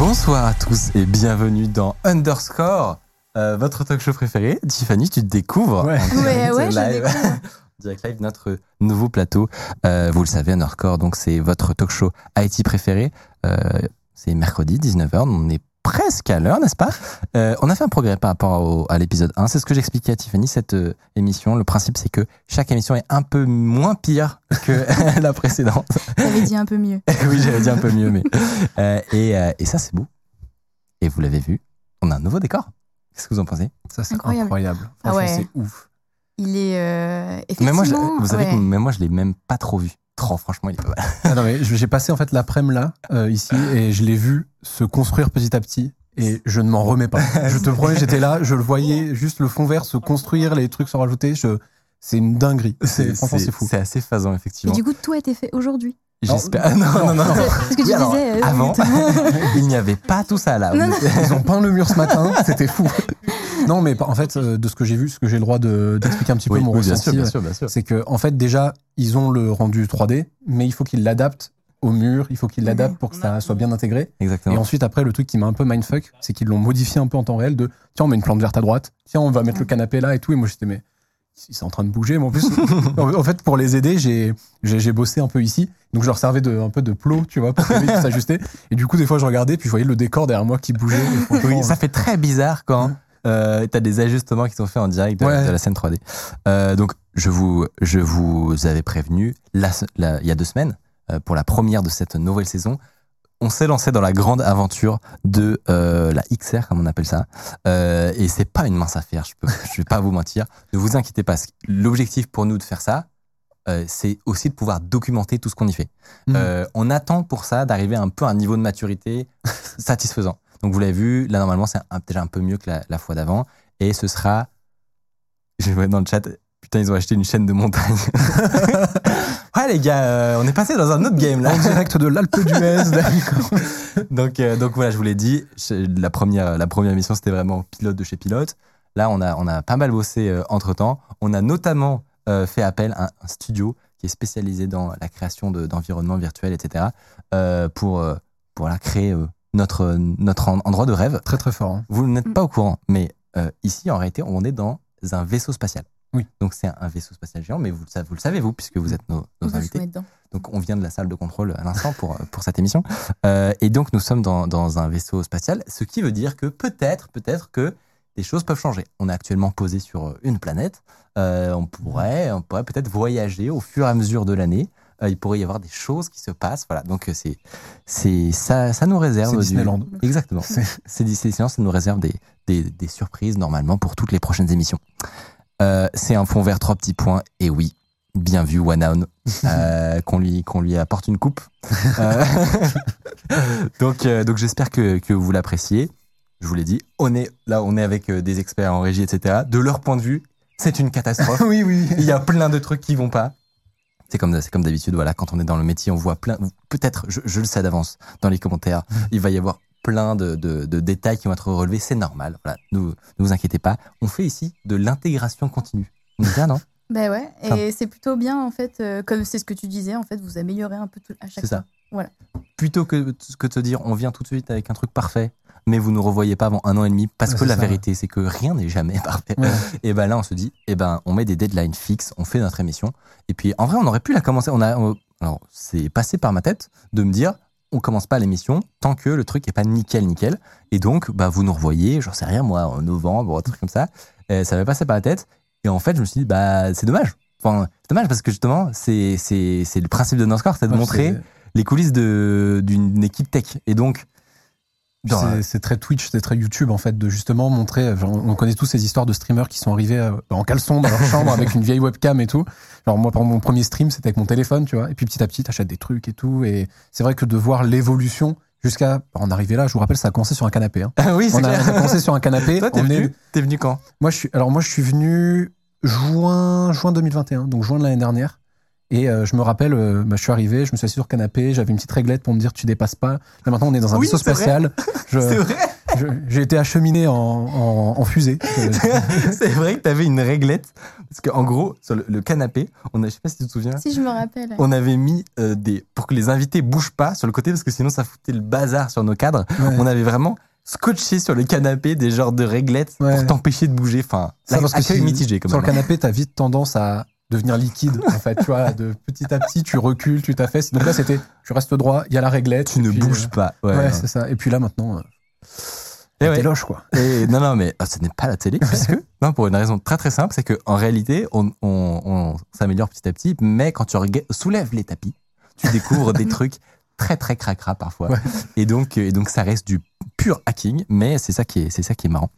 Bonsoir à tous et bienvenue dans Underscore, euh, votre talk show préféré. Tiffany, tu te découvres Ouais. en direct Ouais, ouais, je live. découvre. direct live, notre nouveau plateau. Euh, vous le savez, Underscore, donc c'est votre talk show IT préféré. Euh, c'est mercredi, 19h. On est presque à l'heure, n'est-ce pas? Euh, On a fait un progrès par rapport au- à l'épisode 1. C'est ce que j'expliquais à Tiffany, cette euh, émission. Le principe, c'est que chaque émission est un peu moins pire que la précédente. T'avais dit un peu mieux. oui, j'avais dit un peu mieux, mais. Euh, et, euh, et ça, c'est beau. Et vous l'avez vu, on a un nouveau décor. Qu'est-ce que vous en pensez? Ça, c'est Incroyable. incroyable. Ah ouais. c'est ouf. Il est euh, mais effectivement. moi, je, vous savez ouais. que même moi, je l'ai même pas trop vu. Franchement, il est pas mal. Ah non, mais je- j'ai passé en fait l'après-midi là, euh, ici, et je l'ai vu se construire petit à petit. Et je ne m'en remets pas. Je te promets, j'étais là, je le voyais, juste le fond vert se construire, les trucs se rajouter. Je... C'est une dinguerie. C'est- Franchement, c'est fou. C'est assez phasant, Et effectivement. du coup, tout a été fait aujourd'hui? J'espère. Ah, non, non, non. non. Ce que tu Oui, alors, disais. euh, avant, il n'y avait pas tout ça là. Non, non. Ils ont peint le mur ce matin, c'était fou. Non, mais en fait, euh, de ce que j'ai vu, ce que j'ai le droit de- d'expliquer un petit peu mon oui, ressenti, c'est que en fait déjà ils ont le rendu 3D, mais il faut qu'ils l'adaptent au mur, il faut qu'ils l'adaptent pour que ça soit bien intégré. Et Exactement. ensuite après le truc qui m'a un peu mindfuck, c'est qu'ils l'ont modifié un peu en temps réel de tiens on met une plante verte à droite, tiens on va mettre le canapé là et tout et moi j'étais mais c'est en train de bouger mais en plus en fait pour les aider j'ai bossé un peu ici donc je leur servais de un peu de plot tu vois pour s'ajuster et du coup des fois je regardais puis je voyais le décor derrière moi qui bougeait Oui, ça fait très bizarre quand euh, t'as des ajustements qui sont faits en direct de, Ouais. de la scène 3D. Euh, donc, je vous, je vous avais prévenu la se- la- il y a deux semaines euh, pour la première de cette nouvelle saison. On s'est lancé dans la grande aventure de euh, la XR, comme on appelle ça. Euh, et c'est pas une mince affaire, je, je vais pas vous mentir. Ne vous inquiétez pas. L'objectif pour nous de faire ça, euh, c'est aussi de pouvoir documenter tout ce qu'on y fait. Mhm. Euh, on attend pour ça d'arriver un peu à un niveau de maturité satisfaisant. Donc vous l'avez vu, là normalement c'est déjà un peu mieux que la, la fois d'avant. Et ce sera, je vois dans le chat, putain ils ont acheté une chaîne de montagne. ouais les gars, euh, on est passé dans un autre game là. en direct de l'Alpe d'Huez d'accord. donc, euh, donc voilà, je vous l'ai dit, la première, la première mission c'était vraiment pilote de chez pilote. Là on a, on a pas mal bossé entre temps. On a notamment euh, fait appel à un studio qui est spécialisé dans la création de- d'environnements virtuels, etc. euh, pour, euh, pour voilà, créer euh, notre, notre en- endroit de rêve. très très fort hein. Vous n'êtes Mm. pas au courant, mais euh, ici, en réalité, on est dans un vaisseau spatial. Oui. Donc, c'est un, vaisseau spatial géant, mais vous, le sa- vous le savez, vous, puisque vous êtes nos, invités. Donc, on vient de la salle de contrôle à l'instant pour, euh, pour cette émission. Euh, et donc, nous sommes dans, dans un vaisseau spatial, ce qui veut dire que peut-être, peut-être que des choses peuvent changer. On est actuellement posé sur euh, une planète. Euh, on pourrait, on pourrait peut-être voyager au fur et à mesure de l'année. Euh, il pourrait y avoir des choses qui se passent. Voilà. Donc, c'est, c'est, ça, ça nous réserve. C'est du- Disneyland. Exactement. C'est- C'est Disneyland, ça nous réserve des, des, des surprises normalement pour toutes les prochaines émissions. Euh, c'est un fond vert, trois petits points. Et oui, bien vu, One On, euh, qu'on lui, qu'on lui apporte une coupe. Euh, donc, euh, donc j'espère que, que vous l'appréciez. Je vous l'ai dit, on est là, on est avec euh, des experts en régie, etc. De leur point de vue, c'est une catastrophe. oui oui. Il y a plein de trucs qui vont pas. C'est comme, c'est comme d'habitude, voilà, quand on est dans le métier, on voit plein, peut-être, je, je le sais d'avance, dans les commentaires, il va y avoir plein de, de, de détails qui vont être relevés, c'est normal, voilà, ne, ne vous inquiétez pas. On fait ici de l'intégration continue. On est bien, non? Ben ouais, et c'est plutôt bien en fait, euh, comme c'est ce que tu disais, en fait, vous améliorez un peu tout, à chaque C'est ça. fois. Plutôt que, que de se dire, on vient tout de suite avec un truc parfait, mais vous ne revoyez pas avant un an et demi, parce Ouais, que la ça. vérité, c'est que rien n'est jamais parfait. Ouais. Et ben là, on se dit, eh ben, on met des deadlines fixes, on fait notre émission. Et puis, en vrai, on aurait pu la commencer. On a, on- alors, c'est passé par ma tête de me dire, on commence pas l'émission tant que le truc est pas nickel, nickel. Et donc, bah, vous nous revoyez, j'en sais rien, moi, en novembre, un truc comme ça. Et ça m'est passé par la tête. Et en fait, je me suis dit, bah, c'est dommage. Enfin, c'est dommage parce que justement, c'est, c'est, c'est le principe de Noscore, c'est de Ouais, montrer les coulisses de, d'une équipe tech. Et donc, C'est- très Twitch, c'est très YouTube en fait, de justement montrer. genre, on connaît tous ces histoires de streamers qui sont arrivés euh, en caleçon dans leur chambre avec une vieille webcam et tout. Genre moi, exemple, mon premier stream, c'était avec mon téléphone, tu vois. Et puis petit à petit, t'achètes des trucs et tout. Et c'est vrai que de voir l'évolution jusqu'à en arriver là, je vous rappelle, ça a commencé sur un canapé. Hein. Ah oui, c'est a, clair. ça a commencé sur un canapé. Toi, t'es est- venu, t'es venu quand? Moi, je suis. Alors moi, je suis venu juin, juin 2021, donc juin de l'année dernière. Et euh, je me rappelle, euh, bah, je suis arrivé, je me suis assis sur le canapé, j'avais une petite réglette pour me dire tu dépasses pas. Là maintenant, on est dans un Oui, vaisseau spatial. C'est vrai J'ai été acheminé en, en, en fusée. C'est vrai que t'avais une réglette. Parce qu'en gros, sur le, le canapé, on a, je sais pas si tu te souviens, Si je me rappelle. on avait mis euh, des. pour que les invités bougent pas sur le côté, parce que sinon ça foutait le bazar sur nos cadres. Ouais. On avait vraiment scotché sur le canapé des genres de réglettes Ouais. pour t'empêcher de bouger. Enfin, Ça, parce que accueil si- mitigé comme sur le canapé, t'as vite tendance à devenir liquide. En fait, tu vois, de petit à petit, tu recules, tu t'affaisses. Donc là, c'était, tu restes droit, il y a la réglette. Tu ne puis, bouges euh, pas. Ouais, Ouais, c'est ça. Et puis là, maintenant, euh, Et la ouais. quoi. Et non, non, mais ah, ce n'est pas la télé, puisque, non, pour une raison très très simple, c'est qu'en réalité, on, on, on s'améliore petit à petit, mais quand tu soulèves les tapis, tu découvres des trucs très très cracra parfois. Ouais. Et donc, et donc, ça reste du pur hacking, mais c'est ça qui est, c'est ça qui est marrant.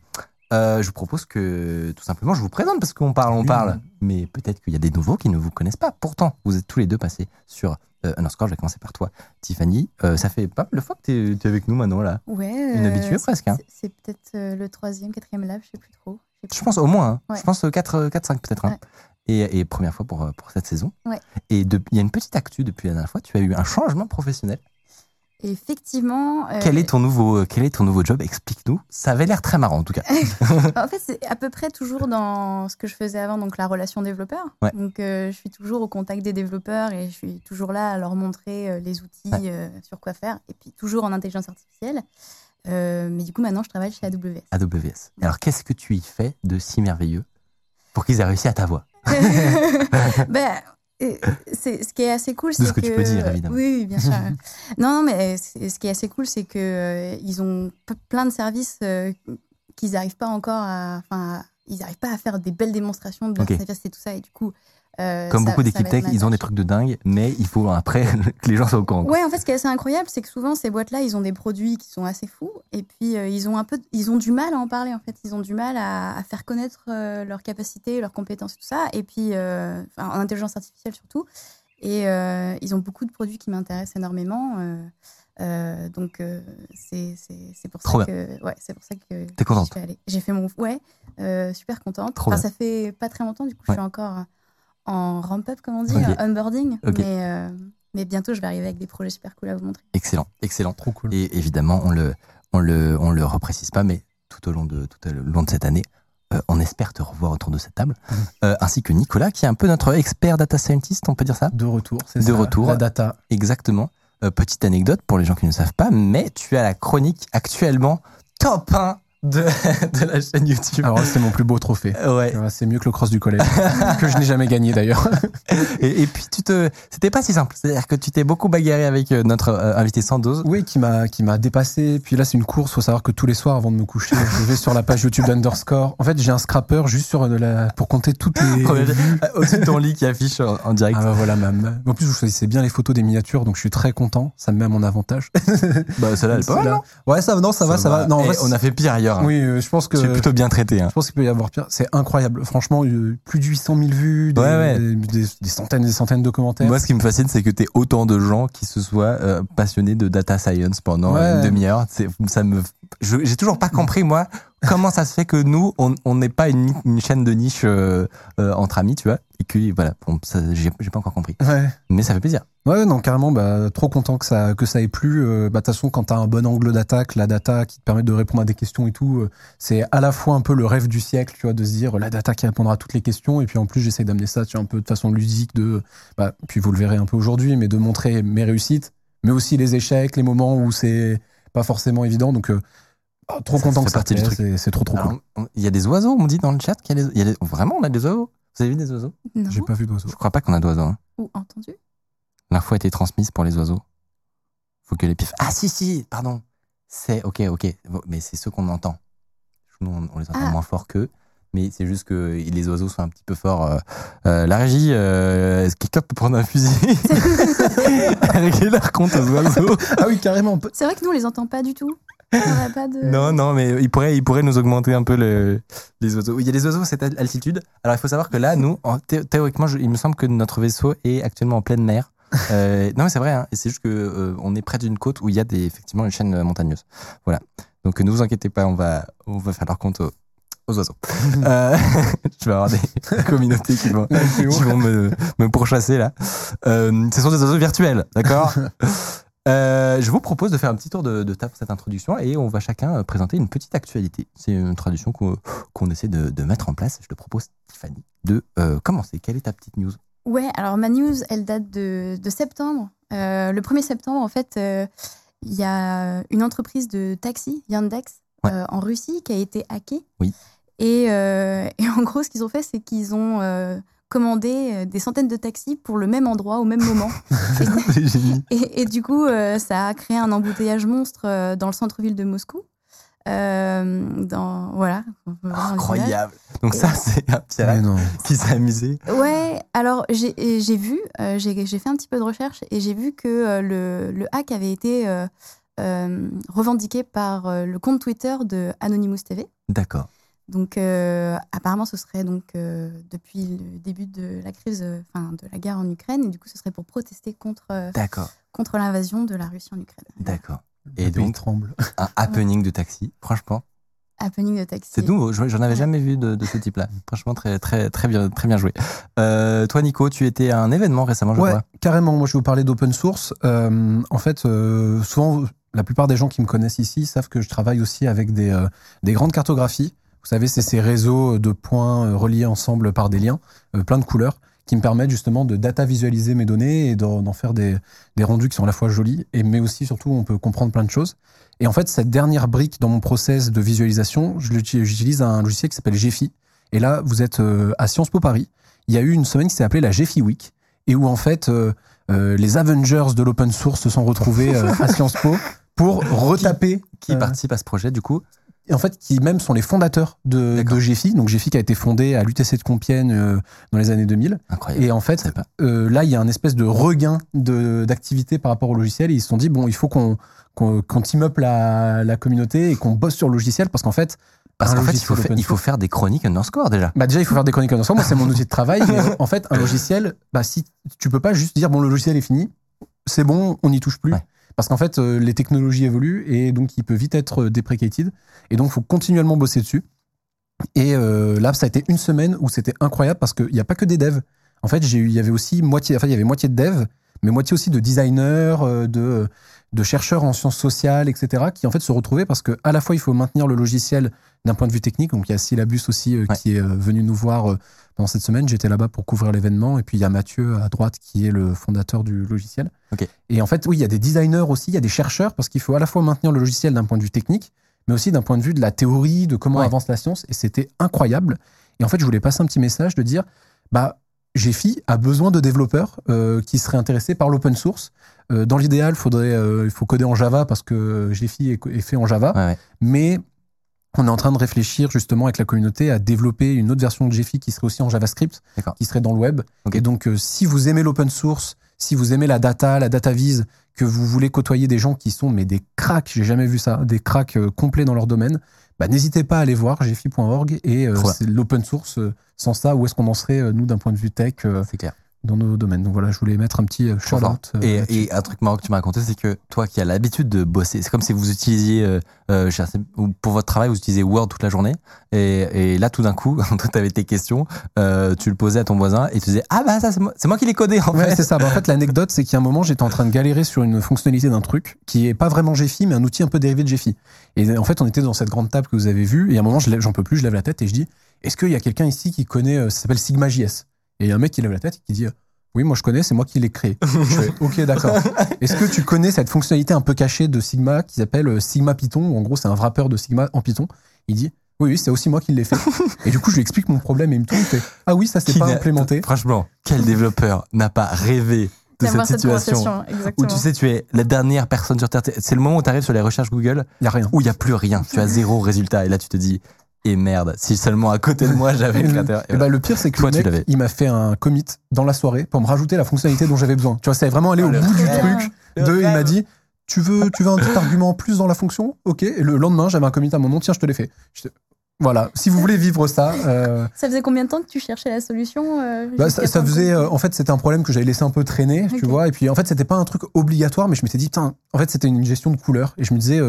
Euh, je vous propose que tout simplement je vous présente parce qu'on parle, on parle, mais peut-être qu'il y a des nouveaux qui ne vous connaissent pas. Pourtant, vous êtes tous les deux passés sur euh, Underscore. Je vais commencer par toi, Tiffany. Euh, ça fait pas mal de fois que tu es, avec nous maintenant là. Ouais. Une euh, habituée c'est- presque, hein. c'est- peut-être euh, le troisième, quatrième live, je sais plus trop. plus. Je pense au moins. hein. Ouais. Je pense 4, 4 5 peut-être. hein. Ouais. Et, et première fois pour, euh, pour cette saison. Ouais. Et il y a une petite actu depuis la dernière fois. Tu as eu un changement professionnel. Et effectivement. euh, Quel, est ton nouveau, euh, quel est ton nouveau job? Explique-nous. Ça avait l'air très marrant en tout cas. En fait, c'est à peu près toujours dans ce que je faisais avant, donc la relation développeur. Ouais. Donc, euh, je suis toujours au contact des développeurs et je suis toujours là à leur montrer euh, les outils, Ouais. sur quoi faire, et puis toujours en intelligence artificielle. Mais du coup, maintenant, je travaille chez AWS. AWS. Alors qu'est-ce que tu y fais de si merveilleux pour qu'ils aient réussi à t'avoir ben, euh, c'est ce qui est assez cool, c'est ce que tu peux dire, évidemment. Oui, oui, bien sûr. non, non, mais c'est- ce qui est assez cool, c'est que euh, ils ont plein de services euh, qu'ils n'arrivent pas encore à, enfin, à- ils n'arrivent pas à faire des belles démonstrations de leur Ok. service et tout ça, et du coup. Euh, Comme ça- beaucoup d'équipes tech, ils ont des trucs de dingue, mais il faut après que les gens soient au courant. Ouais, en fait, ce qui est assez incroyable, c'est que souvent ces boîtes-là, ils ont des produits qui sont assez fous, et puis euh, ils ont un peu, ils ont du mal à en parler. En fait, ils ont du mal à, à faire connaître euh, leurs capacités, leurs compétences, tout ça. Et puis, euh, en intelligence artificielle surtout. Et ils ont beaucoup de produits qui m'intéressent énormément. euh, donc euh, c'est pour Trop ça que ouais, c'est pour ça que T'es contente. J'ai fait mon ouais, euh, super contente. Enfin, ça fait pas très longtemps, du coup, Ouais. je suis encore en ramp-up, comme on dit, onboarding. Mais, euh, mais bientôt, je vais arriver avec des projets super cool à vous montrer. Excellent, excellent. Trop cool. Et évidemment, on le, on le, on le reprécise pas, mais tout au long de, tout au long de cette année, euh, on espère te revoir autour de cette table, euh, ainsi que Nicolas, qui est un peu notre expert data scientist, on peut dire ça? De retour, c'est De ça. retour. La data. Exactement. Euh, petite anecdote pour les gens qui ne savent pas, mais tu as la chronique actuellement top 1 de, de la chaîne YouTube. Alors, c'est mon plus beau trophée. ouais. C'est mieux que le cross du collège, que je n'ai jamais gagné d'ailleurs. Et, et puis tu te, c'était pas si simple. C'est-à-dire que tu t'es beaucoup bagarré avec euh, notre euh, invité Sandoz. Oui, qui m'a qui m'a dépassé. Puis là, c'est une course. Faut savoir que tous les soirs, avant de me coucher, je vais sur la page YouTube d'Underscore. En fait, j'ai un scrapper juste sur de la pour compter toutes les euh, Au-dessus de ton lit qui affiche en, en direct. Ah bah voilà, même. En plus, vous choisissez bien les photos des miniatures, donc je suis très content. Ça me met à mon avantage. bah celle-là, elle est pas mal, non Ouais, ça, non, ça, va, ça va. Non, en vrai, on a fait pire ailleurs. Oui, euh, je pense que. Es plutôt bien traité. Hein. Je pense qu'il peut y avoir pire. C'est incroyable. Franchement, euh, plus de 800 000 vues, des, Ouais, ouais. Des, des- des centaines et des centaines de commentaires. Moi, ce qui me fascine, c'est que tu autant de gens qui se soient euh, passionnés de data science pendant Ouais. une demi-heure. C'est- Ça me, j'ai toujours pas compris moi comment ça se fait que nous, on n'est pas une, une chaîne de niche euh, euh, entre amis, tu vois, et que voilà, bon, j'ai pas encore compris. Ouais. Mais ça fait plaisir. Ouais, non, carrément, bah, trop content que ça, que ça ait plu. Euh, bah, de toute façon, quand t'as un bon angle d'attaque, la data qui te permet de répondre à des questions et tout, c'est à la fois un peu le rêve du siècle, tu vois, de se dire la data qui répondra à toutes les questions. Et puis en plus, j'essaie d'amener ça, tu vois, un peu de façon ludique, de, bah, puis vous le verrez un peu aujourd'hui, mais de montrer mes réussites, mais aussi les échecs, les moments où c'est pas forcément évident. Donc, euh, ah, trop Ça content que ça partie du plaise, truc. c'est trop trop Alors, cool. Il y a des oiseaux, on me dit dans le chat qu'il y a des, y a des- vraiment on a des oiseaux? Vous avez vu des oiseaux? Non. J'ai pas vu d'oiseau. Je crois pas qu'on a d'oiseaux. Hein. Ou entendu? L'info a été transmise pour les oiseaux. Faut que les pifs. Ah si si, pardon. C'est ok ok, mais c'est ceux qu'on entend. Nous on, on les entend Ah. moins fort qu'eux, mais c'est juste que les oiseaux sont un petit peu forts. Euh, euh, la régie, euh, est-ce que quelqu'un peut prendre un fusil Régler leur compte aux oiseaux. Ah oui, carrément. C'est vrai que nous, on les entend pas du tout. Pas de. Non, non, mais il pourrait, il pourrait nous augmenter un peu le, les oiseaux. Il y a des oiseaux à cette altitude. Alors, il faut savoir que là, nous, en- thé- théoriquement, je- il me semble que notre vaisseau est actuellement en pleine mer. Euh, non, mais c'est vrai. hein, et c'est juste que euh, on est près d'une côte où il y a des, effectivement une chaîne euh, montagneuse. Voilà. Donc, ne vous inquiétez pas, on va, on va faire leur compte aux, aux oiseaux. Euh, je vais avoir des communautés qui vont, qui vont me, me pourchasser là. Euh, ce sont des oiseaux virtuels, d'accord? Euh, je vous propose de faire un petit tour de, de table pour cette introduction et on va chacun euh, présenter une petite actualité. C'est une tradition qu'on essaie de, de mettre en place. Je te propose, Tiffany, de euh, commencer. Quelle est ta petite news? Ouais, alors ma news, elle date de, de septembre. Euh, le 1er septembre, en fait, il y a une entreprise de taxi, Yandex, Ouais. en Russie, qui a été hackée. Oui. Et, et en gros, ce qu'ils ont fait, c'est qu'ils ont commandé euh, des centaines de taxis pour le même endroit, au même moment. Et, et du coup, euh, ça a créé un embouteillage monstre euh, dans le centre-ville de Moscou. Euh, dans, voilà. Incroyable. Donc ça, c'est un pirate qui s'est amusé. Ouais, alors j'ai vu, euh, j'ai j'ai fait un petit peu de recherche et j'ai vu que euh, le, le hack avait été euh, euh, revendiqué par euh, le compte Twitter de Anonymous TV. D'accord. Donc euh, apparemment ce serait donc euh, depuis le début de la crise, euh, enfin de la guerre en Ukraine et du coup ce serait pour protester contre contre l'invasion de la Russie en Ukraine. D'accord. Et donc, tremble. un happening de taxi. Franchement, Happening de taxi. c'est nouveau. Je- J'en avais Ouais. jamais vu de, de ce type-là. Franchement, très, très, très bien, très bien joué. Euh, toi, Nico, tu étais à un événement récemment, je Ouais, crois. carrément. Moi, je vais vous parler d'open source. Euh, en fait, euh, souvent, la plupart des gens qui me connaissent ici savent que je travaille aussi avec des, euh, des grandes cartographies. Vous savez, c'est ces réseaux de points euh, reliés ensemble par des liens, euh, plein de couleurs, qui me permettent justement de data visualiser mes données et d'en faire des, des rendus qui sont à la fois jolis, et, mais aussi, surtout, on peut comprendre plein de choses. Et en fait, cette dernière brique dans mon process de visualisation, j'utilise un logiciel qui s'appelle Gephi. Et là, vous êtes euh, à Sciences Po Paris. Il y a eu une semaine qui s'est appelée la Gephi Week, et où en fait, euh, euh, les Avengers de l'open source se sont retrouvés euh, à Sciences Po pour retaper. Qui participe à ce projet, du coup? En fait, qui même sont les fondateurs de, de Gephi. Donc Gephi qui a été fondé à l'UTC de Compiègne euh, dans les années 2000. Incroyable. Et en fait, euh, là, il y a un espèce de regain de- d'activité par rapport au logiciel. Et ils se sont dit, bon, il faut qu'on qu'on team up la, la communauté et qu'on bosse sur le logiciel parce qu'en fait, Parce un qu'en fait, il faut, faire, open il faut source- faire des chroniques underscore déjà. bah déjà, il faut faire des chroniques ensemble. Moi, c'est mon outil de travail. Mais en fait, un logiciel, bah, si tu peux pas juste dire bon, le logiciel est fini, c'est bon, on n'y touche plus. Ouais. Parce qu'en fait, euh, les technologies évoluent et donc il peut vite être euh, deprecated. Et donc, il faut continuellement bosser dessus. Et euh, là, ça a été une semaine où c'était incroyable parce qu'il n'y a pas que des devs. En fait, il y avait aussi moitié, avait moitié de devs, mais moitié aussi de designers, de, de chercheurs en sciences sociales, etc., qui en fait se retrouvaient parce que à la fois il faut maintenir le logiciel d'un point de vue technique. Donc il y a Syllabus aussi euh, Ouais. qui est euh, venu nous voir euh, pendant cette semaine. J'étais là-bas pour couvrir l'événement. Et puis il y a Mathieu à droite qui est le fondateur du logiciel. Et en fait, oui, il y a des designers aussi, il y a des chercheurs parce qu'il faut à la fois maintenir le logiciel d'un point de vue technique, mais aussi d'un point de vue de la théorie, de comment Ouais. avance la science. Et c'était incroyable. Et en fait, je voulais passer un petit message de dire, bah, GFI a besoin de développeurs euh, qui seraient intéressés par l'open source. Euh, dans l'idéal, faudrait, euh, il faut coder en Java parce que GFI est, est fait en Java. Ouais, ouais. Mais on est en train de réfléchir justement avec la communauté à développer une autre version de GFI qui serait aussi en JavaScript, qui serait dans le web. Et donc, euh, si vous aimez l'open source, si vous aimez la data, la data vise, que vous voulez côtoyer des gens qui sont mais des cracks, j'ai jamais vu ça, des cracks euh, complets dans leur domaine, bah, n'hésitez pas à aller voir gfi.org et euh, c'est l'open source. euh, sans ça, où est-ce qu'on en serait, nous, d'un point de vue tech, C'est clair. Dans nos domaines Donc voilà, je voulais mettre un petit euh, shout-out. euh. Et, et un truc marrant que tu m'as raconté, c'est que toi qui as l'habitude de bosser, c'est comme si vous utilisiez, euh, euh, pour votre travail, vous utilisiez Word toute la journée. Et, et là, tout d'un coup, quand tu avais tes questions, euh, tu le posais à ton voisin et tu disais Ah bah ça, c'est moi, qui l'ai codé en Ouais, fait. c'est ça. Bah, en fait, l'anecdote, c'est qu'il y a un moment, j'étais en train de galérer sur une fonctionnalité d'un truc qui est pas vraiment Gephi, mais un outil un peu dérivé de Gephi. Et en fait, on était dans cette grande table que vous avez vue, et à un moment, j'en peux plus, je lève la tête et je dis Est-ce qu'il y a quelqu'un ici qui connaît, ça s'appelle SigmaJS Et il y a un mec qui lève la tête et qui dit Oui, moi je connais, c'est moi qui l'ai créé. je fais Ok, d'accord. Est-ce que tu connais cette fonctionnalité un peu cachée de Sigma qui s'appelle euh, Sigma Python, où en gros, c'est un wrapper de Sigma en Python? Il dit oui, oui, c'est aussi moi qui l'ai fait. et du coup, je lui explique mon problème et il me tourne, il fait Ah oui, ça c'est pas implémenté. Franchement, quel développeur n'a pas rêvé de cette situation où tu sais, tu es la dernière personne sur Terre. C'est le moment où tu arrives sur les recherches Google Il y a rien. où il n'y a plus rien. Tu as zéro résultat. Et là, tu te dis Et merde, si seulement à côté de moi j'avais le créateur. Et bah, le pire, c'est que Toi, le tu mec, l'avais. il m'a fait un commit dans la soirée pour me rajouter la fonctionnalité dont j'avais besoin. Tu vois, c'est vraiment aller Oh, au bout du truc. Le De, il m'a dit, tu veux, tu veux un petit argument en plus dans la fonction? Ok. Et le lendemain, j'avais un commit à mon nom. Tiens, je te l'ai fait. Voilà. Si vous voulez vivre ça. euh, Ça faisait combien de temps que tu cherchais la solution euh, bah, ça, faisait, euh, en fait, c'était un problème que j'avais laissé un peu traîner, tu vois. Et puis, en fait, c'était pas un truc obligatoire, mais je m'étais dit, putain, en fait, c'était une gestion de couleurs. Et je me disais,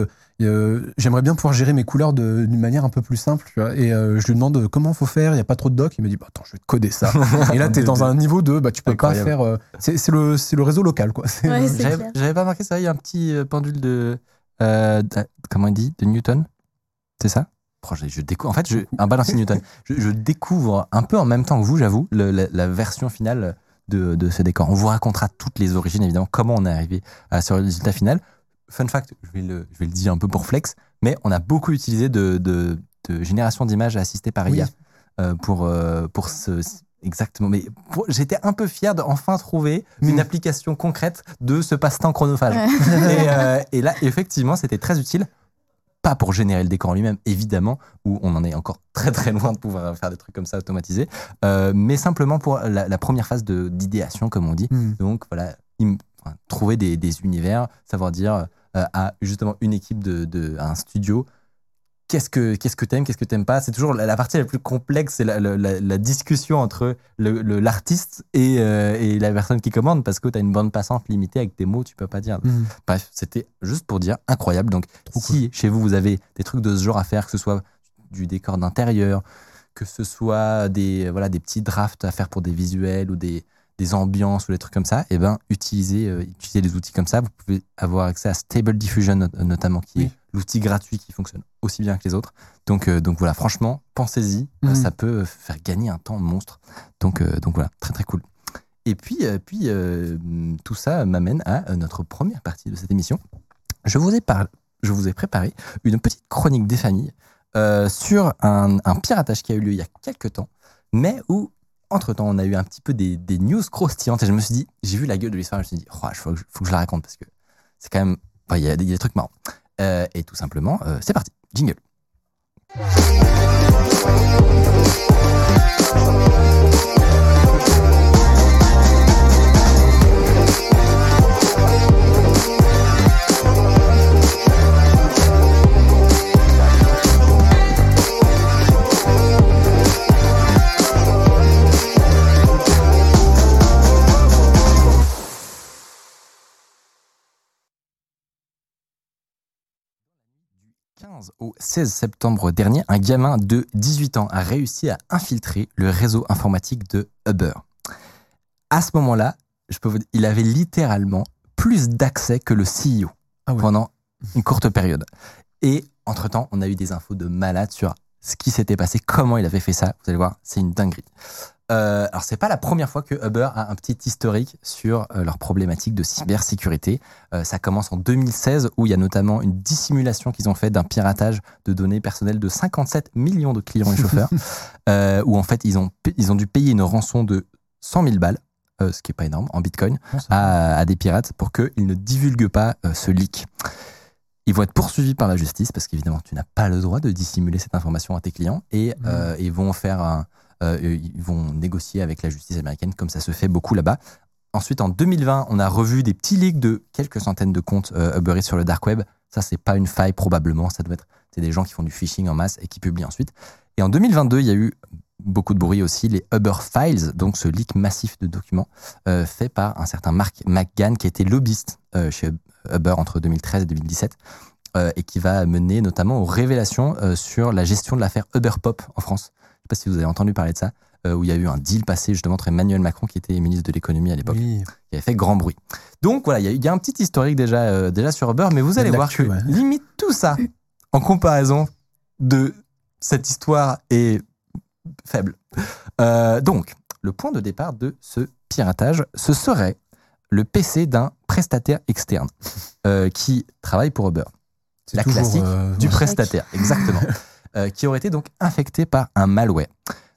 euh, j'aimerais bien pouvoir gérer mes couleurs d'une manière un peu plus simple, tu vois. Et euh, je lui demande euh, comment faut faire, il y a pas trop de doc. Il me dit, bah, attends, je vais te coder ça. et là, t'es dans un niveau de, bah, tu peux Incroyable. pas faire. euh, c'est le, réseau local, quoi. Ouais, J'avais pas marqué ça, il y a un petit pendule de. euh, comment il dit? De Newton? C'est ça? Je, je découvre, En fait, je, un balancier Newton. Je, je découvre un peu en même temps que vous, j'avoue, la version finale de, de ce décor. On vous racontera toutes les origines, évidemment, comment on est arrivé à ce résultat final. Fun fact, je vais le, je vais le dire un peu pour flex, mais on a beaucoup utilisé de, de, de génération d'images assistées par Oui. IA euh, pour, euh, pour ce. Exactement. Mais j'étais un peu fier d'enfin trouver une Mm. application concrète de ce passe-temps chronophage. Ouais. et, euh, et là, effectivement, c'était très utile. Pas pour générer le décor en lui-même, évidemment, où on en est encore très très loin de pouvoir faire des trucs comme ça automatisés, euh, mais simplement pour la, la première phase d'idéation, comme on dit. hmm. Donc voilà, enfin, trouver des, des univers, savoir dire euh, à justement une équipe de, de à un studio. Qu'est-ce que qu'est-ce que t'aimes, qu'est-ce que t'aimes pas? C'est toujours la, la partie la plus complexe, c'est la, la- la- la discussion entre le- le- l'artiste et, euh, et la personne qui commande, parce que tu as une bande passante limitée avec tes mots, tu peux pas dire. Hmm. Bref, c'était juste pour dire incroyable. Donc, Trop si chez vous, vous avez des trucs de ce genre à faire, que ce soit du décor d'intérieur, que ce soit des, voilà, des petits drafts à faire pour des visuels ou des, des ambiances ou des trucs comme ça, et ben, utilisez, euh, utilisez des outils comme ça. Vous pouvez avoir accès à Stable Diffusion, not- notamment, qui Oui. est l'outil gratuit qui fonctionne aussi bien que les autres. Donc, euh, donc voilà, franchement, pensez-y, euh, Mhm. ça peut faire gagner un temps monstre. Donc, euh, donc voilà, très très cool. Et puis, euh, puis euh, tout ça m'amène à euh, notre première partie de cette émission. Je vous ai, par- je vous ai préparé une petite chronique des familles euh, sur un, un piratage qui a eu lieu il y a quelques temps, mais où, entre-temps, on a eu un petit peu des, news croustillantes et je me suis dit, j'ai vu la gueule de l'histoire, je me suis dit, il faut, que je- la raconte parce que c'est quand même, il y a des trucs marrants. Euh, et tout simplement, euh, c'est parti, jingle. Au 16 septembre dernier, un gamin de 18 ans a réussi à infiltrer le réseau informatique de Uber. À ce moment-là, je peux vous dire, il avait littéralement plus d'accès que le CEO Ah ouais. pendant une courte période. Et entre-temps, on a eu des infos de malade sur ce qui s'était passé, comment il avait fait ça. Vous allez voir, c'est une dinguerie. Euh, alors, c'est pas la première fois que Uber a un petit historique sur euh, leur problématique de cybersécurité. Euh, ça commence en 2016 où il y a notamment une dissimulation qu'ils ont fait d'un piratage de données personnelles de 57 millions de clients et chauffeurs, euh, où en fait ils ont, ils ont dû payer une rançon de 100 000 balles, ce qui est pas énorme, en bitcoin, Non, ça- à, à des pirates pour qu'ils ne divulguent pas ce leak. Ils vont être poursuivis par la justice parce qu'évidemment, tu n'as pas le droit de dissimuler cette information à tes clients et ils vont faire un, ils vont négocier avec la justice américaine comme ça se fait beaucoup là-bas. Ensuite, en 2020, on a revu des petits leaks de quelques centaines de comptes euh, Uber sur le dark web. Ça, c'est pas une faille probablement. Ça doit être c'est des gens qui font du phishing en masse et qui publient ensuite. Et en 2022, il y a eu beaucoup de bruit aussi, les Uber Files, donc ce leak massif de documents euh, fait par un certain Mark McGann qui était lobbyiste euh, chez Uber entre 2013 et 2017 euh, et qui va mener notamment aux révélations euh, sur la gestion de l'affaire Uber Pop en France. Je ne sais pas si vous avez entendu parler de ça, euh, où il y a eu un deal passé justement entre Emmanuel Macron qui était ministre de l'économie à l'époque Oui. qui avait fait grand bruit. Donc voilà, il y a- il y, a un petit historique déjà, euh, déjà sur Uber, mais vous allez voir que ouais. limite tout ça, en comparaison de cette histoire, est faible. Euh, donc, le point de départ de ce piratage, ce serait le PC d'un prestataire externe qui travaille pour Uber C'est la classique du prestataire, exactement, euh, qui aurait été donc infecté par un malware.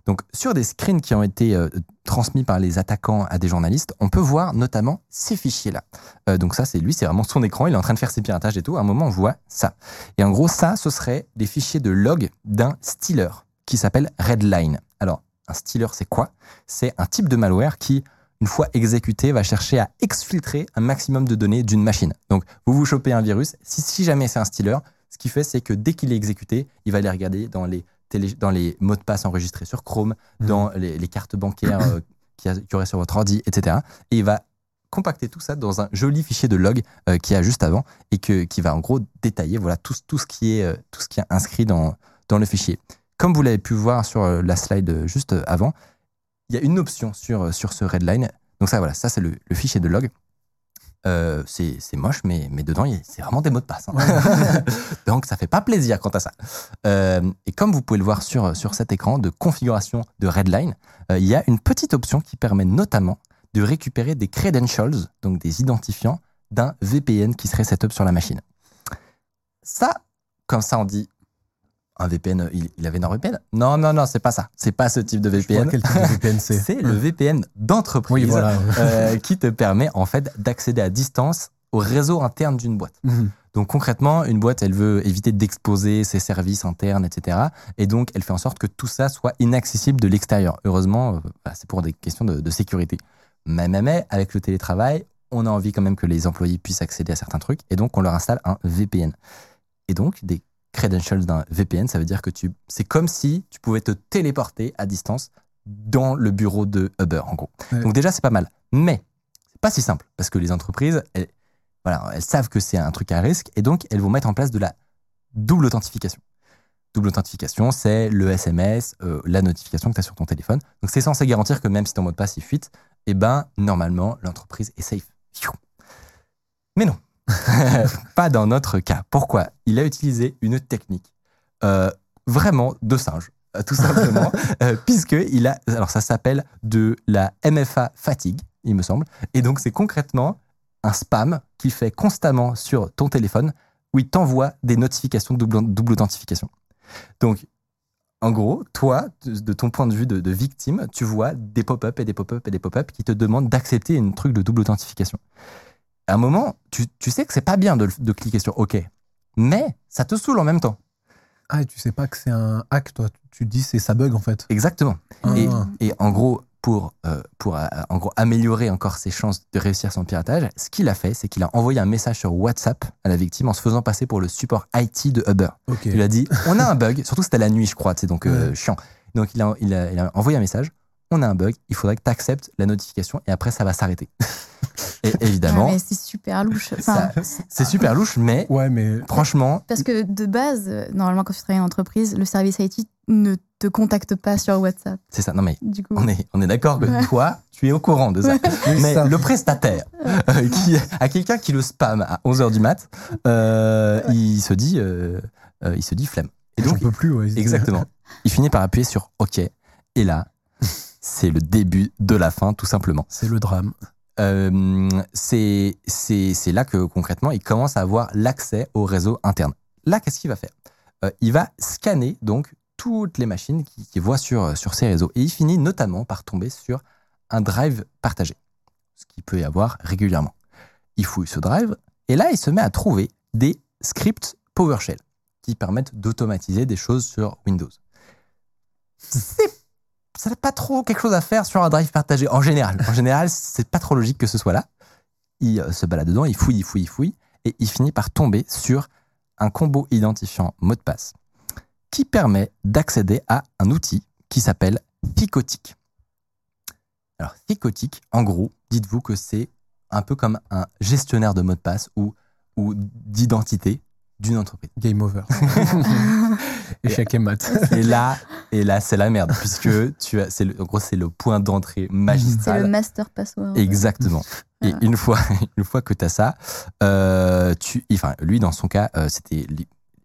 Donc, sur des screens qui ont été euh, transmis par les attaquants à des journalistes, on peut voir notamment ces fichiers-là. Euh, donc ça, c'est lui, c'est vraiment son écran, il est en train de faire ses piratages et tout. À un moment, on voit ça. Et en gros, ça, ce serait des fichiers de log d'un stealer qui s'appelle Redline. Alors, un stealer, c'est quoi? C'est un type de malware qui une fois exécuté, va chercher à exfiltrer un maximum de données d'une machine. Donc, vous vous chopez un virus. Si, si jamais c'est un stealer, ce qu'il fait, c'est que dès qu'il est exécuté, il va aller regarder dans les, télé- dans les mots de passe enregistrés sur Chrome, Mhm. dans les, les cartes bancaires euh, qu'il y, aurait sur votre ordi, etc. Et il va compacter tout ça dans un joli fichier de log euh, qu'il y a juste avant et que, qui va en gros détailler voilà, tout, tout, ce qui est, euh, tout ce qui est inscrit dans, dans le fichier. Comme vous l'avez pu voir sur la slide juste avant, il y a une option sur, sur ce Redline. Donc ça, voilà, ça c'est le, le fichier de log. Euh, c'est moche, mais, mais dedans, c'est vraiment des mots de passe. hein. Donc ça fait pas plaisir quant à ça. Euh, et comme vous pouvez le voir sur, sur cet écran de configuration de Redline, euh, il y a une petite option qui permet notamment de récupérer des credentials, donc des identifiants d'un VPN qui serait setup sur la machine. Ça, comme ça on dit, un VPN, il, il avait NordVPN Non, non, non, c'est pas ça. C'est pas ce type de Je VPN. quel type de VPN c'est. C'est le VPN d'entreprise Oui, voilà. euh, qui te permet en fait d'accéder à distance au réseau interne d'une boîte. Mhm. Donc concrètement, une boîte, elle veut éviter d'exposer ses services internes, etc. Et donc, elle fait en sorte que tout ça soit inaccessible de l'extérieur. Heureusement, euh, bah, c'est pour des questions de, de sécurité. Mais, mais, mais, avec le télétravail, on a envie quand même que les employés puissent accéder à certains trucs. Et donc, on leur installe un VPN. Et donc, des credentials d'un VPN, ça veut dire que tu, c'est comme si tu pouvais te téléporter à distance dans le bureau de Uber, en gros. Ouais. Donc déjà, c'est pas mal. Mais c'est pas si simple parce que les entreprises, elles, voilà, elles savent que c'est un truc à risque et donc elles vont mettre en place de la double authentification. Double authentification, c'est le SMS, euh, la notification que tu as sur ton téléphone. Donc c'est censé garantir que même si ton mot de passe il fuite, eh ben normalement l'entreprise est safe. Mais non, pas dans notre cas. Pourquoi? Il a utilisé une technique euh, vraiment de singe, euh, tout simplement, euh, puisque il a, alors ça s'appelle de la MFA fatigue, il me semble, et donc c'est concrètement un spam qu'il fait constamment sur ton téléphone où il t'envoie des notifications de double, double authentification. Donc, en gros, toi, de, ton point de vue de, de victime, tu vois des pop-up et des pop-up et des pop-up qui te demandent d'accepter un truc de double authentification. À un moment, tu, tu sais que c'est pas bien de, de cliquer sur OK, mais ça te saoule en même temps. Ah, et tu sais pas que c'est un hack, toi. Tu dis c'est ça bug en fait. Exactement. Et, Ah. et en gros, pour, euh, pour euh, en gros, améliorer encore ses chances de réussir son piratage, ce qu'il a fait, c'est qu'il a envoyé un message sur WhatsApp à la victime en se faisant passer pour le support IT de Uber. Ok. Il a dit On a un bug, surtout c'était la nuit, je crois, c'est donc euh, Ouais. chiant. Donc il a, il, a, il a envoyé un message On a un bug, il faudrait que tu acceptes la notification et après ça va s'arrêter. Et évidemment, Ah, c'est super louche. Enfin, c'est super louche, mais Ouais, mais franchement, Parce que de base, normalement, quand tu travailles en entreprise, le service IT ne te contacte pas sur WhatsApp. c'est ça. Non, mais Du coup, on est, on est d'accord que Ouais. toi, tu es au courant de ça. Mais ça. le prestataire, euh, qui, à quelqu'un qui le spam à 11h du mat, euh, il se dit, euh, euh, il se dit flemme. Et donc, peux plus. Ouais. exactement. Il finit par appuyer sur OK. Et là, c'est le début de la fin, tout simplement. C'est le drame. Euh, c'est là que concrètement, il commence à avoir l'accès au réseau interne. Là, qu'est-ce qu'il va faire? Euh, Il va scanner donc toutes les machines qu'il qui voit sur, sur ces réseaux. Et il finit notamment par tomber sur un drive partagé, ce qu'il peut y avoir régulièrement. Il fouille ce drive et là, il se met à trouver des scripts PowerShell qui permettent d'automatiser des choses sur Windows. C'est ça n'a pas trop quelque chose à faire sur un drive partagé en général. En général, c'est pas trop logique que ce soit là. Il euh, se balade dedans, il fouille, il fouille, il fouille, et il finit par tomber sur un combo identifiant mot de passe qui permet d'accéder à un outil qui s'appelle Thicotic. Alors, Thicotic, en gros, dites-vous que c'est un peu comme un gestionnaire de mot de passe ou, ou d'identité d'une entreprise. Game over. Échec et mat. Et là, et là, c'est la merde, puisque tu as, c'est le, en gros, c'est le point d'entrée c'est le magistral. master password. Exactement. Et Ah. une fois, une fois que tu as ça, euh, tu, enfin, lui, dans son cas, euh, c'était,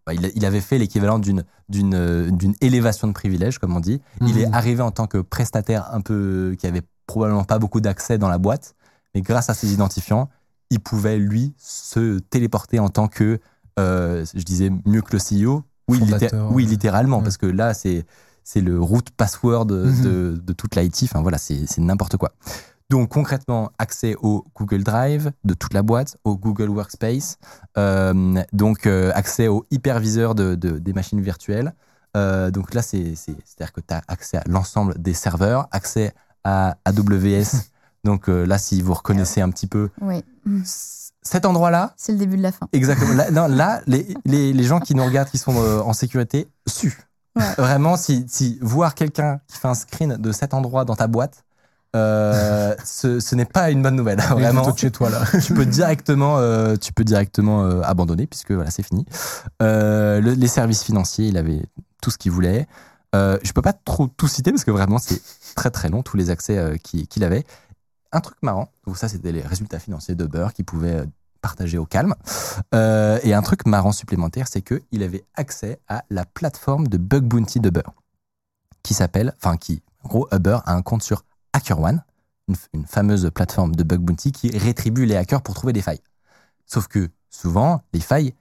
bah, il, il avait fait l'équivalent d'une, d'une, euh, d'une élévation de privilèges, comme on dit. Il est Mhm. arrivé en tant que prestataire un peu, qui avait probablement pas beaucoup d'accès dans la boîte, mais grâce à ses identifiants, il pouvait, lui, se téléporter en tant que, euh, je disais, mieux que le CEO. Oui, littéralement, Ouais. parce que là, c'est, c'est le root password de, Mhm. de, de toute l'IT. Enfin, voilà, c'est, n'importe quoi. Donc concrètement, accès au Google Drive de toute la boîte, au Google Workspace, euh, donc euh, accès au hyperviseur de, de- des machines virtuelles. Euh, donc là, c'est, c'est, à dire que tu as accès à l'ensemble des serveurs, accès à AWS Donc euh, là, si vous reconnaissez un petit peu Oui. Cet endroit-là, C'est le début de la fin. exactement. Là, non, là les, les, les gens qui nous regardent, qui sont euh, en sécurité, suent. Ouais. Vraiment, si, si voir quelqu'un qui fait un screen de cet endroit dans ta boîte, euh, ce, ce n'est pas une bonne nouvelle. Il est Vraiment, de chez toi là. tu peux directement, euh, tu peux directement euh, abandonner puisque voilà, c'est fini. Euh, le- les services financiers, il avait tout ce qu'il voulait. Euh, je peux pas trop tout citer parce que vraiment c'est très très long tous les accès euh, qu'il qu'il avait. Un truc marrant, donc ça c'était les résultats financiers de Burr qu'il pouvait euh, partager au calme. Euh, et un truc marrant supplémentaire, c'est que il avait accès à la plateforme de bug bounty de Burr, qui s'appelle, enfin qui, en gros, Uber a un compte sur HackerOne, une, fameuse plateforme de bug bounty qui rétribue les hackers pour trouver des failles. Sauf que souvent, les failles,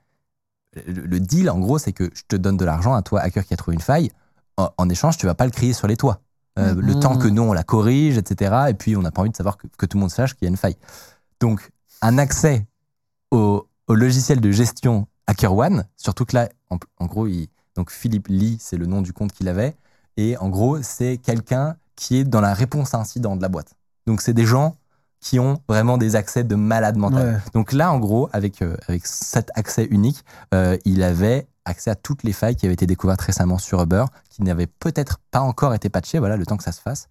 le, le deal en gros, c'est que je te donne de l'argent à toi, hacker qui a trouvé une faille. En, en échange, tu vas pas le crier sur les toits. Euh, Le Mhm. temps que nous, on la corrige, etc. Et puis, on n'a pas envie de savoir que, que tout le monde sache qu'il y a une faille. Donc, un accès au, au logiciel de gestion HackerOne, surtout que là, en, en gros, il, donc Philippe Lee, c'est le nom du compte qu'il avait. Et en gros, c'est quelqu'un qui est dans la réponse à incident de la boîte. Donc, c'est des gens qui ont vraiment des accès de malade mental. Ouais. Donc là, en gros, avec, euh, avec cet accès unique, euh, il avait accès à toutes les failles qui avaient été découvertes récemment sur Uber, qui n'avaient peut-être pas encore été patchées, voilà, le temps que ça se fasse.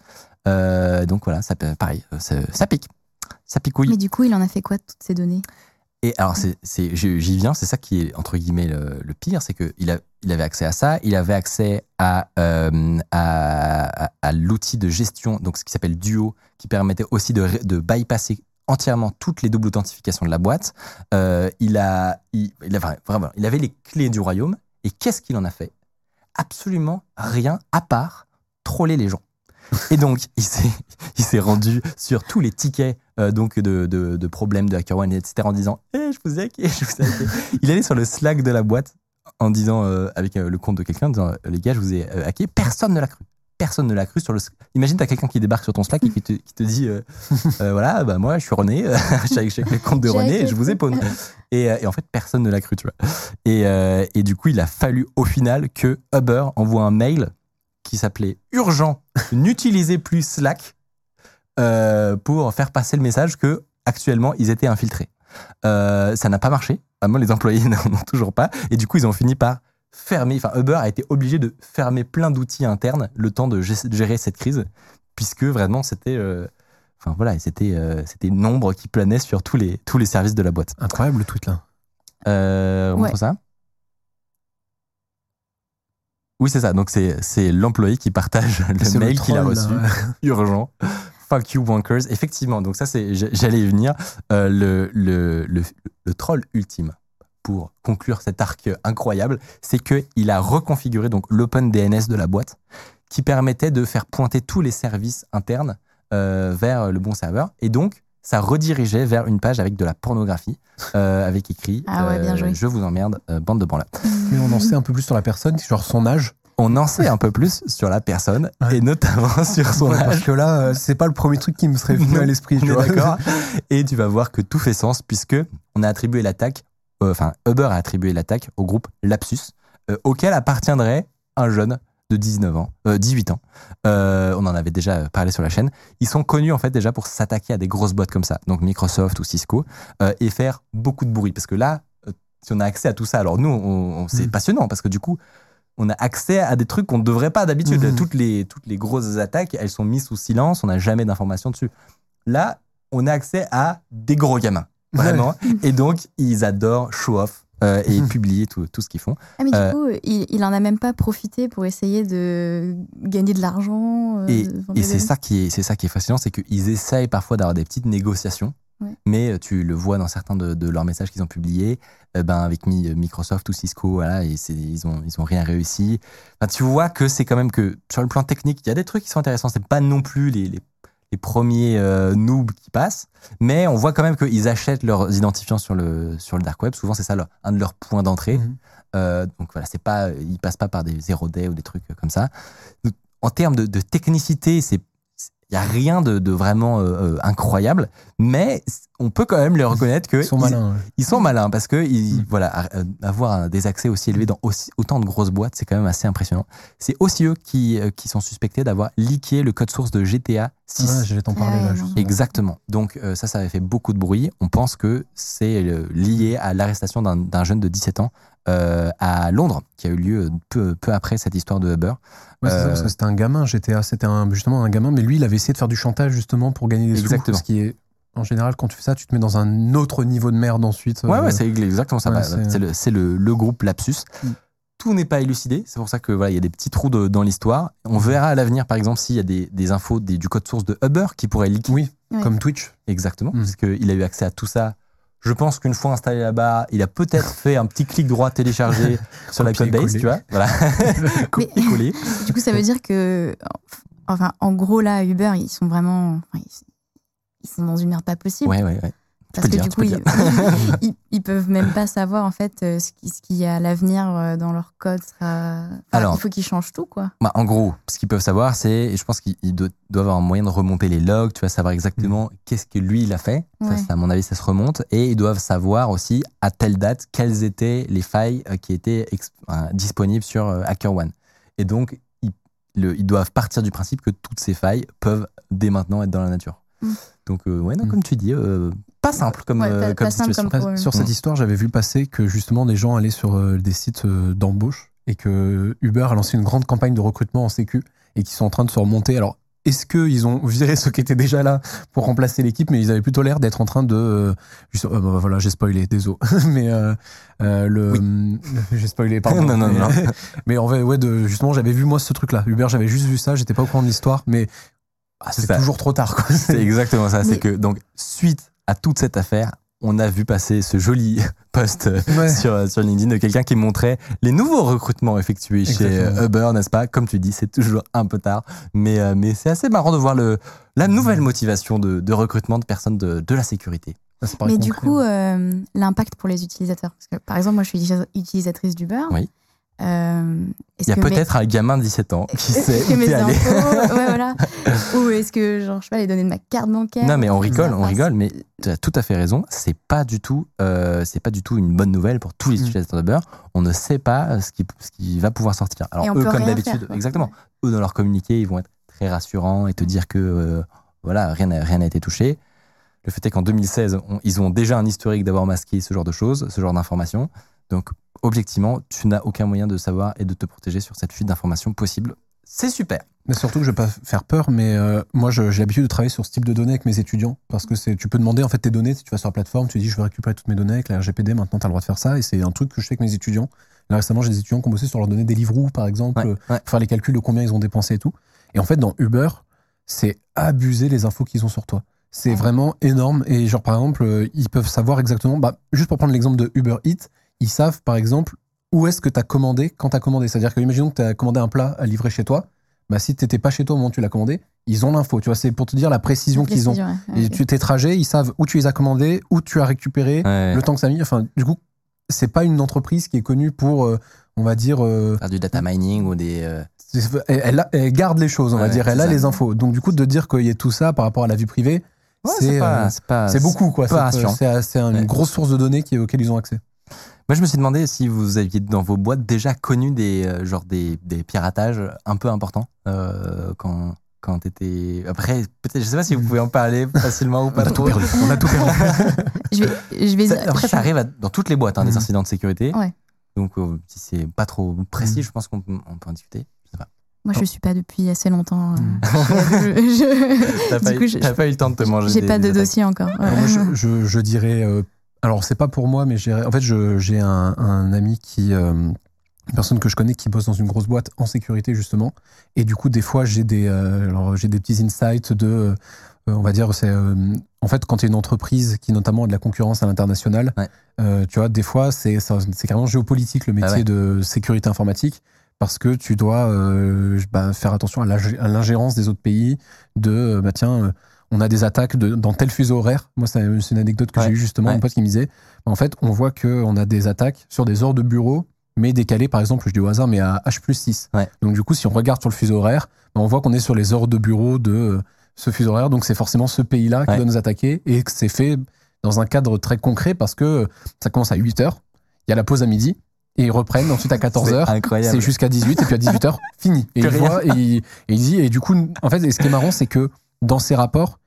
Euh, donc voilà, ça, peut- pareil, euh, ça, ça pique. Ça picouille. Mais du coup, il en a fait quoi de toutes ces données? Et alors, c'est, j'y viens, c'est ça qui est, entre guillemets, le, le pire, c'est qu'il a, il avait accès à ça, il avait accès à, euh, à, à- à l'outil de gestion, donc ce qui s'appelle Duo, qui permettait aussi de bypasser entièrement toutes les doubles authentifications de la boîte. Euh, il, a, il, avait les clés du royaume, et qu'est-ce qu'il en a fait? Absolument rien, à part troller les gens. Et donc, il s'est, rendu sur tous les tickets euh, donc de, de, de problèmes de HackerOne, etc., en disant Eh, Je vous ai hacké, je vous ai il allait sur le Slack de la boîte en disant, euh, avec le compte de quelqu'un, en disant Les gars, je vous ai hacké. Personne ne l'a cru. Personne ne l'a cru sur le. Imagine, t'as quelqu'un qui débarque sur ton Slack et qui te, qui te dit euh, euh, Voilà, bah, moi, je suis René, j'ai j'ai le compte de René et je vous pawn. Et, euh, et en fait, personne ne l'a cru, tu vois. Et, euh, et du coup, il a fallu au final que Uber envoie un mail qui s'appelait Urgent, n'utilisez plus Slack euh, pour faire passer le message que actuellement ils étaient infiltrés. Euh, ça n'a pas marché. Vraiment, les employés n'en ont toujours pas. Et du coup, ils ont fini par fermer. Enfin, Uber a été obligé de fermer plein d'outils internes le temps de gé- gérer cette crise, puisque vraiment c'était. euh, Enfin voilà, c'était euh, c'était une ombre qui planait sur tous les tous les services de la boîte. Incroyable le tweet là. Euh, on Ouais. montre ça Oui, c'est ça. Donc, c'est c'est l'employé qui partage le mail qu'il a reçu. là. Urgent. Fuck you, wankers. Effectivement, donc ça, c'est j'allais y venir. Euh, le, le, le, le troll ultime, pour conclure cet arc incroyable, c'est qu'il a reconfiguré donc l'open DNS de la boîte qui permettait de faire pointer tous les services internes euh, vers le bon serveur. Et donc, ça redirigeait vers une page avec de la pornographie, euh, avec écrit Ah ouais, bien euh, joué. Je vous emmerde, euh, bande de branleurs. Mais on en sait un peu plus sur la personne, genre son âge. On en sait un peu plus sur la personne, Ouais. et notamment sur son Ouais, Parce âge. que là, euh, c'est pas le premier truc qui me serait venu Non, à l'esprit. D'accord. Et tu vas voir que tout fait sens puisque on a attribué l'attaque, enfin Uber a attribué l'attaque au groupe Lapsus, euh, auquel appartiendrait un jeune de 19 ans, euh, 18 ans. Euh, on en avait déjà parlé sur la chaîne. Ils sont connus en fait déjà pour s'attaquer à des grosses boîtes comme ça, donc Microsoft ou Cisco, euh, et faire beaucoup de bruit. Parce que là, euh, si on a accès à tout ça, alors nous, on, on- c'est Mhm. passionnant parce que du coup, on a accès à des trucs qu'on ne devrait pas d'habitude. Mhm. Toutes, les, toutes les grosses attaques, elles sont mises sous silence, on n'a jamais d'informations dessus. Là, on a accès à des gros gamins, vraiment. et donc, ils adorent show off euh, et publier tout, tout ce qu'ils font. Ah, mais du Euh, coup, il, il en a même pas profité pour essayer de gagner de l'argent. euh, Et, c'est ça qui est, c'est ça qui est fascinant, c'est qu'ils essayent parfois d'avoir des petites négociations, Ouais. mais tu le vois dans certains de, de leurs messages qu'ils ont publiés, euh, ben avec Mi- Microsoft ou Cisco, voilà, et c'est- ils ont, ils ont rien réussi. Enfin, tu vois que c'est quand même que sur le plan technique, il y a des trucs qui sont intéressants. C'est pas non plus les, les, les premiers euh, noobs qui passent, mais on voit quand même qu'ils achètent leurs identifiants sur le, sur le dark web. Souvent, c'est ça leur- un de leurs points d'entrée. Mhm. Euh, donc voilà, c'est pas, ils passent pas par des zero day ou des trucs comme ça. Donc, En termes de, de technicité, c'est Il y a rien de, de vraiment euh, euh, incroyable, mais on peut quand même les reconnaître que Ils sont malins. ouais. ils sont malins parce que ils, Mm. voilà, euh, avoir des accès aussi élevés dans aussi, autant de grosses boîtes, c'est quand même assez impressionnant. C'est aussi eux qui, euh, qui sont suspectés d'avoir leaké le code source de GTA 6. Ah, j'allais t'en parler là. justement. Exactement. Donc euh, ça, ça avait fait beaucoup de bruit. On pense que c'est euh, lié à l'arrestation d'un d'un jeune de 17 ans euh, à Londres, qui a eu lieu peu, peu après cette histoire de Uber. Ouais, c'est ça, Euh, parce que c'était un gamin, GTA, c'était un, justement un gamin, mais lui, il avait essayé de faire du chantage justement pour gagner des sous. Exactement. Ce qui est, en général, quand tu fais ça, tu te mets dans un autre niveau de merde ensuite. Ouais, euh, ouais, c'est exactement ça. ouais, Bah, c'est- c'est le, c'est le, le groupe Lapsus. Mm. Tout n'est pas élucidé. C'est pour ça que voilà, il y a des petits trous de- dans l'histoire. On verra à l'avenir, par exemple, s'il y a des, des infos des- du code source de Uber qui pourraient leaker. Oui, comme Twitch. Exactement, Mm. parce qu'il a eu accès à tout ça. Je pense qu'une fois installé là-bas, il a peut-être fait un petit clic droit téléchargé sur la code base, Copier-coller. tu vois. Voilà. Copier-coller. Du coup, ça veut dire que, enfin, en gros, là, Uber, ils sont vraiment, ils sont dans une merde pas possible. Ouais, ouais, ouais. Parce que du coup, ils, ils, ils peuvent même pas savoir en fait euh, ce qui, ce qui à l'avenir euh, dans leur code sera. Enfin, Alors. il faut qu'ils changent tout, quoi. Bah, en gros, ce qu'ils peuvent savoir, c'est, je pense qu'ils ils do- doivent avoir un moyen de remonter les logs, tu vas savoir exactement qu'est-ce que lui il a fait. Ça, Ouais. ça, à mon avis, ça se remonte. Et ils doivent savoir aussi, à telle date, quelles étaient les failles euh, qui étaient disponibles sur HackerOne. Et donc, ils, le- ils doivent partir du principe que toutes ces failles peuvent dès maintenant être dans la nature. Mm. Donc, euh, ouais, non, Mm. comme tu dis, euh, pas simple comme, Ouais, euh, pas- comme pas simple situation. comme-. Sur cette Mm. histoire, j'avais vu passer que justement des gens allaient sur euh, des sites euh, d'embauche et que Uber a lancé une grande campagne de recrutement en sécu et qui sont en train de se remonter. Alors, est-ce qu'ils ont viré ceux qui étaient déjà là pour remplacer l'équipe, mais ils avaient plutôt l'air d'être en train de. euh, juste- euh, bah, voilà, j'ai spoilé, désolé. mais euh, euh, le. J'ai spoilé, pardon. Non, non, non. mais en vrai, ouais, de, justement, j'avais vu moi ce truc-là. Uber, j'avais juste vu ça, j'étais pas au courant de l'histoire, mais ah, C'est toujours trop tard. Quoi. C'est exactement ça. C'est que, donc, suite à toute cette affaire, on a vu passer ce joli post euh, Ouais. sur, sur LinkedIn de quelqu'un qui montrait les nouveaux recrutements effectués chez Exactement. euh, Uber, n'est-ce pas? Comme tu dis, c'est toujours un peu tard, mais, euh, mais c'est assez marrant de voir le, la nouvelle motivation de, de recrutement de personnes de, de la sécurité. Ça, Mais du coup, hein. euh, l'impact pour les utilisateurs. Parce que, par exemple, moi, je suis utilisa- utilisatrice d'Uber. Oui. Euh, Il y a mes- peut-être un gamin de 17 ans qui sait que où mes infos, ouais, voilà. Ou est-ce que, genre, je sais pas, les données de ma carte bancaire. Non, mais on rigole, on rigole, mais tu as tout à fait raison. C'est pas du tout, euh, c'est pas du tout une bonne nouvelle pour tous les Mm. utilisateurs d'Uber. On ne sait pas ce qui, ce qui va pouvoir sortir. Alors eux, comme d'habitude, exactement. Eux, dans leur communiqué, ils vont être très rassurants et te dire que euh, voilà, rien n'a rien n'a été touché. Le fait est qu'en 2016, on- ils ont déjà un historique d'avoir masqué ce genre de choses, ce genre d'informations. Donc, objectivement, tu n'as aucun moyen de savoir et de te protéger sur cette fuite d'informations possible. C'est super. Mais surtout que je vais pas faire peur, mais euh, moi j'ai l'habitude de travailler sur ce type de données avec mes étudiants parce que c'est tu peux demander en fait tes données si tu vas sur la plateforme, tu dis je veux récupérer toutes mes données avec la RGPD, maintenant tu as le droit de faire ça et c'est un truc que je fais avec mes étudiants. Là récemment j'ai des étudiants qui ont bossé sur leurs données des livres par exemple, Ouais, ouais. pour faire les calculs de combien ils ont dépensé et tout. Et en fait dans Uber, c'est abuser les infos qu'ils ont sur toi. C'est Ouais. vraiment énorme et genre par exemple euh, ils peuvent savoir exactement, bah, juste pour prendre l'exemple de Uber Eats, ils savent par exemple où est-ce que tu as commandé quand tu as commandé. C'est-à-dire que imaginons que tu as commandé un plat à livrer chez toi bah, si tu n'étais pas chez toi au moment où tu l'as commandé, ils ont l'info. Tu vois, c'est pour te dire la précision qu'ils ont. Ouais. Et Ok. tu, tes trajets, ils savent où tu les as commandés, où tu as récupéré, Ouais. le temps que ça a mis. Enfin, du coup, c'est pas une entreprise qui est connue pour, euh, on va dire, euh, Faire du data mining ou des. euh, elle, elle a- elle garde les choses, on va dire. Elle a ça. les infos. Donc, du coup, de dire qu'il y ait tout ça par rapport à la vie privée, ouais, c'est euh, beaucoup, quoi. C'est- une Ouais. grosse source de données qui, auxquelles ils ont accès. Moi, je me suis demandé si vous aviez dans vos boîtes déjà connu des, euh, genre des, des piratages un peu importants euh, quand, quand t'étais. Après, peut-être, je sais pas si vous pouvez en parler facilement ou On pas trop. On a tout perdu. Je vais, je vais Ça- après, ça arrive à- dans toutes les boîtes, hein, des Mhm. incidents de sécurité. Ouais. Donc, euh, si c'est pas trop précis, Mhm. je pense qu'on peut, on peut en discuter. Je sais pas. Moi, je suis pas depuis assez longtemps. euh, Mm. je- je- T'as pas, je- pas eu le temps de te manger. J'ai pas de attaques. dossier encore. ouais. Moi, je, je- je dirais. euh, alors, c'est pas pour moi, mais j'ai- en fait, j'ai un, un ami qui. euh, une personne que je connais qui bosse dans une grosse boîte en sécurité, justement. Et du coup, des fois, j'ai des, euh, alors, j'ai des petits insights de. euh, on va dire, c'est. euh, en fait, quand tu es une entreprise qui, notamment, a de la concurrence à l'international, Ouais. tu vois, des fois, c'est c'est carrément géopolitique le métier Ah ouais. de sécurité informatique. Parce que tu dois bah, faire attention à l'ingé- à l'ingérence des autres pays, de bah tiens, on a des attaques de, dans tel fuseau horaire. Moi, c'est une anecdote que Ouais, j'ai eue justement, ouais. un pote qui me disait, en fait, on voit qu'on a des attaques sur des heures de bureau, mais décalées, par exemple, je dis au hasard, mais à H plus 6. Ouais. Donc du coup, si on regarde sur le fuseau horaire, bah, on voit qu'on est sur les heures de bureau de, euh, ce fuseau horaire, donc c'est forcément ce pays-là qui doit nous attaquer et que c'est fait dans un cadre très concret parce que ça commence à 8 heures, il y a la pause à midi et ils reprennent ensuite à 14 C'est heures. incroyable. C'est jusqu'à 18 et puis à 18 heures, fini. Et il voit et il, et il dit, et du coup, en fait, et ce qui est marrant, c'est que dans ses rapports,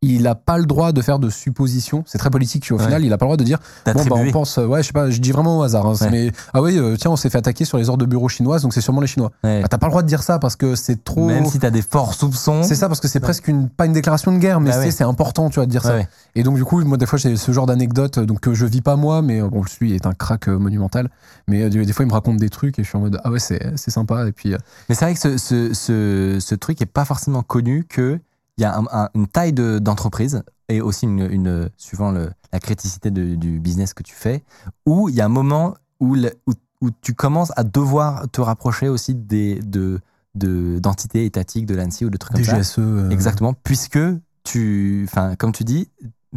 il n'a pas le droit de faire de suppositions. C'est très politique. Au Ouais. final, il n'a pas le droit de dire Bon, bah, on pense, euh, ouais, je sais pas, je dis vraiment au hasard, hein, Ouais. mais ah oui, euh, tiens, on s'est fait attaquer sur les ordres de bureau chinoises, donc c'est sûrement les Chinois. Ouais. Bah, t'as pas le droit de dire ça parce que c'est trop. Même si t'as des forts soupçons. C'est ça parce que c'est presque une pas une déclaration de guerre, mais Bah c'est important, tu vois, de dire ça. Et donc du coup, moi des fois j'ai ce genre d'anecdote, donc que je vis pas moi, mais euh, bon, lui est un crack euh, monumental. Mais euh, des fois il me raconte des trucs et je suis en mode ah ouais c'est sympa et puis Mais c'est vrai que ce, ce, ce, ce truc est pas forcément connu que il y a un- un- une taille de- d'entreprise et aussi une, une suivant le, la criticité de- du business que tu fais, où il y a un moment où, le- où, où tu commences à devoir te rapprocher aussi des de de- d'entités étatiques de l'ANSI ou de trucs comme ça. DGSE. euh, Exactement, puisque tu, enfin, comme tu dis,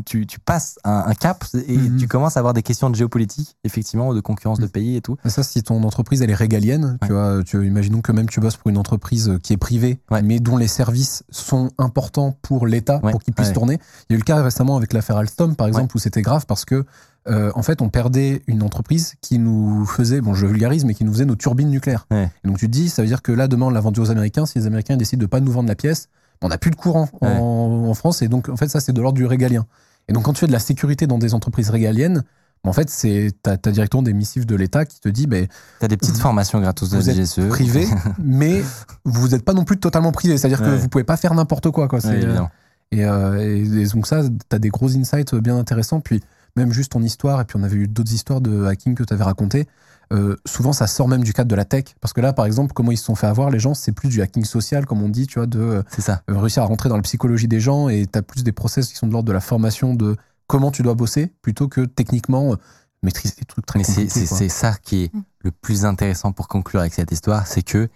tu, tu passes un, un cap et Mhm. tu commences à avoir des questions de géopolitique, effectivement, de concurrence de Mhm. pays et tout. Mais Ça, si ton entreprise elle est régalienne, tu vois, tu, imaginons que même tu bosses pour une entreprise qui est privée, Ouais. mais dont les services sont importants pour l'État, Ouais. pour qu'il puisse Ouais. tourner. Il y a eu le cas récemment avec l'affaire Alstom, par exemple, où c'était grave parce que, euh, en fait, on perdait une entreprise qui nous faisait, bon, je vulgarise, mais qui nous faisait nos turbines nucléaires. Ouais. Et donc tu te dis, ça veut dire que là, demain, on l'a vendu aux Américains. Si les Américains décident de pas nous vendre la pièce, on n'a plus de courant en France. Et donc, en fait, ça, c'est de l'ordre du régalien. Et donc, quand tu fais de la sécurité dans des entreprises régaliennes, en fait, c'est t'as as directement des missifs de l'État qui te dit, ben, T'as des petites Vous- formations gratos de vous DGSE. privé, mais vous n'êtes pas non plus totalement privé. C'est-à-dire que vous pouvez pas faire n'importe quoi. quoi. Ouais, et, euh, et- et donc ça, tu as des gros insights bien intéressants. Puis même juste ton histoire, et puis on avait eu d'autres histoires de hacking que tu avais racontées. Euh, souvent, ça sort même du cadre de la tech. Parce que là, par exemple, comment ils se sont fait avoir, les gens, c'est plus du hacking social, comme on dit, tu vois, de euh, C'est ça. réussir à rentrer dans la psychologie des gens. Et tu as plus des process qui sont de l'ordre de la formation de comment tu dois bosser, plutôt que techniquement euh, maîtriser des trucs très Mais c'est compliqués. c'est- ça qui est Mm. le plus intéressant pour conclure avec cette histoire, c'est que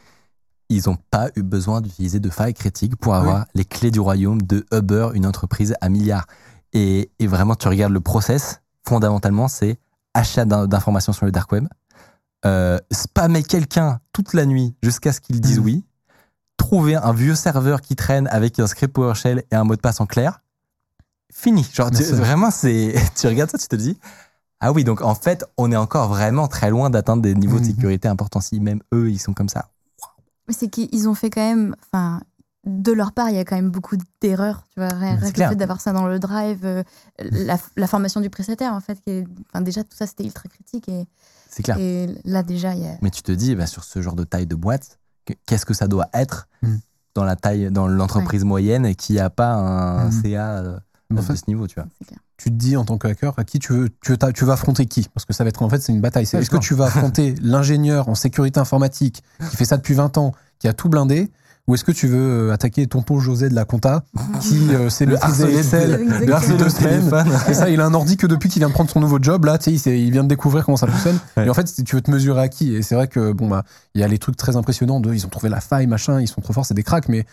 ils n'ont pas eu besoin d'utiliser de failles critiques pour avoir les clés du royaume de Uber, une entreprise à milliards. Et, et vraiment, tu regardes le process, fondamentalement, c'est achat d'in- d'informations sur le dark web, euh, spammer quelqu'un toute la nuit jusqu'à ce qu'il dise Mm. oui, trouver un vieux serveur qui traîne avec un script PowerShell et un mot de passe en clair, fini. Genre, tu- vraiment, c'est, tu regardes ça, tu te dis, ah oui, donc en fait, on est encore vraiment très loin d'atteindre des niveaux de Mhm. sécurité importants. Si même eux, ils sont comme ça. Mais c'est qu'ils ont fait quand même. Enfin, de leur part, il y a quand même beaucoup d'erreurs. Tu vois, rien, que le fait d'avoir ça dans le drive, euh, la, la formation du prestataire, en fait, qui est, déjà, tout ça, c'était ultra critique. Et, C'est clair. et là, déjà, il y a. Mais tu te dis, bah, sur ce genre de taille de boîte, que- qu'est-ce que ça doit être Mhm. dans la taille, dans l'entreprise moyenne et qui a pas un Mhm. CA euh, en de ce niveau, tu vois. C'est clair. tu te dis en tant que hacker à qui tu veux tu, veux- tu vas affronter qui? Parce que ça va être en fait c'est une bataille Ouais, est-ce que tu vas affronter l'ingénieur en sécurité informatique qui fait ça depuis 20 ans qui a tout blindé ou est-ce que tu veux euh, attaquer tonton José de la compta qui euh, harceler Excel Exactement. depuis Harceler deux semaines téléphone. et ça il a un ordi que depuis qu'il vient de prendre son nouveau job là tu sais il, s'est- vient de découvrir comment ça fonctionne Ouais. et en fait tu veux te mesurer à qui? Et c'est vrai que bon bah il y a les trucs très impressionnants de ils ont trouvé la faille machin ils sont trop forts c'est des cracks mais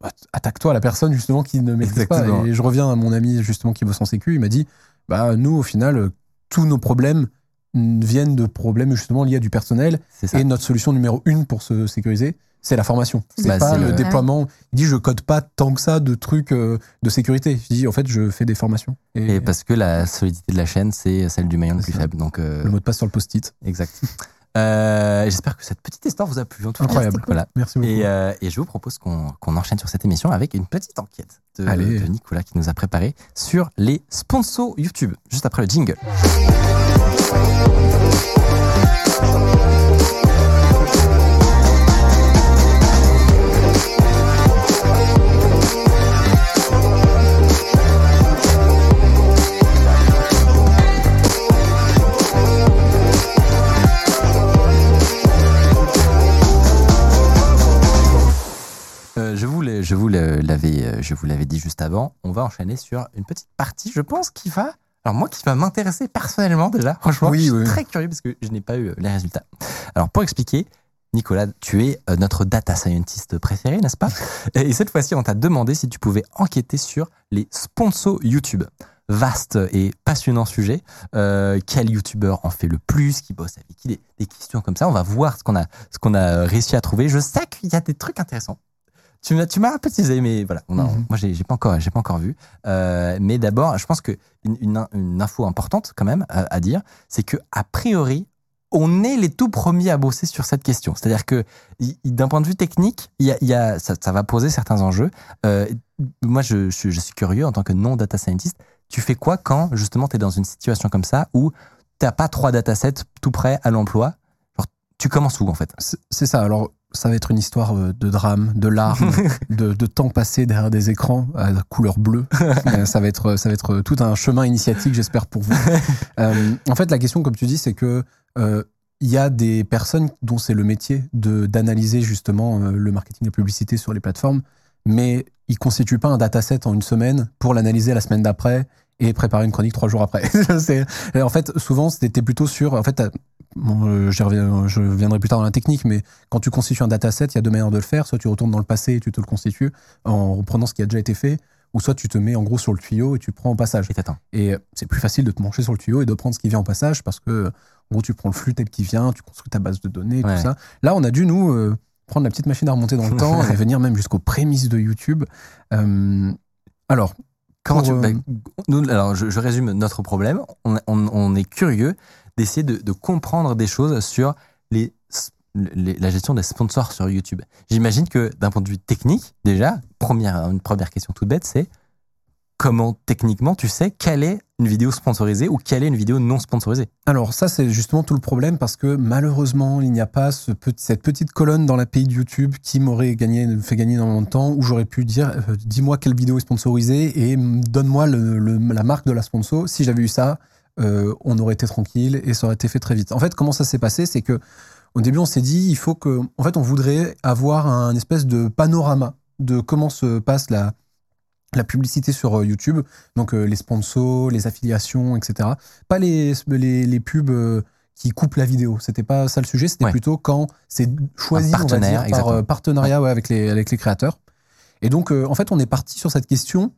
bah, attaque-toi à la personne justement qui ne maîtrise Exactement. pas. Et je reviens à mon ami justement qui bosse en sécu, il m'a dit, bah nous au final, euh, tous nos problèmes viennent de problèmes justement liés à du personnel. Et notre solution numéro une pour se sécuriser, c'est la formation. C'est Bah, pas le le- déploiement. Il dit, je code pas tant que ça de trucs euh, de sécurité. Je dis, en fait, je fais des formations. Et, Et parce que la solidité de la chaîne, c'est celle du maillon le plus ça. faible. Donc, euh, le mot de passe sur le post-it. exact. Euh, J'espère que cette petite histoire vous a plu. En tout cas, Incroyable. Voilà. Merci beaucoup. Et, euh, et je vous propose qu'on qu'on enchaîne sur cette émission avec une petite enquête de, de Nicolas qui nous a préparé sur les sponsors YouTube, juste après le jingle. Vous l'avais euh, je vous l'avais dit juste avant, on va enchaîner sur une petite partie, je pense, qui va alors moi qui va m'intéresser personnellement déjà, franchement, Oui, je suis oui. très curieux parce que je n'ai pas eu euh, les résultats. Alors pour expliquer, Nicolas, tu es euh, notre data scientist préféré, n'est-ce pas? Et cette fois-ci, on t'a demandé si tu pouvais enquêter sur les sponsors YouTube. Vaste et passionnant sujet. Euh, quel YouTuber en fait le plus Qui bosse avec qui? Des, des questions comme ça. On va voir ce qu'on a, ce qu'on a réussi à trouver. Je sais qu'il y a des trucs intéressants. Tu m'as, tu m'as teasé, mais voilà. Mhm. Moi, j'ai, pas encore, j'ai pas encore vu. Euh, mais d'abord, je pense que une, une, une info importante quand même à, à dire, c'est que a priori, on est les tout premiers à bosser sur cette question. C'est-à-dire que d'un point de vue technique, il y a, il y a, ça, ça va poser certains enjeux. Euh, moi, je, je, je suis curieux en tant que non data scientist. Tu fais quoi quand justement tu es dans une situation comme ça où t'as pas trois datasets tout prêts à l'emploi? Tu commences où en fait? C'est ça. Alors, ça va être une histoire euh, de drame, de larmes, de, de temps passé derrière des écrans à la couleur bleue. Euh, ça va être, ça va être tout un chemin initiatique, j'espère pour vous. Euh, en fait, la question, comme tu dis, c'est que euh, il y a des personnes dont c'est le métier de d'analyser justement euh, le marketing et la publicité sur les plateformes, mais ils constituent pas un dataset en une semaine pour l'analyser la semaine d'après et préparer une chronique trois jours après. C'est- en fait, souvent, c'était plutôt sur. En fait, t'as- bon, euh, j'y reviens- je viendrai plus tard dans la technique, mais quand tu constitues un dataset, il y a deux manières de le faire. Soit tu retournes dans le passé et tu te le constitues en reprenant ce qui a déjà été fait, ou soit tu te mets en gros sur le tuyau et tu prends au passage. Et t'attends. Et euh, c'est plus facile de te pencher sur le tuyau et de prendre ce qui vient en passage parce que, en gros, tu prends le flux tel qui vient, tu construis ta base de données, Ouais. tout ça. Là, on a dû, nous, euh, prendre la petite machine à remonter dans le temps et venir même jusqu'aux prémices de YouTube. Euh, alors, Comment Pour, tu. euh, bah, nous, alors, je, je résume notre problème. On, on- on est curieux d'essayer de, de comprendre des choses sur les, les- la gestion des sponsors sur YouTube. J'imagine que d'un point de vue technique, déjà, première, une première question toute bête, c'est comment techniquement tu sais quelle est une vidéo sponsorisée ou quelle est une vidéo non sponsorisée? Alors ça, c'est justement tout le problème parce que malheureusement, il n'y a pas cette petite colonne dans l'API de YouTube qui m'aurait gagné, fait gagner énormément de temps où j'aurais pu dire euh, dis-moi quelle vidéo est sponsorisée et donne-moi la marque de la sponsor. Si j'avais eu ça, euh, on aurait été tranquille et ça aurait été fait très vite. En fait, comment ça s'est passé? C'est que au début, on s'est dit il faut que, en fait, on voudrait avoir un espèce de panorama de comment se passe la la publicité sur euh, YouTube, donc euh, les sponsors, les affiliations, etc pas les, les, les pubs euh, qui coupent la vidéo. C'était pas ça le sujet. C'était Ouais. plutôt quand c'est choisi, on va dire, par partenariat ouais, avec, les, avec les créateurs. Et donc, euh, en fait, on est parti sur cette question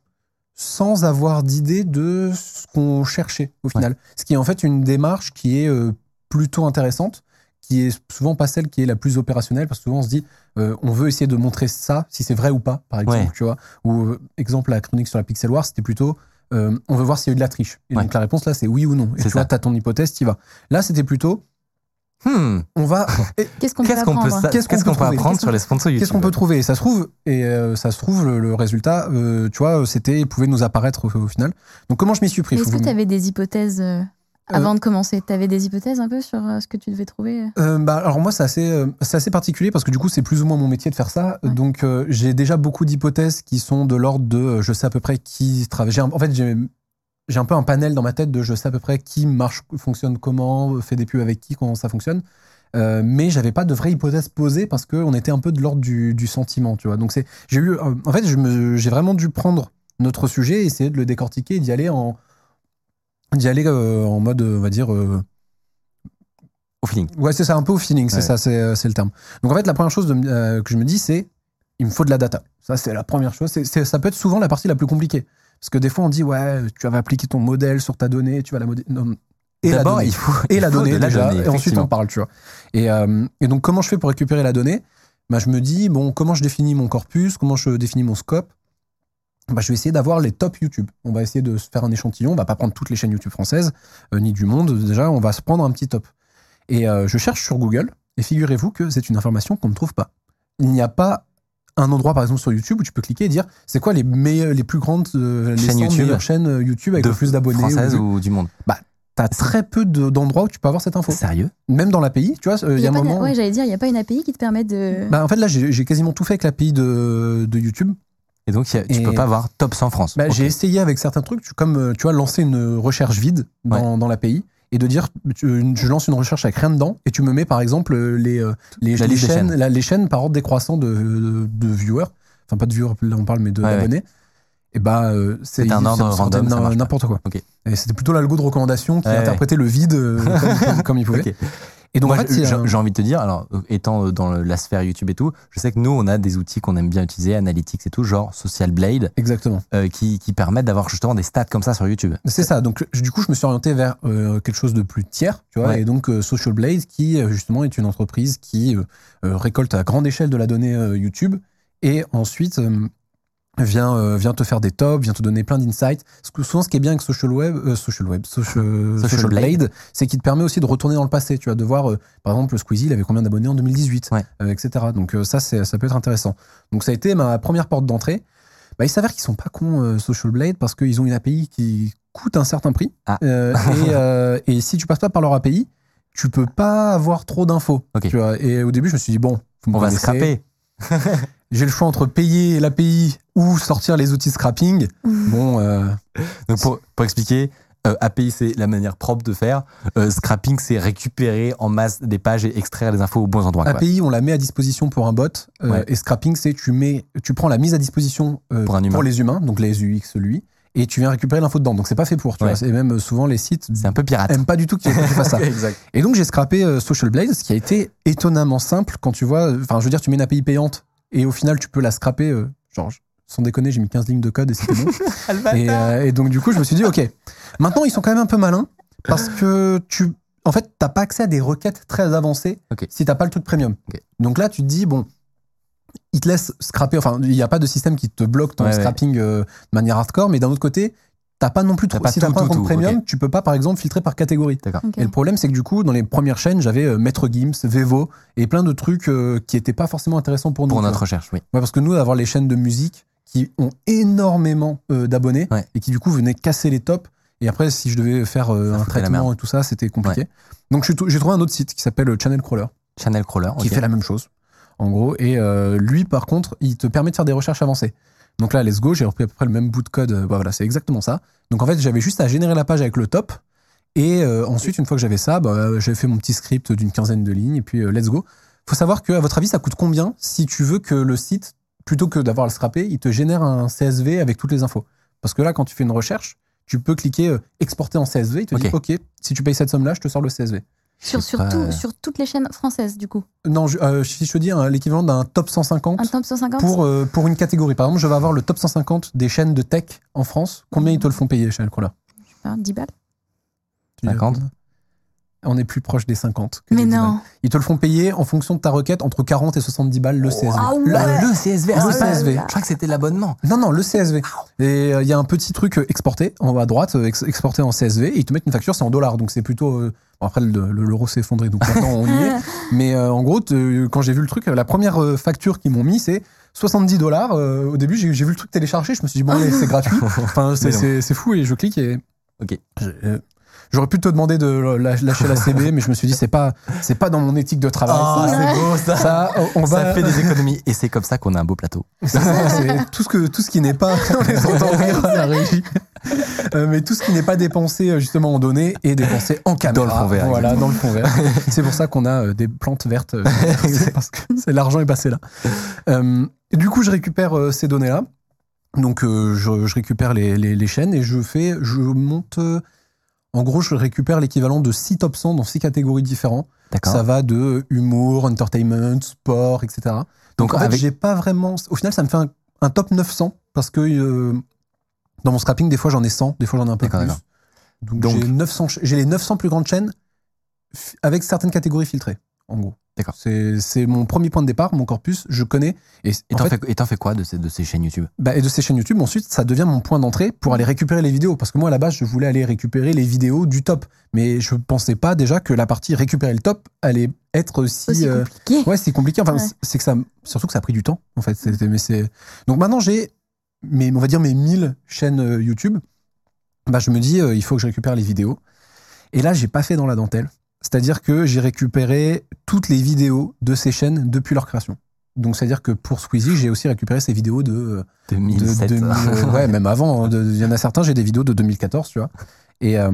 sans avoir d'idée de ce qu'on cherchait au final. Ce qui est en fait une démarche qui est euh, plutôt intéressante, qui est souvent pas celle qui est la plus opérationnelle, parce que souvent on se dit, euh, on veut essayer de montrer ça, si c'est vrai ou pas, par exemple, Ouais. tu vois. Ou, euh, exemple, la chronique sur la Pixel War, c'était plutôt, euh, on veut voir s'il y a eu de la triche. Et Ouais. donc la réponse là, c'est oui ou non. Et tu vois, as ton hypothèse, tu vas. Là, c'était plutôt, Hmm, on va. Qu'est-ce qu'on peut Qu'est-ce qu'on peut, apprendre sa- Qu'est-ce qu'on qu'est-ce peut peut apprendre sur les sponsors YouTube Qu'est-ce qu'on peut trouver? Et ça se trouve, et euh, ça se trouve, le, le résultat, euh, tu vois, c'était, pouvait nous apparaître au, au final. Donc comment je m'y suis pris? Est-ce que tu avais des hypothèses euh, avant de commencer Tu avais des hypothèses un peu sur euh, ce que tu devais trouver Euh, bah, alors moi c'est assez, euh, particulier parce que du coup c'est plus ou moins mon métier de faire ça. Ouais. Donc euh, j'ai déjà beaucoup d'hypothèses qui sont de l'ordre de euh, je sais à peu près qui travaille. En fait j'ai j'ai un peu un panel dans ma tête de je sais à peu près qui marche, fonctionne comment, fait des pubs avec qui, comment ça fonctionne. Euh, mais j'avais pas de vraie hypothèse posée parce qu'on était un peu de l'ordre du, du sentiment, tu vois. Donc c'est, j'ai eu, euh, en fait, j'ai vraiment dû prendre notre sujet, et essayer de le décortiquer, et d'y aller en, d'y aller euh, en mode, on va dire, euh, Au feeling. Ouais, c'est ça, un peu au feeling, c'est Ouais. ça, c'est euh, c'est le terme. Donc en fait, la première chose de euh, que je me dis, c'est il me faut de la data. Ça, c'est la première chose. Ça peut être souvent la partie la plus compliquée. Parce que des fois, on dit, ouais, tu vas appliquer ton modèle sur ta donnée, tu vas la non, Et la donnée. il faut, et il la faut donnée la déjà, donnée, et ensuite on parle, tu vois. Et, et donc comment je fais pour récupérer la donnée? Bah, Je me dis, bon, comment je définis mon corpus, comment je définis mon scope? Bah, Je vais essayer d'avoir les top YouTube. On va essayer de se faire un échantillon, on va pas prendre toutes les chaînes YouTube françaises, euh, ni du monde, déjà, on va se prendre un petit top. Et euh, je cherche sur Google, et figurez-vous que c'est une information qu'on ne trouve pas. Il n'y a pas un endroit, par exemple, sur YouTube où tu peux cliquer et dire c'est quoi les, meilleures, les plus grandes euh, les Chaînes 100 YouTube meilleures chaînes YouTube avec De le plus d'abonnés Française ou- ou du monde T'as très peu de- d'endroits où tu peux avoir cette info. Sérieux? Même dans l'API, tu vois, euh, il y y a un moment. Ouais, j'allais dire, il n'y a pas une API qui te permet de. Bah, en fait, là, j'ai j'ai quasiment tout fait avec l'API de, de YouTube. Et donc, a- tu Et- peux pas voir top 100 France. Bah. J'ai essayé avec certains trucs, tu- comme euh, tu vois, lancer une recherche vide dans, dans l'API et de dire, tu- je lance une recherche avec rien dedans et tu me mets par exemple euh, les, euh, les, chaînes, chaînes. la- les chaînes par ordre décroissant de, de, de viewers. Enfin, pas de viewers, là on parle, mais de- Ouais, d'abonnés. Et bah, euh, c'est un ordre random, n'importe quoi. Ok. Et c'était plutôt l'algo de recommandation qui Ouais, ouais. interprétait le vide euh, comme, comme il pouvait. Et donc, Moi, en fait, j'ai un- envie de te dire, alors, euh, étant euh, dans la sphère YouTube et tout, je sais que nous, on a des outils qu'on aime bien utiliser, Analytics et tout, genre Social Blade, Exactement. euh, qui, qui permettent d'avoir justement des stats comme ça sur YouTube. C'est ça. Donc, je- du coup, je me suis orienté vers euh, quelque chose de plus tiers, tu vois. Ouais. Et donc, euh, Social Blade, qui justement est une entreprise qui récolte à grande échelle de la donnée YouTube Et ensuite, vient, euh, vient te faire des tops, vient te donner plein d'insights. Souvent, ce qui est bien avec Social Web, euh, Social Web, Social, Social Social Blade. Blade, c'est qu'il te permet aussi de retourner dans le passé. Tu vois, de voir, euh, par exemple, Squeezie, il avait combien d'abonnés en 2018, Ouais. euh, etc. Donc ça, c'est, ça peut être intéressant. Donc ça a été ma première porte d'entrée. Bah, il s'avère qu'ils sont pas cons, Social Blade, parce qu'ils ont une API qui coûte un certain prix. Ah. Et, et si tu passes pas par leur API, tu peux pas avoir trop d'infos. Et au début, je me suis dit, bon, vous me On va scraper. J'ai le choix entre payer l'API ou sortir les outils scrapping. Bon, euh, Donc pour, pour expliquer, euh, API c'est la manière propre de faire. Euh, scrapping c'est récupérer en masse des pages et extraire les infos aux bons endroits. quoi. API, on la met à disposition pour un bot. euh, Ouais. Et scrapping, c'est tu mets, tu prends la mise à disposition Pour un humain. les humains, donc les UX, lui, et tu viens récupérer l'info dedans. Donc c'est pas fait pour. Tu Ouais. vois. Et même souvent les sites C'est un peu pirate. aiment pas du tout que tu fasses ça. exact. Et donc j'ai scrappé Social Blade, ce qui a été étonnamment simple quand tu vois. Enfin, je veux dire, tu mets une API payante et au final tu peux la scraper. euh, genre, sans déconner, j'ai mis 15 lignes de code et c'était bon. Et, euh, et donc, du coup, je me suis dit, OK, maintenant, ils sont quand même un peu malins parce que tu. En fait, t'as pas accès à des requêtes très avancées Ok. si t'as pas le truc premium. Donc là, tu te dis, bon, ils te laissent scraper. Enfin, il n'y a pas de système qui te bloque ton Ouais, ouais. scrapping euh, de manière hardcore, mais d'un autre côté, t'as pas non plus trop. pas si t'as pas un compte premium, tu peux pas, par exemple, filtrer par catégorie. Et le problème, c'est que du coup, dans les premières chaînes, j'avais euh, Maître Gims, Vevo et plein de trucs euh, qui étaient pas forcément intéressants pour nous. Pour notre vois. recherche, oui. Ouais, parce que nous, d'avoir les chaînes de musique qui ont énormément euh, d'abonnés Ouais. et qui du coup venaient casser les tops. Et après, si je devais faire euh, un traitement et tout ça, c'était compliqué. Donc j'ai trouvé un autre site qui s'appelle Channel Crawler, Channel crawler. qui fait la même chose, en gros. Et euh, lui, par contre, il te permet de faire des recherches avancées. Donc là, let's go, j'ai repris à peu près le même bout de code. euh, bah voilà, c'est exactement ça. Donc en fait, j'avais juste à générer la page avec le top. Et euh, ensuite, une fois que j'avais ça, bah, j'avais fait mon petit script d'une quinzaine de lignes et puis euh, let's go. Faut savoir que, à votre avis, ça coûte combien si tu veux que le site, plutôt que d'avoir à le scraper, il te génère un CSV avec toutes les infos? Parce que là, quand tu fais une recherche, tu peux cliquer euh, exporter en CSV. Il te dit. OK, si tu payes cette somme-là, je te sors le CSV. Sur, sur, pas- tout- sur toutes les chaînes françaises, du coup. Non, je- euh, si je te dis hein, l'équivalent d'un top 150 Un top 150 pour, euh, pour une catégorie. Par exemple, je vais avoir le top 150 des chaînes de tech en France. Combien ils te le font payer, Channel Crawler Hein, 10 balles Tu dis 50? On est plus proche des 50. que Mais des 10 balles. non. Ils te le font payer en fonction de ta requête entre 40 et 70 balles le CSV. Ah Le, ouais. le CSV. Le ah, CSV. Je crois que c'était l'abonnement. Non, non, le CSV. Et euh, il y a un petit truc euh, exporté en bas à droite, euh, ex- exporté en CSV, et ils te mettent une facture, c'est en dollars. Donc c'est plutôt. euh, bon, après, le- le- l'euro s'est effondré, donc maintenant on y est. Mais euh, en gros, quand j'ai vu le truc, la première facture qu'ils m'ont mis, c'est 70 dollars. Au début, j'ai vu le truc télécharger, je me suis dit, bon, allez, c'est gratuit. Enfin, c'est- fou, et je clique et. Ok. Je- euh, J'aurais pu te demander de lâ- lâcher la CB, mais je me suis dit, c'est pas, c'est pas dans mon éthique de travail. Ah, ça, c'est beau ça. ça, on va. Ça fait des économies. Et c'est comme ça qu'on a un beau plateau. C'est ça, c'est tout ce que tout ce qui n'est pas on les entend rire à la régie. Euh, mais tout ce qui n'est pas dépensé euh, justement en données est dépensé en caméra. Dans le fond vert, Voilà, dans le fond vert. c'est pour ça qu'on a euh, des plantes vertes. euh, c'est parce que c'est l'argent est passé là. Et du coup, je récupère ces données là. Donc, euh, je, je récupère les, les, les chaînes et je fais, je monte. En gros, je récupère l'équivalent de 6 top 100 dans 6 catégories différentes. Ça va de humour, entertainment, sport, etc. Donc, Donc, en fait, avec- j'ai pas vraiment. Au final, ça me fait un, un top 900 parce que euh, dans mon scrapping, des fois j'en ai 100, des fois j'en ai un peu plus. Donc, Donc- j'ai 900, ch- j'ai les 900 plus grandes chaînes avec certaines catégories filtrées, en gros. D'accord. C'est c'est mon premier point de départ, mon corpus, je connais. Et, Et en t'en fait, fais, et t'en fais quoi de ces, de ces chaînes YouTube? Bah, et de ces chaînes YouTube, ensuite, ça devient mon point d'entrée pour aller récupérer les vidéos. Parce que moi, à la base, je voulais aller récupérer les vidéos du top. Mais je pensais pas déjà que la partie récupérer le top allait être si. Aussi euh, compliqué. Ouais, c'est compliqué. Enfin, Ouais. c'est- que ça, surtout que ça a pris du temps, en fait. C'était- Mais c'est donc maintenant j'ai, mes, on va dire mes 1000 chaînes euh, YouTube. Bah, je me dis, euh, il faut que je récupère les vidéos. Et là, j'ai pas fait dans la dentelle. C'est-à-dire que j'ai récupéré toutes les vidéos de ces chaînes depuis leur création. Donc, c'est-à-dire que pour Squeezie, j'ai aussi récupéré ces vidéos de, euh, de 2007. 2000, ouais, même avant. hein, Il y en a certains, j'ai des vidéos de 2014, tu vois. Et, euh,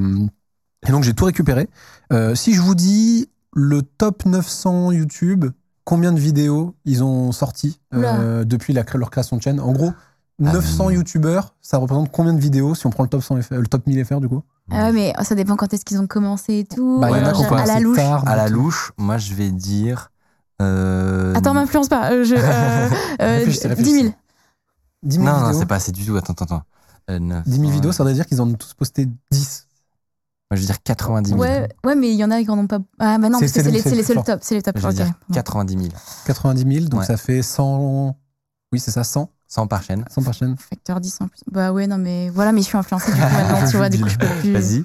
et donc, j'ai tout récupéré. Euh, si je vous dis le top 900 YouTube, combien de vidéos ils ont sorti euh, depuis la, leur création de chaîne? En gros, 900 Euh. YouTubeurs, ça représente combien de vidéos si on prend le top 100 FR, le top 1000 FR du coup? Ah ouais, mais ça dépend quand est-ce qu'ils ont commencé et tout. Bah, il y en a Ouais, qui ont je- à la commencé louche. tard, À la donc, louche, moi je vais dire. euh, Attends, m'influence pas. euh, je, euh, euh, Réfléchissez, 10 réfléchissez. 000. 10 000 Non, non, vidéos. c'est pas assez du tout. Attends, attends, attends. Euh, 900, 10 000 vidéos, euh, ça veut dire qu'ils en ont tous posté 10. Moi je vais dire 90 000. Ouais, ouais, mais il y en a qui en ont pas. Ah, bah non, C'est- parce que c'est le- les- les- top. C'est les top. Je vais ok. dire Bon. 90 000. 90 000, donc Ouais. ça fait 100. Oui, c'est ça, 100, 100 par chaîne. 100 par chaîne. Facteur 10 en plus. Bah ouais, non, mais voilà, mais je suis influencée du coup maintenant, tu vois, du coup, je peux plus. Vas-y.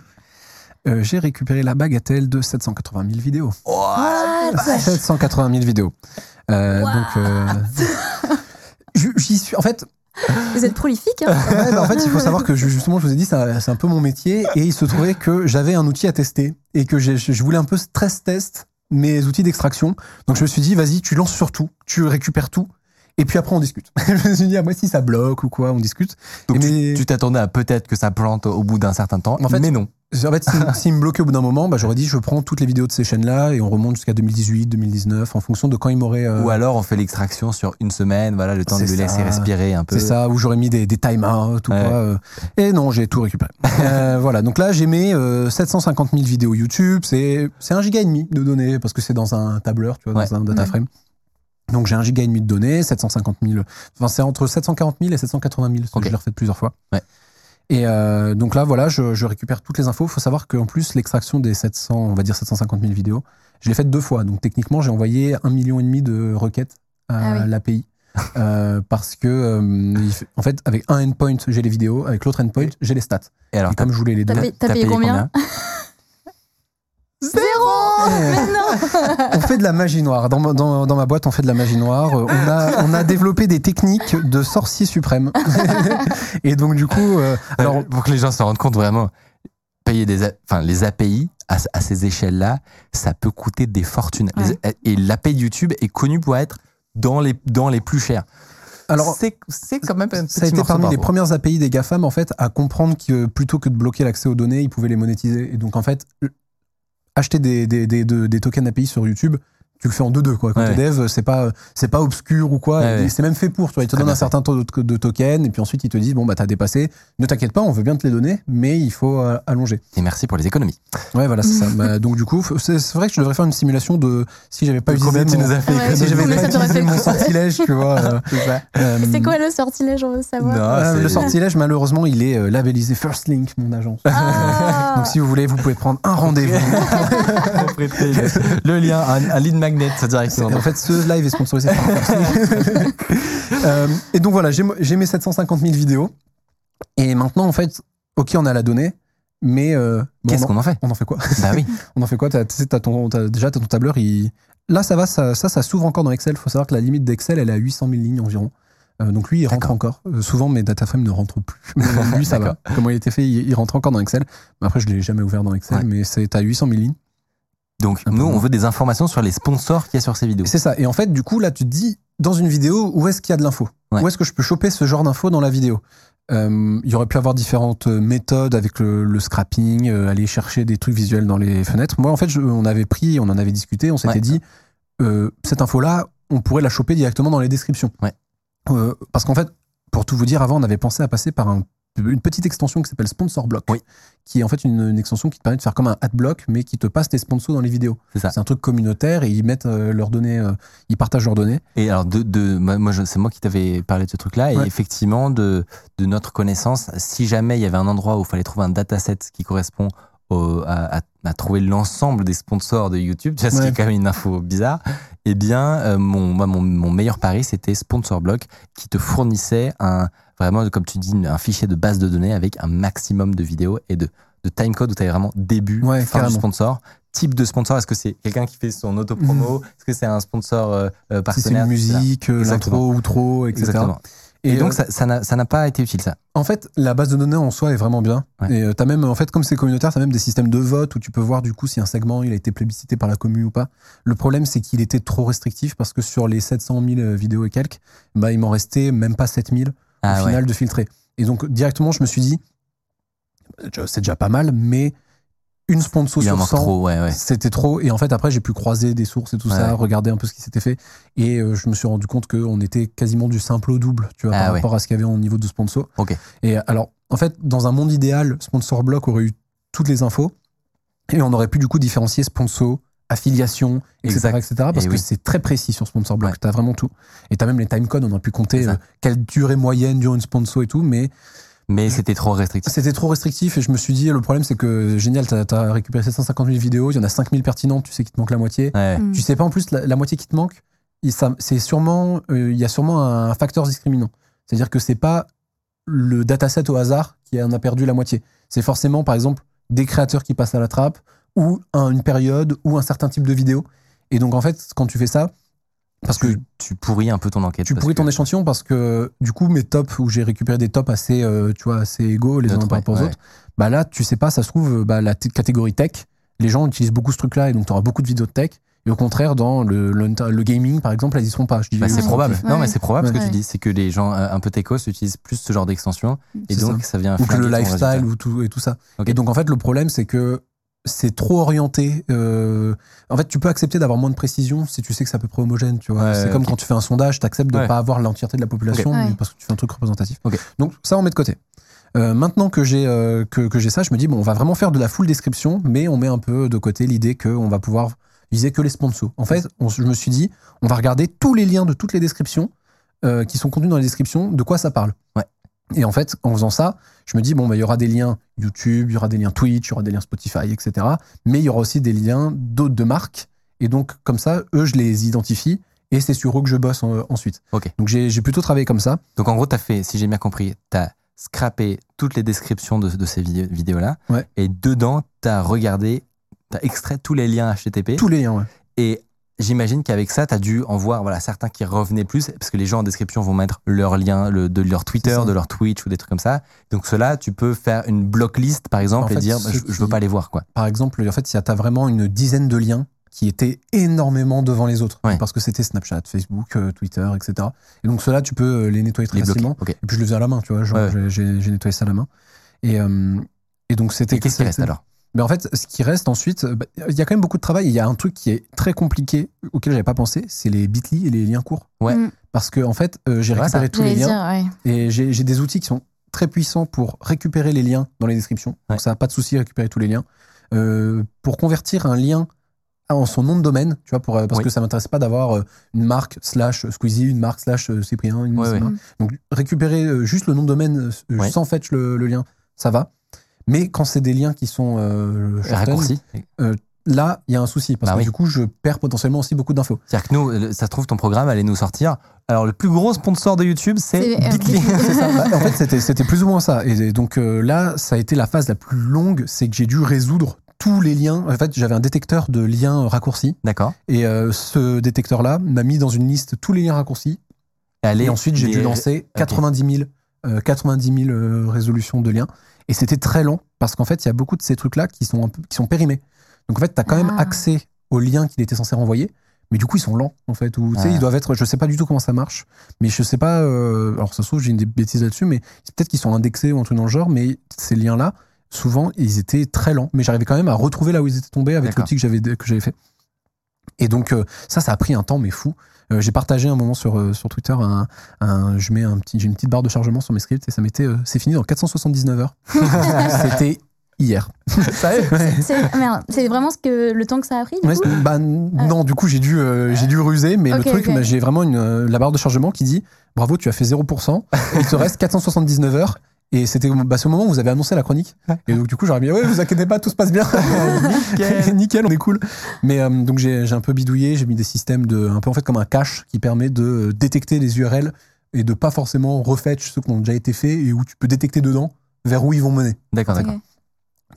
Euh, j'ai récupéré la bagatelle de 780 000 vidéos. What? 780 000 vidéos. Euh, donc, euh, j'y suis. En fait, Vous êtes prolifique, hein Ouais, bah, en fait, il faut savoir que je- justement, je vous ai dit, c'est un, peu mon métier, et il se trouvait que j'avais un outil à tester et que je voulais un peu stress test mes outils d'extraction. Donc je me suis dit, vas-y, tu lances sur tout, tu récupères tout, et puis après on discute. je me suis dit, ah, moi si ça bloque ou quoi, on discute. Donc, tu- Mais- tu t'attendais à peut-être que ça plante au bout d'un certain temps, En fait, mais non. En fait, s'il me bloquait au bout d'un moment, bah, j'aurais dit, je prends toutes les vidéos de ces chaînes-là et on remonte jusqu'à 2018, 2019, en fonction de quand ils m'auraient. euh, Ou alors on fait l'extraction sur une semaine, voilà, le temps de le laisser respirer un peu. C'est ça, où j'aurais mis des, des time-out ou Ouais. quoi. euh. Et non, j'ai tout récupéré. Euh, voilà, donc là, j'ai mis euh, 750 000 vidéos YouTube. C'est un giga et demi de données parce que c'est dans un tableur, tu vois, Ouais. dans un data frame. Donc j'ai un giga et demi de données, 750 000. Enfin, c'est entre 740 000 et 780 000. Ok. Je l'ai refait plusieurs fois. Ouais. Et euh, donc là, voilà, je, je récupère toutes les infos. Il faut savoir qu'en plus, l'extraction des 700, on va dire 750 000 vidéos, je l'ai faite deux fois. Donc techniquement, j'ai envoyé un million et demi de requêtes à Ah oui. l'API. Euh, parce que euh, en fait avec un endpoint j'ai les vidéos avec l'autre endpoint j'ai les stats Et alors, et comme je voulais les T'as deux payé- t'as payé combien? Zéro Mais non. on fait de la magie noire. Dans, ma- dans, dans ma boîte on fait de la magie noire. Euh, on a on a développé des techniques de sorcier suprême. Et donc du coup euh, alors alors pour que les gens se rendent compte vraiment, payer des, a- enfin les API à, à ces échelles-là, ça peut coûter des fortunes. Les- et l'API YouTube est connue pour être dans les dans les plus chers. alors c'est c'est quand même un ça a petit été morceau parmi par les premières API des GAFAM en fait à comprendre que plutôt que de bloquer l'accès aux données, ils pouvaient les monétiser. Et donc en fait, acheter des, des, des, de- des tokens API sur YouTube, tu le fais en 2-2 quoi. Quand Ouais, t'es dev, c'est pas c'est pas obscur ou quoi. Ouais. C'est même fait pour. Tu vois, ils te Très donnent un certain taux de, de tokens et puis ensuite ils te disent bon bah t'as dépassé. Ne t'inquiète pas, on veut bien te les donner, mais il faut euh, allonger. Et merci pour les économies. Ouais voilà c'est ça. Bah, donc du coup, c'est vrai que je devrais faire une simulation de si j'avais pas utilisé combien tu mon- nous as fait si j'avais pas utilisé mon sortilège, tu vois. euh, euh, C'est quoi le sortilège, on veut savoir Non. euh, le sortilège, malheureusement, il est euh, labellisé First Link, mon agence. Ah. Donc, si vous voulez, vous pouvez prendre un rendez-vous. Prêter le, lien, un, un lead magnet directement. En fait, ce live est sponsorisé par. Euh, et donc, voilà, j'ai mes 750 000 vidéos. Et maintenant, en fait, OK, on a la donnée, mais euh, Qu'est-ce en- qu'on en fait on en fait quoi Bah oui. On en fait quoi? T'as- tu sais, t'as ton, t'as- Déjà, ton tableur, il... là, ça va, ça, ça, ça s'ouvre encore dans Excel. Il faut savoir que la limite d'Excel, elle est à 800 000 lignes environ. Euh, donc lui, il rentre encore. Euh, souvent, mes data frames ne rentrent plus. Mais lui, ça va. Comment il était fait, il, il rentre encore dans Excel. Mais après, je l'ai jamais ouvert dans Excel, Ouais. mais c'est à 800 000 lignes. Donc nous, on veut des informations sur les sponsors qu'il y a sur ces vidéos. C'est ça. Et en fait, du coup, là, tu te dis, dans une vidéo, où est-ce qu'il y a de l'info? Ouais. Où est-ce que je peux choper ce genre d'info dans la vidéo? Euh, Il y aurait pu avoir différentes euh, méthodes avec le, le scrapping, euh, aller chercher des trucs visuels dans les fenêtres. Moi, en fait, je- on avait pris, on en avait discuté, on s'était Ouais. dit, euh, cette info-là, on pourrait la choper directement dans les descriptions. Ouais. Parce qu'en fait, pour tout vous dire, avant, on avait pensé à passer par un- une petite extension qui s'appelle Sponsor Block, Oui. qui est en fait une, une extension qui te permet de faire comme un adblock, mais qui te passe tes sponsors dans les vidéos. C'est ça. C'est un truc communautaire et ils mettent euh, leurs données, euh, ils partagent leurs données. Et alors, de, de, moi, c'est moi qui t'avais parlé de ce truc-là. Et effectivement, de, de notre connaissance, si jamais il y avait un endroit où il fallait trouver un dataset qui correspond au- à, à- à trouver l'ensemble des sponsors de YouTube, tu vois, ce qui est quand même une info bizarre, eh bien, euh, mon, moi, mon, mon meilleur pari, c'était SponsorBlock qui te fournissait un, vraiment, comme tu dis, un fichier de base de données avec un maximum de vidéos et de, de timecode où tu avais vraiment début, Ouais, fin du sponsor. Type de sponsor, est-ce que c'est quelqu'un qui fait son auto-promo? Est-ce que c'est un sponsor euh, euh, Si c'est partenaire? une musique, euh, l'intro, outro, etc. Exactement. Et, donc, euh, ça- n'a pas été utile, ça. en fait, la base de données en soi est vraiment bien. Ouais. Et euh, t'as même, en fait, comme c'est communautaire, t'as même des systèmes de vote où tu peux voir du coup si un segment il a été plébiscité par la commune ou pas. Le problème, c'est qu'il était trop restrictif parce que sur les 700 000 euh, vidéos et quelques, bah, il m'en restait même pas 7000 Ah au ouais. final de filtrer. Et donc, directement, je me suis dit, euh, c'est déjà pas mal, mais une sponsor en sur manque 100, trop, ouais, ouais. C'était trop. Et en fait, après, j'ai pu croiser des sources et tout Ouais, ça, regarder un peu ce qui s'était fait. Et euh, je me suis rendu compte qu'on était quasiment du simple au double, tu vois, Ah par rapport à ce qu'il y avait au niveau de sponsor. Ok. Et alors, en fait, dans un monde idéal, Sponsor Block aurait eu toutes les infos. Et on aurait pu du coup différencier sponsor, affiliation, etc. Etc. parce Et que oui. c'est très précis sur Sponsor Block. Ouais. T'as vraiment tout. Et t'as même les timecodes, on a pu compter euh, quelle durée moyenne dure une sponsor et tout. Mais Mais c'était trop restrictif. c'était trop restrictif et je me suis dit, le problème c'est que génial, t'as as récupéré 750 000 vidéos, il y en a 5000 pertinentes, tu sais qu'il te manque la moitié. Ouais. Mm. Tu sais pas en plus la, la moitié qui te manque, c'est sûrement, euh, il y a sûrement un facteur discriminant. C'est-à-dire que c'est pas le dataset au hasard qui en a perdu la moitié. C'est forcément, par exemple, des créateurs qui passent à la trappe ou un- une période ou un certain type de vidéo. Et donc, en fait, quand tu fais ça, parce que tu, tu pourris un peu ton enquête. tu parce pourris ton que- échantillon parce que du coup mes tops où j'ai récupéré des tops assez euh, tu vois assez égaux les uns par rapport aux ouais, autres bah là tu sais pas ça se trouve bah, la catégorie tech les gens utilisent beaucoup ce truc là et donc tu auras beaucoup de vidéos de tech et au contraire dans le, le, le gaming par exemple elles y seront pas je dis Bah, c'est Ouais. probable. Non, mais c'est probable ce que tu dis. C'est que les gens euh, un peu techos utilisent plus ce genre d'extension. Et donc, ça, vient. ou que le lifestyle ou tout et tout ça et donc en fait le problème c'est que c'est trop orienté euh, en fait tu peux accepter d'avoir moins de précision si tu sais que c'est à peu près homogène tu vois. Ouais, c'est comme quand tu fais un sondage tu acceptes de Ouais. pas avoir l'entièreté de la population parce que tu fais un truc représentatif. Ok. donc ça on met de côté. Euh, maintenant que j'ai euh, que, que j'ai ça je me dis bon on va vraiment faire de la full description mais on met un peu de côté l'idée qu'on va pouvoir viser que les sponsors. En fait on- je me suis dit on va regarder tous les liens de toutes les descriptions qui sont contenus dans les descriptions de quoi ça parle. Ouais. Et en fait, en faisant ça, je me dis, bon, bah, il y aura des liens YouTube, il y aura des liens Twitch, il y aura des liens Spotify, etc. Mais il y aura aussi des liens d'autres de marques. Et donc, comme ça, eux, je les identifie et c'est sur eux que je bosse en- ensuite. Ok. Donc, j'ai plutôt travaillé comme ça. Donc, en gros, tu as fait, si j'ai bien compris, tu as scrappé toutes les descriptions de, de ces vidé- vidéos-là. Ouais. Et dedans, tu as regardé, tu as extrait tous les liens HTTP. Tous les liens, ouais. Et j'imagine qu'avec ça, tu as dû en voir voilà, certains qui revenaient plus, parce que les gens en description vont mettre leur lien le- de leur Twitter, de leur Twitch ou des trucs comme ça. Donc cela, tu peux faire une block list, par exemple, En et dire, bah, je, je veux pas les voir. quoi. Par exemple, en fait, tu as vraiment une dizaine de liens qui étaient énormément devant les autres. Ouais. Parce que c'était Snapchat, Facebook, euh, Twitter, etc. Et donc, ceux-là, tu peux euh, les nettoyer très Les facilement. Et puis, je le faisais à la main, tu vois. Ouais. j'ai- nettoyé ça à la main. Et, euh, et donc, c'était. Qu'est-ce qui reste alors? Mais en fait, ce qui reste ensuite, bah, il y a quand même beaucoup de travail. Il y a un truc qui est très compliqué auquel j'avais pas pensé, c'est les bit.ly et les liens courts. Ouais. Mm. Parce que en fait, euh, j'ai récupéré tous les liens dire, ouais. et j'ai j'ai des outils qui sont très puissants pour récupérer les liens dans les descriptions. Ouais. Donc ça n'a pas de souci récupérer tous les liens. Euh, pour convertir un lien en son nom de domaine, tu vois, pour, euh, parce Oui. que ça m'intéresse pas d'avoir une marque slash Squeezie, une marque slash Cyprien, une Ouais, ouais. marque. Donc récupérer juste le nom de domaine Ouais. sans fetch le, le lien, ça va. Mais quand c'est des liens qui sont euh, shorten, Raccourci. là, il y a un souci parce Bah que oui. du coup, je perds potentiellement aussi beaucoup d'infos. C'est-à-dire que nous, le- ça se trouve, ton programme allait nous sortir. Alors, le plus gros sponsor de YouTube, c'est euh, Bitly. C'est ça. Bah, en fait, c'était, c'était plus ou moins ça. Et donc euh, là, ça a été la phase la plus longue, c'est que j'ai dû résoudre tous les liens. En fait, j'avais un détecteur de liens raccourcis. D'accord. Et euh, ce détecteur-là m'a mis dans une liste tous les liens raccourcis. Allez, Et ensuite, j'ai dû lancer 90 000, euh, 90 000 euh, résolutions de liens. Et c'était très lent parce qu'en fait, il y a beaucoup de ces trucs-là qui sont, un peu, qui sont périmés. Donc en fait, tu as quand même Ah. accès aux liens qu'il était censé renvoyer. Mais du coup, ils sont lents, en fait. Ou, tu sais, Ah. ils doivent être. Je sais pas du tout comment ça marche. Mais je sais pas. euh, alors, ça se trouve, j'ai une des bêtises là-dessus. Mais peut-être qu'ils sont indexés ou un truc dans le genre. Mais ces liens-là, souvent, ils étaient très lents. Mais j'arrivais quand même à retrouver là où ils étaient tombés avec l'outil que j'avais que j'avais fait. Et donc, euh, ça, ça a pris un temps, mais fou. Euh, j'ai partagé un moment sur, euh, sur Twitter un, un- je mets un petit, j'ai une petite barre de chargement sur mes scripts et ça m'était, euh, c'est fini dans 479 heures. C'était hier. Ça y est. Ouais. C'est vraiment ce que, le temps que ça a pris du Ouais, coup c'est- bah, non, du coup, j'ai dû, euh, j'ai dû ruser, mais le truc, bah, j'ai vraiment une, la barre de chargement qui dit bravo, tu as fait 0%, il te reste 479 heures. Et c'était bah, au moment où vous avez annoncé la chronique. Et donc, du coup, j'aurais dit, ouais, vous inquiétez pas, tout se passe bien. Nickel. Nickel, on est cool. Mais euh, donc, j'ai un peu bidouillé, j'ai mis des systèmes de, un peu en fait comme un cache qui permet de euh, détecter les URL et de pas forcément refetch ceux qui ont déjà été faits et où tu peux détecter dedans vers où ils vont mener. D'accord, d'accord.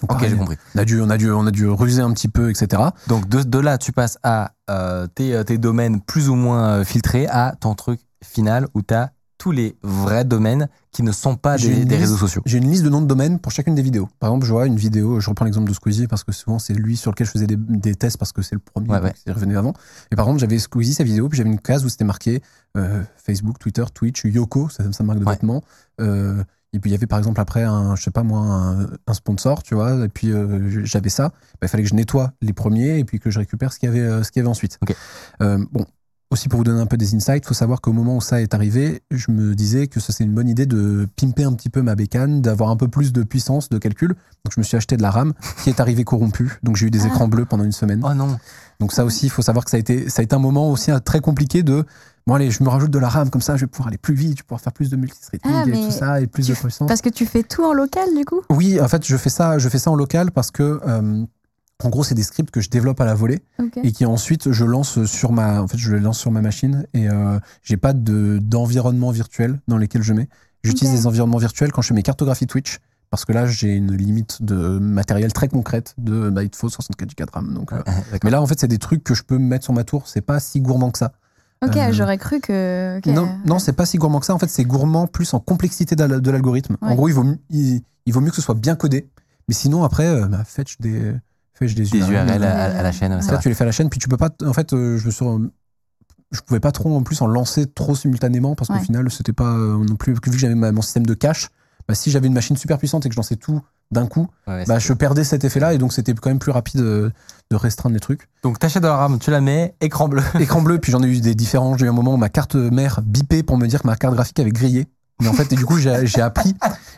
Donc, Ok, j'ai compris. On a dû, on a dû, on a dû ruser un petit peu, etc. Donc, de, de là, tu passes à euh, tes, tes domaines plus ou moins filtrés à ton truc final où tu as tous les vrais domaines qui ne sont pas des, réseaux sociaux. J'ai une liste de noms de domaines pour chacune des vidéos. Par exemple, je vois une vidéo, je reprends l'exemple de Squeezie parce que souvent c'est lui sur lequel je faisais des, des tests parce que c'est le premier Ouais, ouais. c'est revenu avant. Et par contre, j'avais Squeezie sa vidéo, puis j'avais une case où c'était marqué euh, Facebook, Twitter, Twitch, Yoko, ça, ça marque de Ouais. vêtements. Euh, et puis il y avait par exemple après un, je sais pas moi, un, un sponsor, tu vois. Et puis euh, j'avais ça. Bah, il fallait que je nettoie les premiers et puis que je récupère ce qu'il y avait, ce qu'il y avait ensuite. Ok. Euh, bon, aussi pour vous donner un peu des insights, il faut savoir qu'au moment où ça est arrivé, je me disais que ça c'est une bonne idée de pimper un petit peu ma bécane, d'avoir un peu plus de puissance de calcul. Donc je me suis acheté de la RAM qui est arrivée corrompue. Donc j'ai eu des Ah. écrans bleus pendant une semaine. Oh non. Donc ça aussi, il faut savoir que ça a été, ça a été un moment aussi euh, très compliqué de bon allez, je me rajoute de la RAM comme ça, je vais pouvoir aller plus vite, je vais pouvoir faire plus de multithreading Ah, et tout ça et plus de puissance. Parce que tu fais tout en local du coup? Oui, en fait, je fais ça, je fais ça en local parce que euh, En gros, c'est des scripts que je développe à la volée et qui ensuite je lance sur ma, en fait, je les lance sur ma machine et euh, j'ai pas de d'environnement virtuel dans lesquels je mets. J'utilise des environnements virtuels quand je fais mes cartographies Twitch parce que là j'ai une limite de matériel très concrète de bah, il te faut 64 Go de RAM. Donc, euh, mais là en fait c'est des trucs que je peux mettre sur ma tour. C'est pas si gourmand que ça. Ok, Euh, j'aurais cru que. Non, non, c'est pas si gourmand que ça. En fait, c'est gourmand plus en complexité de l'algorithme. En gros, il vaut, il vaut mieux que ce soit bien codé. Mais sinon, après, euh, bah, fetch des, fetch des Des URL à, à la chaîne. Ça tu les fais à la chaîne, puis tu peux pas. En fait, euh, je me suis. Je pouvais pas trop en plus en lancer trop simultanément parce qu'au Ouais. final, c'était pas euh, non plus. Vu que j'avais mon système de cache, bah, si j'avais une machine super puissante et que je lançais tout d'un coup, Ouais, bah, je perdais cet effet-là et donc c'était quand même plus rapide euh, de restreindre les trucs. Donc t'achètes de la RAM, tu la mets, écran bleu. Écran bleu, puis j'en ai eu des différents. J'ai eu un moment où ma carte mère bipait pour me dire que ma carte graphique avait grillé. Mais en fait, du coup, j'ai appris,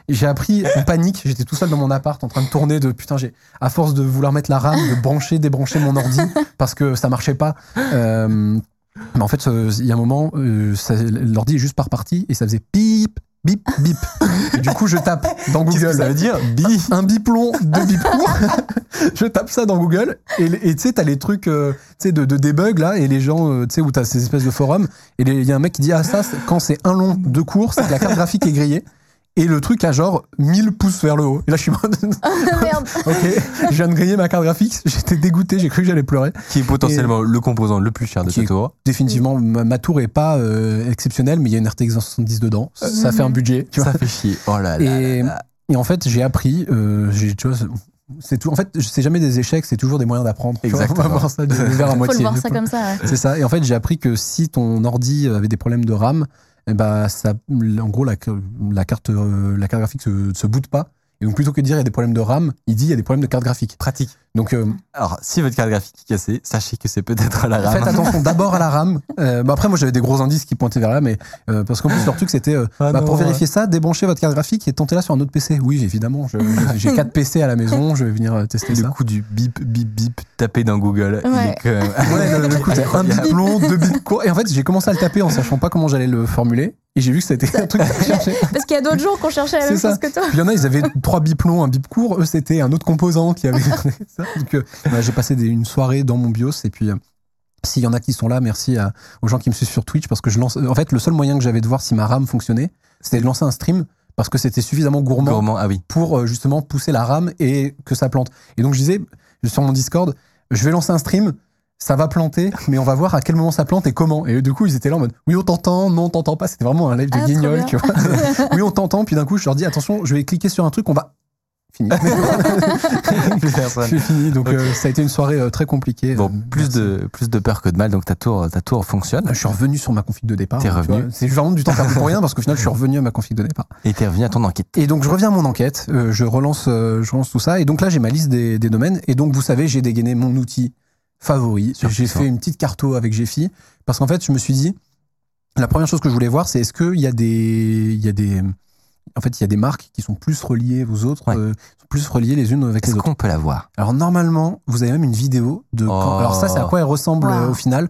j'ai appris panique. J'étais tout seul dans mon appart en train de tourner de putain, j'ai, à force de vouloir mettre la RAM, de brancher, débrancher mon ordi parce que ça marchait pas. Euh, mais en fait, il y a un moment, euh, l'ordi est juste par partie et ça faisait bip, bip, bip. Et du coup, je tape dans Google. que ça veut dire Bi. Un bip long, deux bips courts. je tape ça dans Google et tu sais, t'as les trucs euh, de, de debug là et les gens, euh, tu sais, où t'as ces espèces de forums et il y a un mec qui dit Ah, ça, quand c'est un long, deux courts, c'est que la carte graphique est grillée. Et le truc a genre 1000 pouces vers le haut. Et là, je suis en mode, Merde. ok, je viens de griller ma carte graphique. J'étais dégoûté, j'ai cru que j'allais pleurer. Qui est potentiellement le composant le plus cher de ce tour. Définitivement, ma, ma tour est pas euh, exceptionnelle, mais il y a une RTX 70 dedans. Ça fait un budget, tu vois. Ça fait chier. Oh là là. Et, là là. et en fait, j'ai appris, euh, tu vois, c'est- tout. En fait, c'est jamais des échecs, c'est toujours des moyens d'apprendre. Exactement. On va voir ça à Faut moitié. le voir ça comme ça. ouais. C'est ça. Et en fait, j'ai appris que si ton ordi avait des problèmes de RAM, eh ben, ça, en gros, la, carte, euh, la carte graphique se, se pas. Et donc, plutôt que de dire il y a des problèmes de RAM, il dit il y a des problèmes de carte graphique. Pratique. Donc, euh, Alors, si votre carte graphique est cassée, sachez que c'est peut-être la RAM. faites attention d'abord à la RAM. Euh, bah après, moi, j'avais des gros indices qui pointaient vers là, mais euh, parce qu'en plus, leur truc, c'était euh, Ah bah, pour vérifier ça, débranchez votre carte graphique et tentez-la sur un autre PC. Oui, évidemment. J'ai quatre PC à la maison, je vais venir tester Le ça. coup du bip, bip, bip tapé dans Google. Ouais. même- Ouais, le, le coup, c'est un bip long, deux bips courts. Et en fait, j'ai commencé à le taper en sachant pas comment j'allais le formuler. Et j'ai vu que c'était un truc à chercher. Parce qu'il y a d'autres gens qui ont cherché la même ça. chose que toi. Puis il y en a, ils avaient trois bips longs, un bip court. Eux, c'était un autre composant qui avait ça. Donc, euh, bah, j'ai passé des- une soirée dans mon BIOS. Et puis, euh, s'il y en a qui sont là, merci à- aux gens qui me suivent sur Twitch. Parce que je lance. En fait, le seul moyen que j'avais de voir si ma RAM fonctionnait, c'était de lancer un stream. Parce que c'était suffisamment gourmand Gourmand, ah oui. pour euh, justement pousser la RAM et que ça plante. Et donc je disais sur mon Discord, je vais lancer un stream, ça va planter, mais on va voir à quel moment ça plante et comment. Et du coup, ils étaient là en mode oui, on t'entend, non, on t'entend pas. C'était vraiment un live de Ah, guignol, tu vois. oui, on t'entend, puis d'un coup, je leur dis attention, je vais cliquer sur un truc, on va. Fini. Plus personne. C'est fini. Donc euh, ça a été une soirée euh, très compliquée. Bon, Euh, plus de, plus de peur que de mal, donc ta tour, ta tour fonctionne. Je suis revenu sur ma config de départ. T'es revenu. C'est vraiment du temps perdu pour rien parce qu'au final, je suis revenu à ma config de départ. Et t'es revenu à ton enquête. Et donc je reviens à mon enquête, euh, je relance, euh, je relance tout ça, et donc là j'ai ma liste des, des domaines, et donc vous savez j'ai dégainé mon outil favori, j'ai fait une petite carto avec Gephi, parce qu'en fait je me suis dit, la première chose que je voulais voir c'est est-ce qu'il y a des, il y a des, en fait il y a des marques qui sont plus reliées aux autres, Ouais. euh, sont plus reliées les unes avec les Est-ce autres. qu'on peut la voir? Alors normalement vous avez même une vidéo de, quand- Oh. alors ça c'est à quoi elle ressemble Wow. euh, au final.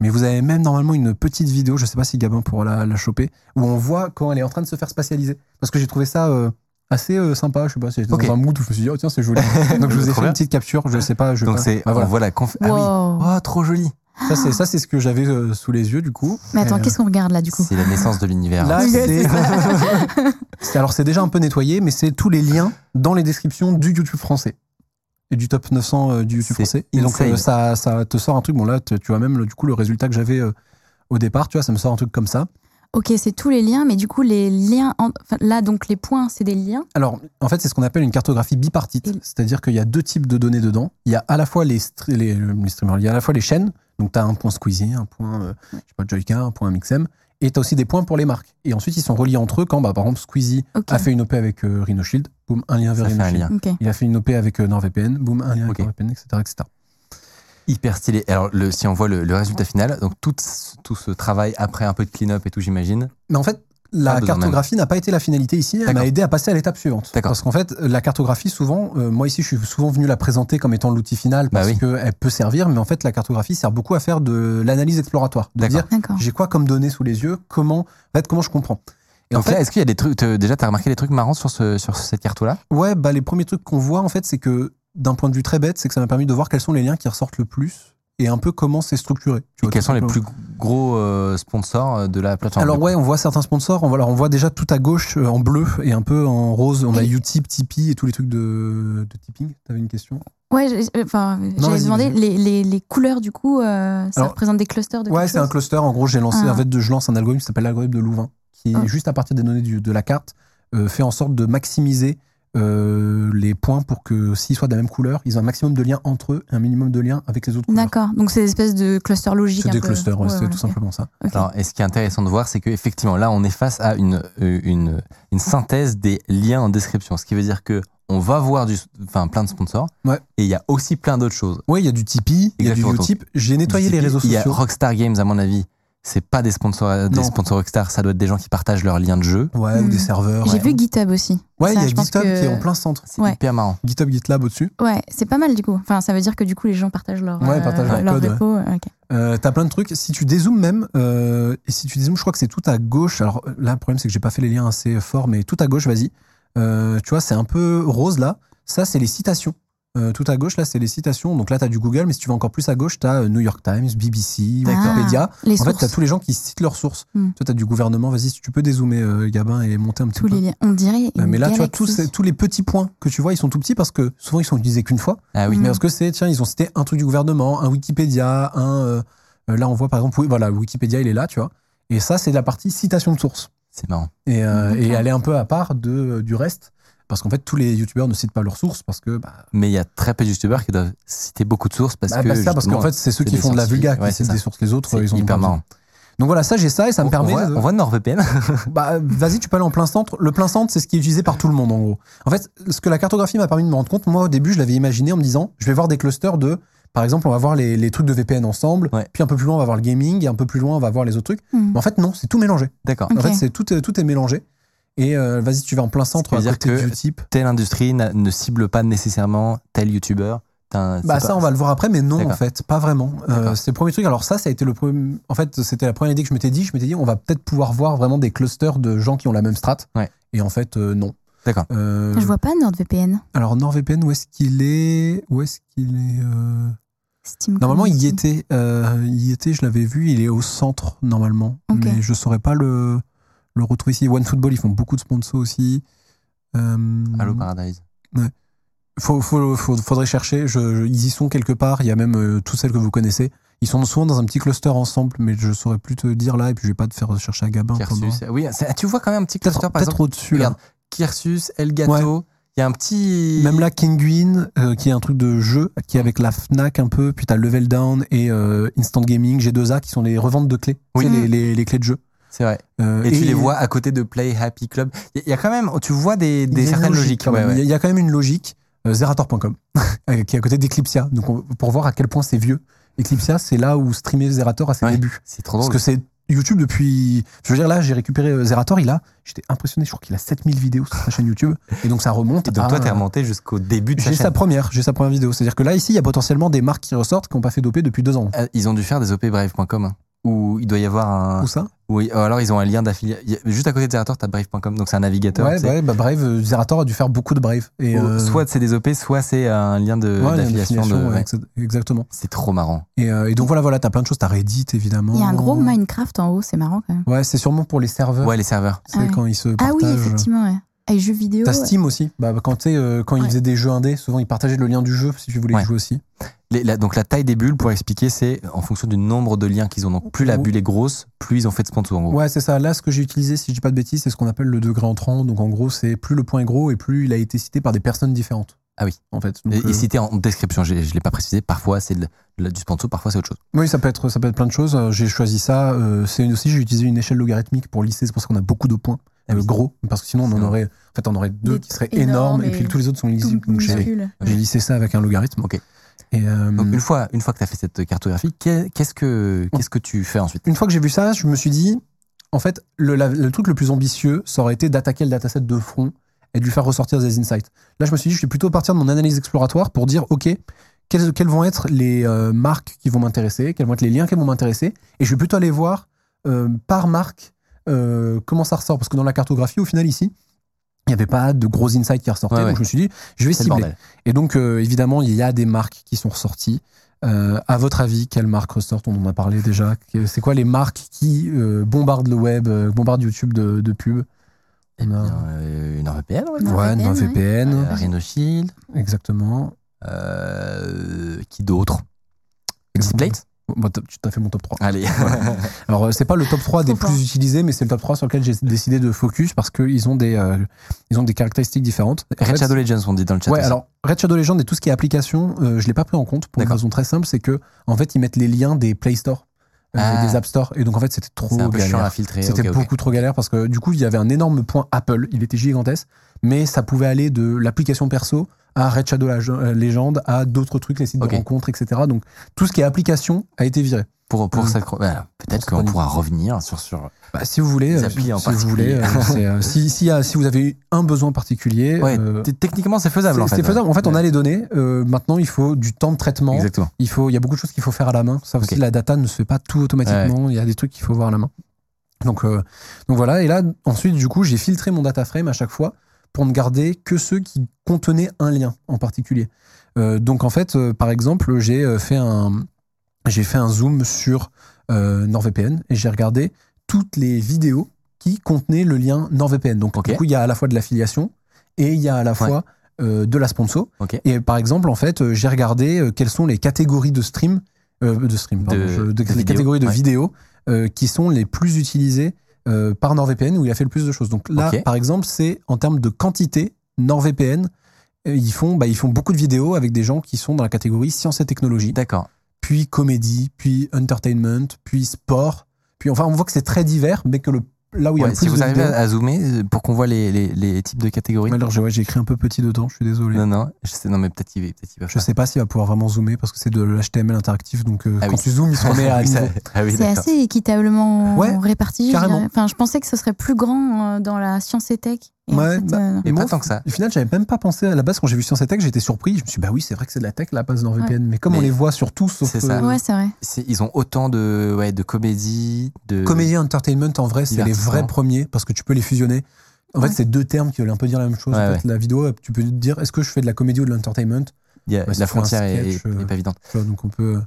Mais vous avez même normalement une petite vidéo, je sais pas si Gabin pourra la, la choper, où on voit quand elle est en train de se faire spatialiser. Parce que j'ai trouvé ça euh, assez euh, sympa, je sais pas, c'était Ok. dans un mood où je me suis dit, oh tiens, c'est joli. Donc je vous ai fait bien. une petite capture, je sais pas, je Donc pas- c'est, Bah, voilà. on voit la conf... Ah oui. Oh, trop joli. Ça, c'est, ça, c'est ce que j'avais euh, sous les yeux, du coup. Mais attends, euh, qu'est-ce qu'on regarde là du coup C'est la naissance de l'univers. Là, Oui, c'est... alors, c'est déjà un peu nettoyé, mais c'est tous les liens dans les descriptions du YouTube français. Et du top 900 euh, du YouTube C'est français. Et donc, insane. euh, ça, ça te sort un truc. Bon, là, tu tu vois même, le- du coup, le résultat que j'avais euh, au départ, tu vois, ça me sort un truc comme ça. Ok, c'est tous les liens, mais du coup, les liens. en- enfin, là, donc les points, c'est des liens. Alors, en fait, c'est ce qu'on appelle une cartographie bipartite. Et- C'est-à-dire qu'il y a deux types de données dedans. Il y a à la fois les, les, les streamers, il y a à la fois les chaînes. Donc, tu as un point Squeezie, un point, euh, je sais pas, Joyka, un point Mixem. Et tu as aussi des points pour les marques. Et ensuite, ils sont reliés entre eux quand, bah, par exemple, Squeezie a fait une OP avec euh, Rhino Shield, boum, un lien vers Ça fait Rhino un Shield. lien. Ok. Il a fait une OP avec euh, NordVPN, boum, un lien avec. NordVPN, etc., etc. Hyper stylé. Alors, le, si on voit le, le résultat final, donc tout, ce- tout ce travail après un peu de clean-up et tout, j'imagine. Mais en fait, la besoin cartographie n'a pas été la finalité ici, elle m'a aidé à passer à l'étape suivante. D'accord. Parce qu'en fait, la cartographie, souvent, euh, moi ici, je suis souvent venu la présenter comme étant l'outil final Bah parce oui. qu'elle peut servir, mais en fait, la cartographie sert beaucoup à faire de l'analyse exploratoire. De D'accord. dire, j'ai quoi comme données sous les yeux, comment, en fait, comment je comprends. Et Donc en fait, là, est-ce qu'il y a des trucs, déjà, t'as remarqué des trucs marrants sur, ce, sur cette carte-là ouais, bah, les premiers trucs qu'on voit, en fait, c'est que d'un point de vue très bête, c'est que ça m'a permis de voir quels sont les liens qui ressortent le plus et un peu comment c'est structuré. tu Et vois, quels sont les plus gros euh, sponsors euh, de la plateforme Alors ouais, on voit certains sponsors. On voit, alors on voit déjà tout à gauche euh, en bleu et un peu en rose. On a Utip, Tipeee et tous les trucs de, de tipping. T'avais une question? Ouais, euh, enfin, j'allais demander les, les, les couleurs du coup, euh, ça Alors- représente des clusters de Ouais, c'est un cluster. En gros, j'ai lancé, Ah. en fait, je lance un algorithme qui s'appelle l'algorithme de Louvain, qui Ah. juste à partir des données du- de la carte euh, fait en sorte de maximiser euh, les points pour que s'ils soient de la même couleur, ils ont un maximum de liens entre eux, et un minimum de liens avec les autres couleurs. D'accord. Donc c'est des espèces de clusters logiques. C'est des peu. clusters, ouais, Ouais, c'est tout simplement ça. Alors, et ce qui est intéressant de voir, c'est qu'effectivement, là, on est face à une, euh, une, une synthèse des liens en description. Ce qui veut dire que on va voir du, enfin, plein de sponsors. Ouais. Et il y a aussi plein d'autres choses. Oui, il y a du Tipeee, il y a du. Utip. J'ai nettoyé les réseaux Il y a sociaux. Rockstar Games, à mon avis. C'est pas des sponsors, des Non. sponsors Rockstar. Ça doit être des gens qui partagent leurs liens de jeu. Ouais, ou Hmm. des serveurs. J'ai ouais. vu GitHub aussi. Ouais, il y a GitHub que- qui est en plein centre. C'est Ouais. hyper marrant. GitHub, GitLab au-dessus. Ouais, c'est pas mal du coup. Enfin, ça veut dire que du coup les gens partagent leur, Ouais, partagent leur code, repo. Euh, T'as plein de trucs. Si tu dézoomes même, euh, et si tu dézoomes, je crois que c'est tout à gauche. Alors là, le problème, c'est que j'ai pas fait les liens assez forts, mais tout à gauche, vas-y. Euh, tu vois, c'est un peu rose là. Ça, c'est les citations. Euh, tout à gauche, là, c'est les citations. Donc là, tu as du Google, mais si tu vas encore plus à gauche, tu as New York Times, BBC. Wikipédia. Les en fait, sources. tu as tous les gens qui citent leurs sources. Hmm. Toi, tu as du gouvernement. Vas-y, si tu peux dézoomer, euh, Gabin, et monter un petit tous peu. les liens. On dirait. Euh, mais là, tu vois, tous, tous les petits points que tu vois, ils sont tout petits parce que souvent, ils sont utilisés qu'une fois. Ah oui. Mm. Mais parce que c'est, tiens, ils ont cité un truc du gouvernement, un Wikipédia, un. euh, euh, là, on voit par exemple, oui, voilà, Wikipédia, il est là, tu vois. Et ça, c'est la partie citation de source. C'est marrant. Euh, et elle est un peu à part de, du reste. Parce qu'en fait, tous les youtubeurs ne citent pas leurs sources parce que. Bah, Mais il y a très peu de youtubeurs qui doivent citer beaucoup de sources parce bah, que. bah, ça, parce qu'en fait, c'est ceux qui font de la vulga qui Ouais, citent des sources. Les autres, c'est ils ont hyper marrant. Donc voilà, ça, j'ai ça et ça me On- permet. On voit, de- on voit NordVPN. Bah, vas-y, tu peux aller en plein centre. Le plein centre, c'est ce qui est utilisé par tout le monde, en gros. En fait, ce que la cartographie m'a permis de me rendre compte, moi, au début, je l'avais imaginé en me disant, je vais voir des clusters de, par exemple, on va voir les, les trucs de VPN ensemble, Ouais. puis un peu plus loin, on va voir le gaming, et un peu plus loin, on va voir les autres trucs. Hmm. Mais en fait, non, c'est tout mélangé. D'accord. En fait, c'est tout, est- tout est mélangé. Et euh, vas-y, tu vas en plein centre, à dire côté que- du type. Telle industrie ne cible pas nécessairement tel youtubeur. Bah, ça, on va le voir après, mais non, en fait, pas vraiment. Euh, c'est le premier truc. Alors, ça, ça a été le premier. En fait, c'était la première idée que je m'étais dit. Je m'étais dit, on va peut-être pouvoir voir vraiment des clusters de gens qui ont la même strat. Ouais. Et en fait, euh, non. D'accord. Euh, Je vois pas NordVPN. Alors NordVPN, où est-ce qu'il est Où est-ce qu'il est, euh, Steam Normalement, il y était. euh, il y était, je l'avais vu, il est au centre, normalement. Mais je saurais pas le, le retrouver ici. OneFootball, ils font beaucoup de sponsors aussi. Euh, Allo Paradise. faut, faut- faut- faudrait chercher. Je, je- ils y sont quelque part. Il y a même euh, toutes celles que vous connaissez. Ils sont souvent dans un petit cluster ensemble, mais je saurais plus te dire là. Et puis, je vais pas te faire chercher à Gabin. Kirsus. Oui, c'est- tu vois quand même un petit cluster par exemple. au-dessus. là. Regarde, Kirsus, Elgato. Il y a un petit. Même là, Kinguin, euh, qui est un truc de jeu, qui est avec la Fnac un peu, puis t'as Level Down et euh, Instant Gaming, G2A, qui sont les reventes de clés, Oui. Tu sais, les, les- les clés de jeu. C'est vrai. Euh, Et, tu les vois à côté de Play Happy Club. Il y, a- il y a quand même, tu vois des, certaines logique, logiques. ouais. Il y a- ouais. Il y, a quand même une logique. Euh, Zerator.com, euh, qui est à côté d'Eclipsia. Donc, on- pour voir à quel point c'est vieux. Eclipsia, c'est là où streamait Zerator à ses Ouais. débuts. C'est trop Parce drôle. que c'est YouTube depuis. Je veux dire, là, j'ai récupéré Zerator, il a. J'étais impressionné, je crois qu'il a 7000 vidéos sur sa chaîne YouTube. Et donc, ça remonte. Et donc à- toi, t'es remonté jusqu'au début de sa J'ai chaîne. sa première, j'ai sa première vidéo. C'est-à-dire que là, ici, il y a potentiellement des marques qui ressortent qui n'ont pas fait d'OP depuis deux ans. Euh, Ils ont dû faire des opbrave.com hein, où il doit y avoir un. Où ça? Oui, alors ils ont un lien d'affiliation. Juste à côté de Zerator, t'as brave.com, donc c'est un navigateur. Ouais, sais. ouais, bah Brave, euh, Zerator a dû faire beaucoup de Brave. Et, Ou euh, Soit c'est des OP, soit c'est un lien de- ouais, d'affiliation. l'affiliation, de... ouais, ouais. exa- Exactement. C'est trop marrant. Et, euh, et donc voilà, voilà, t'as plein de choses. T'as Reddit, évidemment. Il y a un gros Minecraft en haut, c'est marrant quand même. Ouais, c'est sûrement pour les serveurs. Ouais, les serveurs. C'est Ah ouais. quand ils se Ah partagent. oui, effectivement, ouais. Avec jeux vidéo. T'as Steam aussi. Bah, quand euh, quand ils Ouais. faisaient des jeux indés, souvent ils partageaient le lien du jeu si tu voulais Ouais. jouer aussi. Les- la- donc la taille des bulles, pour expliquer, c'est en fonction du nombre de liens qu'ils ont. Donc plus la bulle est grosse, plus ils ont fait de sponsor en gros. Ouais, c'est ça. Là, ce que j'ai utilisé, si je dis pas de bêtises, c'est ce qu'on appelle le degré entrant. Donc en gros, c'est plus le point est gros et plus il a été cité par des personnes différentes. Ah oui. En fait. Donc, Et, euh, et cité en description, je ne l'ai pas précisé, parfois c'est du sponsor, parfois c'est autre chose. Oui, ça peut être, ça peut être plein de choses. Euh, J'ai choisi ça. Euh, c'est une- aussi, j'ai utilisé une échelle logarithmique pour lister. C'est pour ça qu'on a beaucoup de points Ah euh, oui. gros, parce que sinon on en aurait, en fait, on aurait deux qui seraient énormes énormes et puis tous les autres sont illisibles. Tout Donc j'ai lissé ça avec un logarithme. Ok. Et euh, Donc une fois, une fois que tu as fait cette cartographie, qu'est- qu'est-ce que, qu'est-ce que tu fais ensuite? Une fois que j'ai vu ça, je me suis dit, en fait, le, la- le truc le plus ambitieux, ça aurait été d'attaquer le dataset de front et de lui faire ressortir des insights. Là, je me suis dit, je vais plutôt partir de mon analyse exploratoire pour dire, OK, quelles, quelles vont être les euh, marques qui vont m'intéresser, quels vont être les liens qui vont m'intéresser, et je vais plutôt aller voir euh, par marque comment ça ressort. Parce que dans la cartographie, au final, ici, il n'y avait pas de gros insights qui ressortaient. Ouais, ouais. Donc je me suis dit, je vais cibler. Et donc, euh, évidemment, il y a des marques qui sont ressorties. Euh, à votre avis, quelles marques ressortent? On en a parlé déjà. C'est quoi les marques qui euh, bombardent le web, euh, bombardent YouTube de, de pubs? Eh On a- bien, euh, NordVPN, ouais. Ouais, Euh, Rhino Shield. exactement. Euh, qui d'autre? Xplate Tu t'as fait mon top 3. Allez. Alors, euh, c'est pas le top 3 des plus utilisés, mais c'est le top 3 sur lequel j'ai décidé de focus parce qu'ils ont, des, euh, ils ont des caractéristiques différentes. En Red fait, Shadow Legends, on dit dans le chat. Ouais, aussi. alors Red Shadow Legend et tout ce qui est application, euh, je l'ai pas pris en compte pour une raison très simple, c'est que en fait ils mettent les liens des Play Store, Ah. des App Store, et donc en fait c'était trop galère. C'était beaucoup trop galère parce que du coup il y avait un énorme point Apple, il était gigantesque, mais ça pouvait aller de l'application perso à Red Shadow Leg- euh, Legend à d'autres trucs, les sites de rencontres, etc. Donc tout ce qui est application a été viré. Pour, pour Euh, cette. voilà, Peut-être qu'on pourra revenir sur. sur... Bah, si vous voulez, euh, en si vous voulez, euh, c'est, euh, si, vous avez un besoin particulier, Ouais, euh, techniquement, c'est faisable c'est en fait. c'est faisable. En fait, on a les données. euh, maintenant, il faut du temps de traitement. Exactement. Il faut, il y a beaucoup de choses qu'il faut faire à la main. Ça aussi, la data ne se fait pas tout automatiquement. Il y a des trucs qu'il faut voir à la main. Donc, euh, donc voilà. Et là, ensuite, du coup, j'ai filtré mon data frame à chaque fois pour ne garder que ceux qui contenaient un lien en particulier. Euh, donc en fait, euh, par exemple, j'ai euh, fait un, j'ai fait un zoom sur euh, NordVPN et j'ai regardé toutes les vidéos qui contenaient le lien NordVPN. Donc du coup, il y a à la fois de l'affiliation et il y a à la fois euh, de la sponsor. Et par exemple, en fait, euh, j'ai regardé euh, quelles sont les catégories de stream, euh, de stream, pardon, De- je- de- de les vidéos, catégories de ouais. vidéos euh, qui sont les plus utilisées par NordVPN où il a fait le plus de choses. Donc là, par exemple, c'est en termes de quantité, NordVPN, ils font, bah, ils font beaucoup de vidéos avec des gens qui sont dans la catégorie sciences et technologies, D'accord. puis comédie, puis entertainment, puis sport. Puis enfin, on voit que c'est très divers, mais que le, là où il y a Ouais, le si plus vous de arrivez vidéos- à, zoomer euh, pour qu'on voit les, les, les types de catégories. Alors, j'ai ouais, j'ai écrit un peu petit dedans, je suis désolé. Non, non, je sais, non, mais peut-être qu'il va, peut qu'il va Je faire. sais pas s'il va pouvoir vraiment zoomer parce que c'est de l'HTML interactif, donc euh, Ah quand oui. tu zoomes, il se remet à niveau. ah oui, C'est assez équitablement Ouais, réparti. je. Enfin, je pensais que ce serait plus grand euh, dans la science et tech. Ouais, fait, bah, euh, Et Moi, pas tant que ça. Au final, j'avais même pas pensé à la base quand j'ai vu Science et Tech, j'étais surpris. Je me suis dit, bah oui, c'est vrai que c'est de la tech la base NordVPN. Mais comme on les voit sur tout, sauf c'est ça. euh, ouais, c'est vrai. Ils ont autant de, ouais, de comédie, de. comédie entertainment, en vrai, c'est les vrais premiers parce que tu peux les fusionner. En fait, c'est deux termes qui veulent un peu dire la même chose. Ouais, en fait, la vidéo, tu peux te dire, est-ce que je fais de la comédie ou de l'entertainment? C'est la frontière est, sketch, est- euh, est pas évidente. Tu vois, Donc on peut.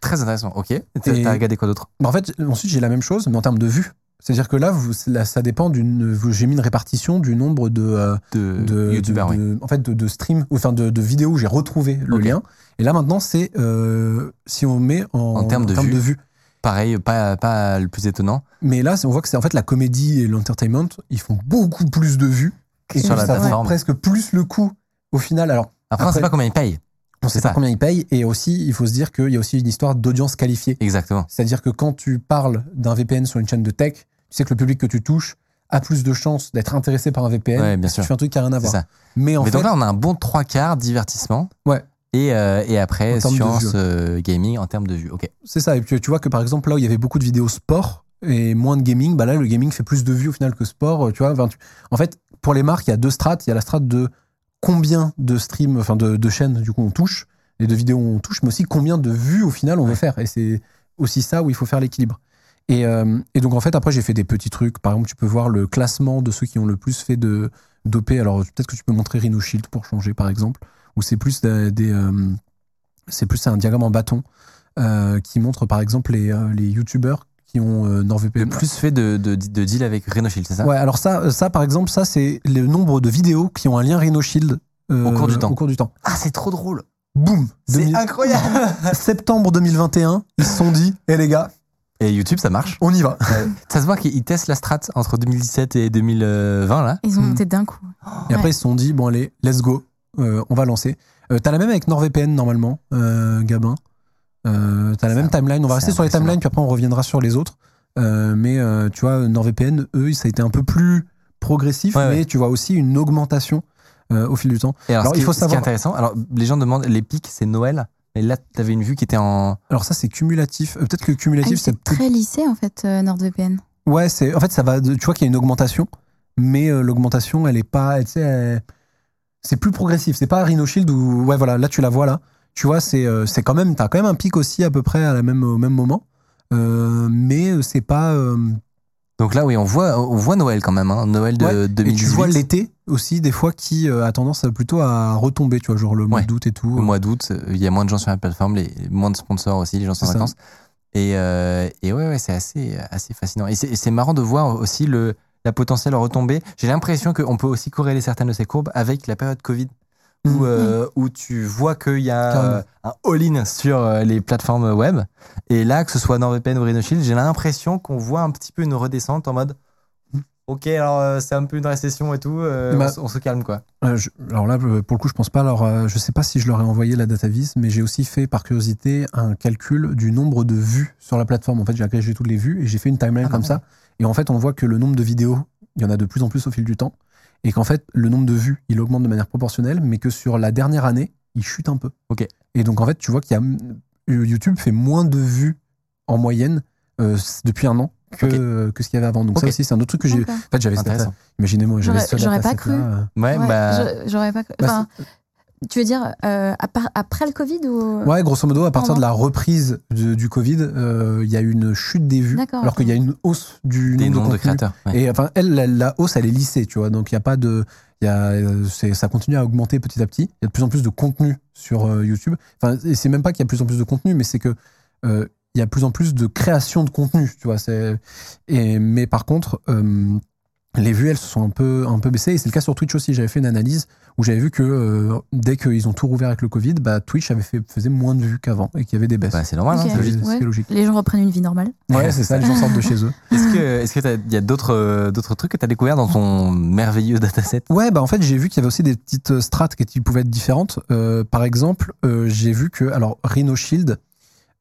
Très intéressant. Ok. T'as Et- t'as regardé quoi d'autre? Bah, en fait, ensuite, j'ai la même chose, mais en termes de vues. C'est-à-dire que là, vous, là, ça dépend d'une. J'ai mis une répartition du nombre de. euh, de, de, youtubeurs de- oui. de- en fait de, de stream ou enfin de, vidéos où j'ai retrouvé le lien et là maintenant c'est euh, si on met en, En termes de vues. Pareil, pas, pas le plus étonnant. mais là on voit que c'est en fait la comédie et l'entertainment ils font beaucoup plus de vues et Sur la ça plateforme. presque plus le coup au final alors Après, on sait Après- pas combien ils payent. On sait pas combien ils payent et aussi il faut se dire qu'il y a aussi une histoire d'audience qualifiée Exactement. c'est-à-dire que quand tu parles d'un VPN sur une chaîne de tech tu sais que le public que tu touches a plus de chances d'être intéressé par un VPN Ouais, bien sûr. tu fais un truc qui a rien à voir ça. mais en Mais fait donc là, on a un bon trois quarts divertissement. Ouais. Et, euh, et après, science, euh, gaming en termes de vues. Ok. C'est ça. Et puis tu vois que par exemple, là où il y avait beaucoup de vidéos sport et moins de gaming, bah là, le gaming fait plus de vues au final que sport. Tu vois, en fait, pour les marques, il y a deux strates. Il y a la strate de combien de streams, enfin de, de chaînes, du coup, on touche, et de vidéos on touche, mais aussi combien de vues au final on veut faire. Et c'est aussi ça où il faut faire l'équilibre. Et, euh, et donc, en fait, après, j'ai fait des petits trucs. Par exemple, tu peux voir le classement de ceux qui ont le plus fait de d'OP. Alors, peut-être que tu peux montrer Rhino Shield pour changer, par exemple, où c'est plus des. des, euh, c'est plus un diagramme en bâton euh, qui montre, par exemple, les, les youtubeurs ont euh, Le NordVPN. plus fait de, de, de deal avec Rhinoshield, c'est ça? Ouais, alors ça, ça, par exemple, ça, c'est le nombre de vidéos qui ont un lien Rhino Shield euh, Au cours du temps. Au cours du temps. Ah, c'est trop drôle. Boum C'est 2000 incroyable. Septembre 2021, ils se sont dit, hé les gars, Et YouTube, ça marche. on y va. Ça se voit qu'ils testent la strat entre 2017 et 2020, là. Ils ont Hmm. monté d'un coup. Et après, ils se sont dit, bon, allez, let's go, euh, on va lancer. Euh, T'as la même avec NordVPN, normalement, euh, Gabin? Euh, T'as la même timeline. On va rester sur les timelines, puis après, on reviendra sur les autres. Euh, mais euh, tu vois, NordVPN, eux, ça a été un peu plus progressif, Ouais, mais ouais. tu vois aussi une augmentation euh, au fil du temps. Et alors, Alors, ce, il qui, faut ce qui est savoir- intéressant, alors les gens demandent, les pics, c'est Noël. Et là, t'avais une vue qui était en. Alors ça, c'est cumulatif. Euh, Peut-être que Ah, cumulatif, oui, c'est c'est très lissé en fait, euh, NordVPN. Ouais, c'est en fait ça va. de- Tu vois qu'il y a une augmentation, mais euh, l'augmentation, elle est pas. Tu sais, elle- c'est plus progressif. C'est pas Rhino Shield où ouais voilà, là tu la vois là. Tu vois, c'est euh, c'est quand même. T'as quand même un pic aussi à peu près à la même au même moment, Euh, mais euh, c'est pas. euh, Donc là, oui, on voit, on voit Noël quand même, hein, Noël de Ouais, Et 2018. tu vois l'été aussi, des fois, qui a tendance à plutôt à retomber, tu vois, genre le mois Ouais. d'août et tout. Au mois d'août, il y a moins de gens sur la plateforme, les, moins de sponsors aussi, les gens sont en vacances. Et, euh, et ouais, ouais c'est assez, assez fascinant. Et c'est et c'est marrant de voir aussi le, la potentielle retombée. J'ai l'impression qu'on peut aussi corréler certaines de ces courbes avec la période Covid, où, Mhm. euh, où tu vois qu'il y a euh, un all-in sur euh, les plateformes web. Et là, que ce soit NordVPN ou RhinoShield, j'ai l'impression qu'on voit un petit peu une redescente en mode. Ok, alors euh, c'est un peu une récession et tout, Bah, on, se- on se calme quoi. Je- alors là, pour le coup, je pense pas. Alors, je sais pas si je leur ai envoyé la datavis, mais j'ai aussi fait par curiosité un calcul du nombre de vues sur la plateforme. En fait, j'ai agrégé toutes les vues et j'ai fait une timeline Ah, comme ça. Et en fait, on voit que le nombre de vidéos, il y en a de plus en plus au fil du temps, et qu'en fait, le nombre de vues, il augmente de manière proportionnelle, mais que sur la dernière année, il chute un peu. Ok. Et donc, en fait, tu vois qu'il y a euh, YouTube fait moins de vues en moyenne euh, depuis un an que, euh, ce qu'il y avait avant. Donc ça aussi, c'est un autre truc que j'ai. En fait, j'avais. Imaginez-moi, j'avais J'aurais- ce j'aurais pas cru. euh, Ouais, Ouais, bah. j'aurais pas. cru- bah, Enfin, tu veux dire euh, après le Covid ou? Ouais, grosso modo, à partir de la reprise de- du Covid, euh, il y a une chute des vues, D'accord, alors qu'il y a une hausse du Des nombre de contenus. créateurs. ouais. Et enfin, elle, la, la hausse, elle est lissée, tu vois. Donc, il n'y a pas de. Il y a, euh, ça continue à augmenter petit à petit. Il y a de plus en plus de contenu sur euh, YouTube. Enfin, et c'est même pas qu'il y a de plus en plus de contenu, mais c'est que. euh, il y a de plus en plus de création de contenu, tu vois. c'est- Et, mais par contre, euh, les vues, elles se sont un peu, un peu baissées. Et c'est le cas sur Twitch aussi. J'avais fait une analyse où j'avais vu que euh, dès qu'ils ont tout rouvert avec le Covid, bah, Twitch avait fait, faisait moins de vues qu'avant et qu'il y avait des baisses. Bah, c'est normal, hein, c'est logique. C'est Ouais. logique. les gens reprennent une vie normale Ouais, c'est ça, les gens sortent de chez eux. Est-ce que est-ce que il y a d'autres euh, d'autres trucs que tu as découvert dans ton merveilleux dataset? Ouais, bah en fait, j'ai vu qu'il y avait aussi des petites euh, strates qui pouvaient être différentes. Euh, par exemple, euh, j'ai vu que, alors, Rhino Shield,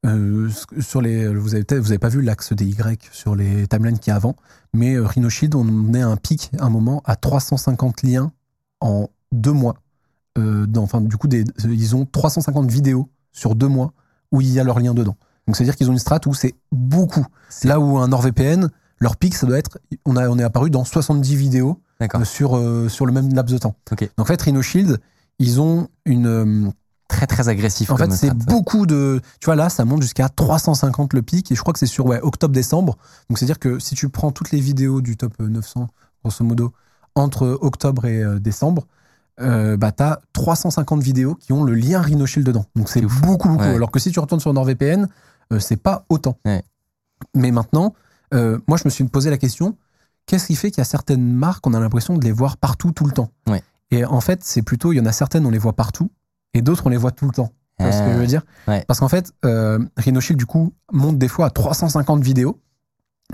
euh, sur les, vous avez peut-être, vous avez pas vu l'axe des Y sur les timelines qu'il y a avant, mais euh, Rhino Shield, on est à un pic, un moment, à 350 liens en deux mois. Euh, dans- enfin, du coup, des, ils ont 350 vidéos sur deux mois où il y a leurs liens dedans. Donc, c'est-à-dire qu'ils ont une strate où c'est beaucoup. Là où un NordVPN, leur pic, ça doit être, on, a, on est apparu dans 70 vidéos euh, sur, euh, sur le même laps de temps. Donc en fait, Rhino Shield, ils ont une. euh, Très très agressif. en fait, c'est strat. beaucoup de. Tu vois, là, ça monte jusqu'à 350 le pic, et je crois que c'est sur ouais, octobre-décembre. Donc c'est-à-dire que si tu prends toutes les vidéos du top euh, 900, grosso modo, entre octobre et euh, décembre, euh, bah, t'as 350 vidéos qui ont le lien Rhino Shield dedans. Donc c'est beaucoup, beaucoup. Ouais. Alors que si tu retournes sur NordVPN, euh, c'est pas autant. Ouais. Mais maintenant, euh, moi, je me suis posé la question qu'est-ce qui fait qu'il y a certaines marques, on a l'impression de les voir partout, tout le temps Ouais. Et en fait, c'est plutôt, il y en a certaines, on les voit partout, et d'autres, on les voit tout le temps. Tu vois ce que je veux dire. Parce qu'en fait, euh, Rhino Shield, du coup, monte des fois à 350 vidéos,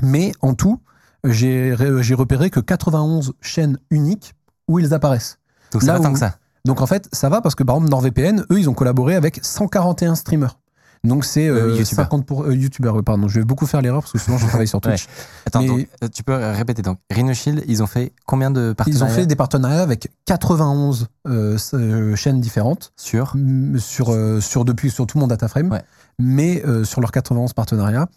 mais en tout, j'ai repéré que 91 chaînes uniques où ils apparaissent. Donc ça va tant que ça. Donc en fait, ça va parce que par exemple, NordVPN, eux, ils ont collaboré avec 141 streamers. Donc c'est Euh, euh, youtubeurs. 50 pour euh, youtubeurs, ouais, pardon. Je vais beaucoup faire l'erreur parce que souvent je travaille sur Twitch. Attends, Mais- donc, euh, tu peux répéter donc. Rhino Shield, ils ont fait combien de Ils partenariats ont fait des partenariats avec 91 euh, euh, chaînes différentes sur sur sur depuis sur tout mon dataframe. Ouais. Mais sur leurs 91 partenariats,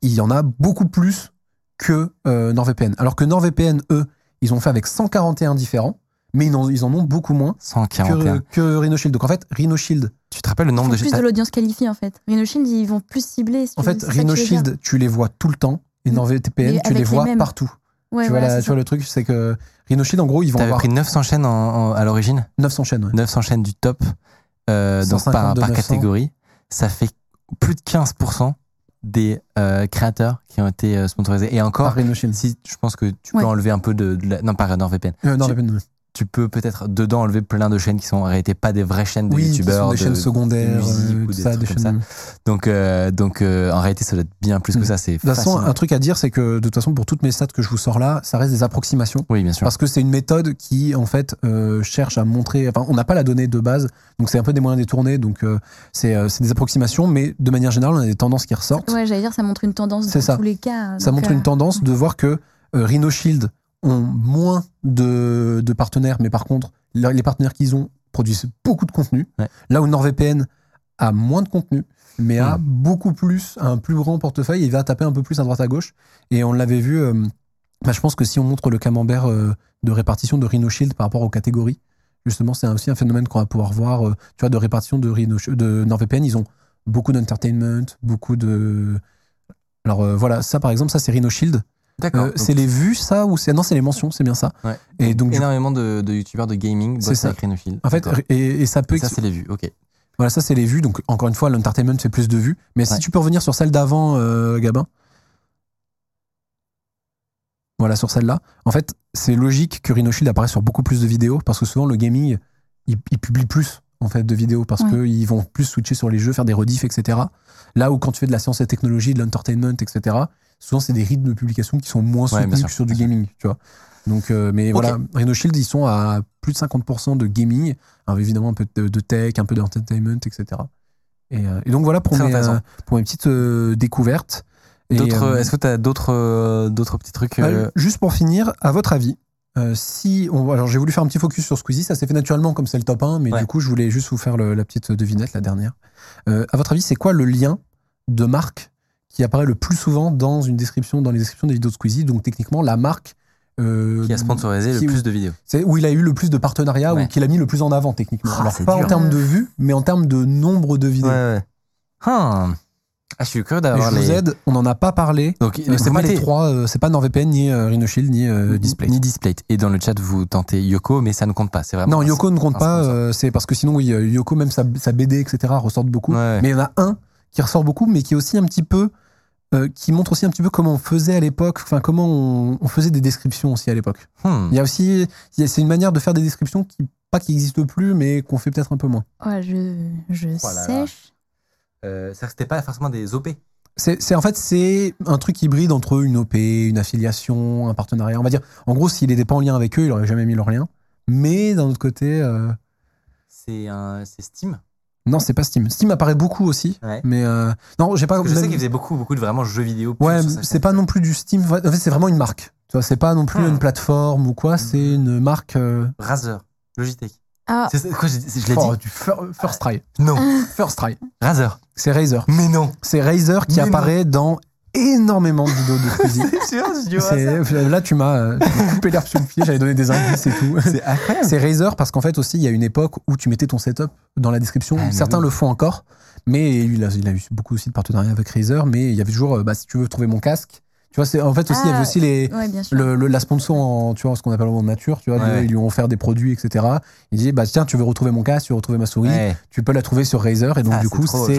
il y en a beaucoup plus que NordVPN. Alors que NordVPN, eux, ils ont fait avec 141 différents, mais ils en, ils en ont beaucoup moins 141. que, que Rhino Shield. Donc en fait, Rhino Shield, Tu te rappelles le Ils nombre font de plus de l'audience qualifiée en fait. Rhino Shield, ils vont plus cibler. si en tu fait, Rhino tu. Shield, tu les vois tout le temps. Et Mm. NordVPN, Mais tu les vois partout. Ouais, tu, vois, voilà, la- tu vois le truc, c'est que Rhino Shield, en gros, ils vont avoir pris 900 chaînes en- en- à l'origine 900 chaînes. ouais. 900 chaînes du top euh, donc 150 par, de par 900. catégorie. Ça fait plus de 15% des euh, créateurs qui ont été euh, sponsorisés. Et encore, Par Rhino Shield. si je pense que tu peux Ouais. enlever un peu de, de la- non par NordVPN. Euh, NordVPN, ouais. Tu peux peut-être dedans enlever plein de chaînes qui sont en réalité pas des vraies chaînes de Oui, qui sont youtubeurs, des de- chaînes secondaires, de musique tout des ça, trucs des comme chaînes. ça. Donc euh, donc euh, en réalité ça doit être bien plus que Mm. ça. C'est De toute façon, un truc à dire, c'est que de toute façon, pour toutes mes stats que je vous sors là, ça reste des approximations. Oui bien sûr. Parce que c'est une méthode qui, en fait, euh, cherche à montrer. Enfin, on n'a pas la donnée de base, donc c'est un peu des moyens détournés. Donc, euh, c'est euh, c'est des approximations, mais de manière générale, on a des tendances qui ressortent. Ouais, j'allais dire, ça montre une tendance C'est dans ça. tous les cas. Ça montre euh, une tendance de voir que euh, Rhino Shield ont moins de, de partenaires, mais par contre, le- les partenaires qu'ils ont produisent beaucoup de contenu. Ouais. Là où NordVPN a moins de contenu, mais a Mm. beaucoup plus, un plus grand portefeuille et va taper un peu plus à droite à gauche. Et on l'avait vu, euh, bah, je pense que si on montre le camembert euh, de répartition de Rhino Shield par rapport aux catégories, justement, c'est aussi un phénomène qu'on va pouvoir voir, euh, tu vois, de répartition de, Rhino, de NordVPN. Ils ont beaucoup d'entertainment, beaucoup de. Alors voilà, ça par exemple, ça c'est Rhino Shield. D'accord. Euh, c'est les vues, ça ou c'est non, c'est les mentions, c'est bien ça. Ouais. Et donc, du- énormément de, de youtubeurs de gaming C'est bossent ça. avec Rhinoshield. en fait, et, et ça peut. Et ça, c'est les vues. Ok. Voilà, ça c'est les vues. Donc encore une fois, l'entertainment fait plus de vues. Mais si tu peux revenir sur celle d'avant, euh, Gabin. Voilà, sur celle-là. En fait, c'est logique que Rhinoshield apparaisse sur beaucoup plus de vidéos parce que souvent le gaming, il, il publie plus en fait de vidéos parce Ouais. qu'ils vont plus switcher sur les jeux, faire des rediffs, etc. Là où quand tu fais de la science et technologie, de l'entertainment, etc. Souvent c'est des rythmes de publication qui sont moins Ouais, soutenus sûr, que sur du gaming, tu vois. Donc, euh, mais voilà, Rhinoshield, ils sont à plus de 50% de gaming, avec évidemment un peu de, tech, un peu d'entertainment, etc. Et, euh, et donc voilà pour mes, euh, pour mes petites euh, découvertes. D'autres, euh, Est-ce que tu as d'autres, euh, d'autres petits trucs euh, euh, juste pour finir, à votre avis, euh, si on, alors j'ai voulu faire un petit focus sur Squeezie, ça s'est fait naturellement comme c'est le top 1, mais Ouais. du coup je voulais juste vous faire le- la petite devinette, la dernière. Euh, à votre avis, c'est quoi le lien de marque qui apparaît le plus souvent dans une description, dans les descriptions des vidéos de Squeezie Donc techniquement, la marque euh, qui a sponsorisé qui- le plus de vidéos c'est où il a eu le plus de partenariats Ouais. ou qu'il a mis le plus en avant techniquement. Ah, Alors pas dur. en termes de vues, mais en termes de nombre de vidéos. ouais. Hum. Ah, je suis curieux d'avoir je les. vous aide, on n'en a pas parlé. Donc, Euh, c'est pas les trois, euh, c'est pas NordVPN ni euh, Rhinoshield ni Display. Ni Displate. Et dans le chat, vous tentez Yoko, mais ça ne compte pas. C'est vraiment. Non, Yoko ne compte pas, c'est parce que sinon, oui, Yoko, même sa, sa BD, etc., ressortent beaucoup. Mais il y en a un qui ressort beaucoup, mais qui est aussi un petit peu. Euh, qui montre aussi un petit peu comment on faisait à l'époque, enfin comment on, on faisait des descriptions aussi à l'époque. Hmm. Il y a aussi, c'est une manière de faire des descriptions qui, pas qui n'existent plus, mais qu'on fait peut-être un peu moins. Ouais, je, je Oh sèche. Euh, c'est-à-dire que c'était pas forcément des OP. C'est, en fait, c'est un truc hybride entre une OP, une affiliation, un partenariat. On va dire, en gros, s'il n'était pas en lien avec eux, il aurait jamais mis leur lien. Mais d'un autre côté, euh, C'est un, c'est Steam. Non, c'est pas Steam. Steam apparaît beaucoup aussi, Ouais. mais euh, non, j'ai pas. Je sais qu'il faisait beaucoup, beaucoup de vraiment jeux vidéo. Ouais, c'est pas non plus du Steam. En fait, c'est vraiment une marque. Tu vois, c'est pas non plus Hmm. une plateforme ou quoi. C'est une marque. euh, Razer, Logitech. Ah, C'est- c'est- quoi, j'ai- je l'ai oh, dit du fir- First Try. Non, First Try. Razer. C'est Razer. Mais non. C'est Razer qui Mais non. apparaît dans énormément de vidéos de Squeezie. C'est- Là, tu m'as tu m'as coupé l'herbe sur le pied. J'avais donné des indices et tout. C'est incroyable. C'est Razer parce qu'en fait aussi, il y a une époque où tu mettais ton setup dans la description. Ah, Certains oui. le font encore, mais il a, il a eu beaucoup aussi de partenariats avec Razer. Mais il y avait toujours, euh, bah, si tu veux trouver mon casque, tu vois, c'est en fait aussi, il y avait Ah, aussi les, ouais, le, le- la sponsor en, tu vois, ce qu'on appelle en nature, tu vois, Ouais, de- ouais. ils lui ont offert des produits, etc. Il dit, bah tiens, tu veux retrouver mon casque, tu veux retrouver ma souris, Ouais. tu peux la trouver sur Razer. Et donc, Ah, du coup, c'est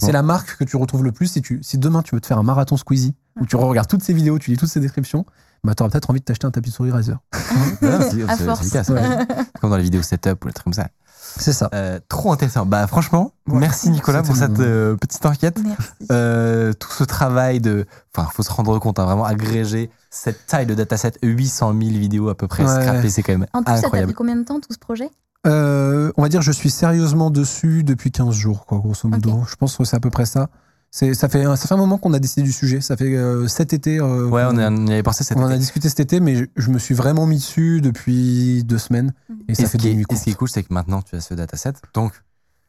c'est la marque que tu retrouves le plus. Si, tu, si demain tu veux te faire un marathon Squeezie, où tu regardes toutes ces vidéos, tu lis toutes ces descriptions, bah t'auras peut-être envie de t'acheter un tapis de souris Razer. À force. efficace, ouais. Comme dans les vidéos setup ou les trucs comme ça. C'est ça. Euh, trop intéressant. Bah franchement, Ouais. merci Nicolas pour cette euh, petite enquête. Merci. Euh, tout ce travail de, enfin, faut se rendre compte, hein, vraiment agréger cette taille de dataset, 800 000 vidéos à peu près Ouais. scrappées, c'est quand même En tout, ça t'a incroyable. pris combien de temps tout ce projet? Euh, on va dire, je suis sérieusement dessus depuis 15 jours, quoi, grosso modo. Je pense que c'est à peu près ça. Ça, fait, ça fait un moment qu'on a décidé du sujet. Ça fait euh, cet été. euh, Ouais, on, on y avait pensé cet on en a été. discuté cet été, mais je, je me suis vraiment mis dessus depuis deux semaines. Et Et ça fait des nuits et ce qui est cool, c'est que maintenant tu as ce dataset. Donc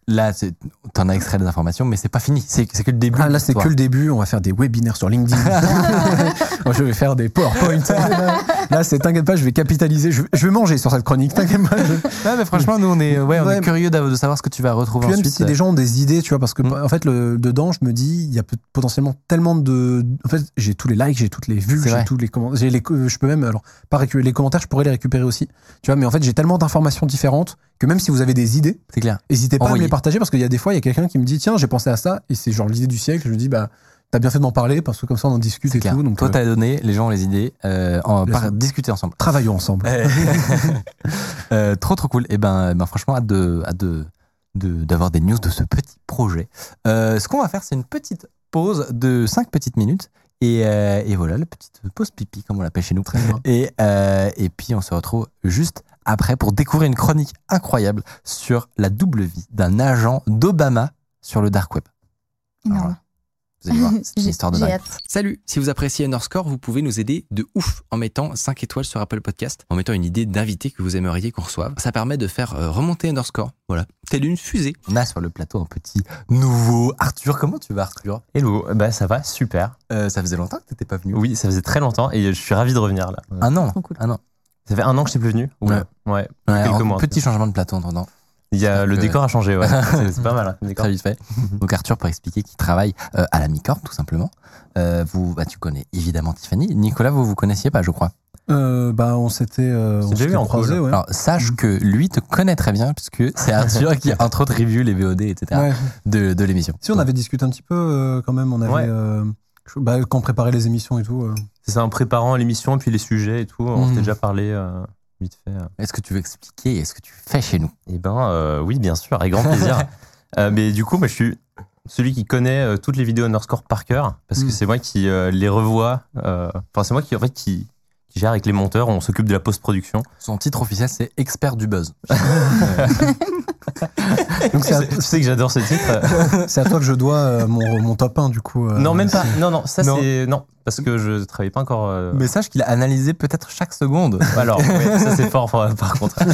là, c'est- t'en as extrait des informations, mais c'est pas fini. C'est que le début. Ah, là, c'est que le début. On va faire des webinaires sur LinkedIn. Moi, je vais faire des PowerPoint. là, c'est t'inquiète pas, je vais capitaliser. Je, je vais manger sur cette chronique. T'inquiète pas. je- Ouais, mais franchement, nous, on est, ouais, on Ouais. est curieux de savoir ce que tu vas retrouver Puis même ensuite. si des gens ont des idées, tu vois, parce que Mm. en fait, le, dedans, je me dis, il y a potentiellement tellement de. En fait, j'ai tous les likes, j'ai toutes les vues, j'ai tous les commentaires. j'ai les co- Je peux même, alors, pas récupérer les commentaires, je pourrais les récupérer aussi. Tu vois, mais en fait, j'ai tellement d'informations différentes que même si vous avez des idées, C'est clair. n'hésitez pas à me les partager parce qu'il y a des fois, il y a quelqu'un qui me dit, tiens, j'ai pensé à ça, et c'est genre l'idée du siècle. Je me dis, bah, t'as bien fait de m'en parler parce que comme ça, on en discute et clair. tout. Donc, Toi, euh, t'as donné, les gens ont les idées, euh, en, Laisse- par- discuter ensemble. travaillons ensemble. Euh, trop trop cool. Et ben, ben franchement, hâte de, hâte de, de- d'avoir des news de ce petit projet. Euh, ce qu'on va faire, c'est une petite pause de 5 petites minutes. Et, euh, et voilà, la petite pause pipi, comme on l'appelle chez nous. Très bien. Et, euh, et puis, on se retrouve juste après pour découvrir une chronique incroyable sur la double vie d'un agent d'Obama sur le dark web. Énorme. Vous allez voir, c'est une J'ai histoire de dingue. Salut, si vous appréciez Underscore, vous pouvez nous aider de ouf en mettant 5 étoiles sur Apple Podcast, en mettant une idée d'invité que vous aimeriez qu'on reçoive. Ça permet de faire euh, remonter Underscore, voilà, telle une fusée. On a sur le plateau un petit nouveau Arthur. Comment tu vas, Arthur? Hello, bah ça va, super. Euh, Ça faisait longtemps que t'étais pas venu. Oui, ça faisait très longtemps et je suis ravi de revenir là. Un an. Cool. Un an. Ça fait un an que je suis plus venu. Ouais. Ouais. Ouais, Quelques mois. Petit changement de plateau en attendant. Il y a le que- décor a changé, ouais. C'est pas mal. hein. Très vite fait. Donc Arthur, pour expliquer qu'il travaille euh, à la Micorne, tout simplement. Euh, vous, bah, tu connais évidemment Tiffany. Nicolas, vous vous connaissiez pas, je crois. Euh, bah, on s'était euh, call. ouais. Alors sache que lui te connaît très bien puisque c'est Arthur qui entre autres review les VOD, etc. Ouais. de, de l'émission. Si, on avait discuté un petit peu euh, quand même. On avait. Ouais. euh, bah, quand on préparait les émissions et tout. euh. C'est ça, en préparant l'émission et puis les sujets et tout, on Mhm. s'était déjà parlé euh, vite fait. Est-ce que tu veux expliquer ce que tu fais chez nous? Eh ben, euh, oui, bien sûr, avec grand plaisir. Euh, mais du coup, moi, je suis celui qui connaît euh, toutes les vidéos underscore par cœur, parce que Mm. c'est moi qui euh, les revois. Enfin, c'est moi qui, en fait, qui, qui gère avec les monteurs. On s'occupe de la post-production. Son titre officiel c'est expert du buzz. Donc c'est à, Tu sais que j'adore ce titre. c'est à toi que je dois mon, mon top 1 du coup. non, même pas. Non, non, ça c'est non, parce que je travaillais pas encore. euh, Mais sache qu'il a analysé peut-être chaque seconde. Alors, ouais, ça c'est fort, par par contre.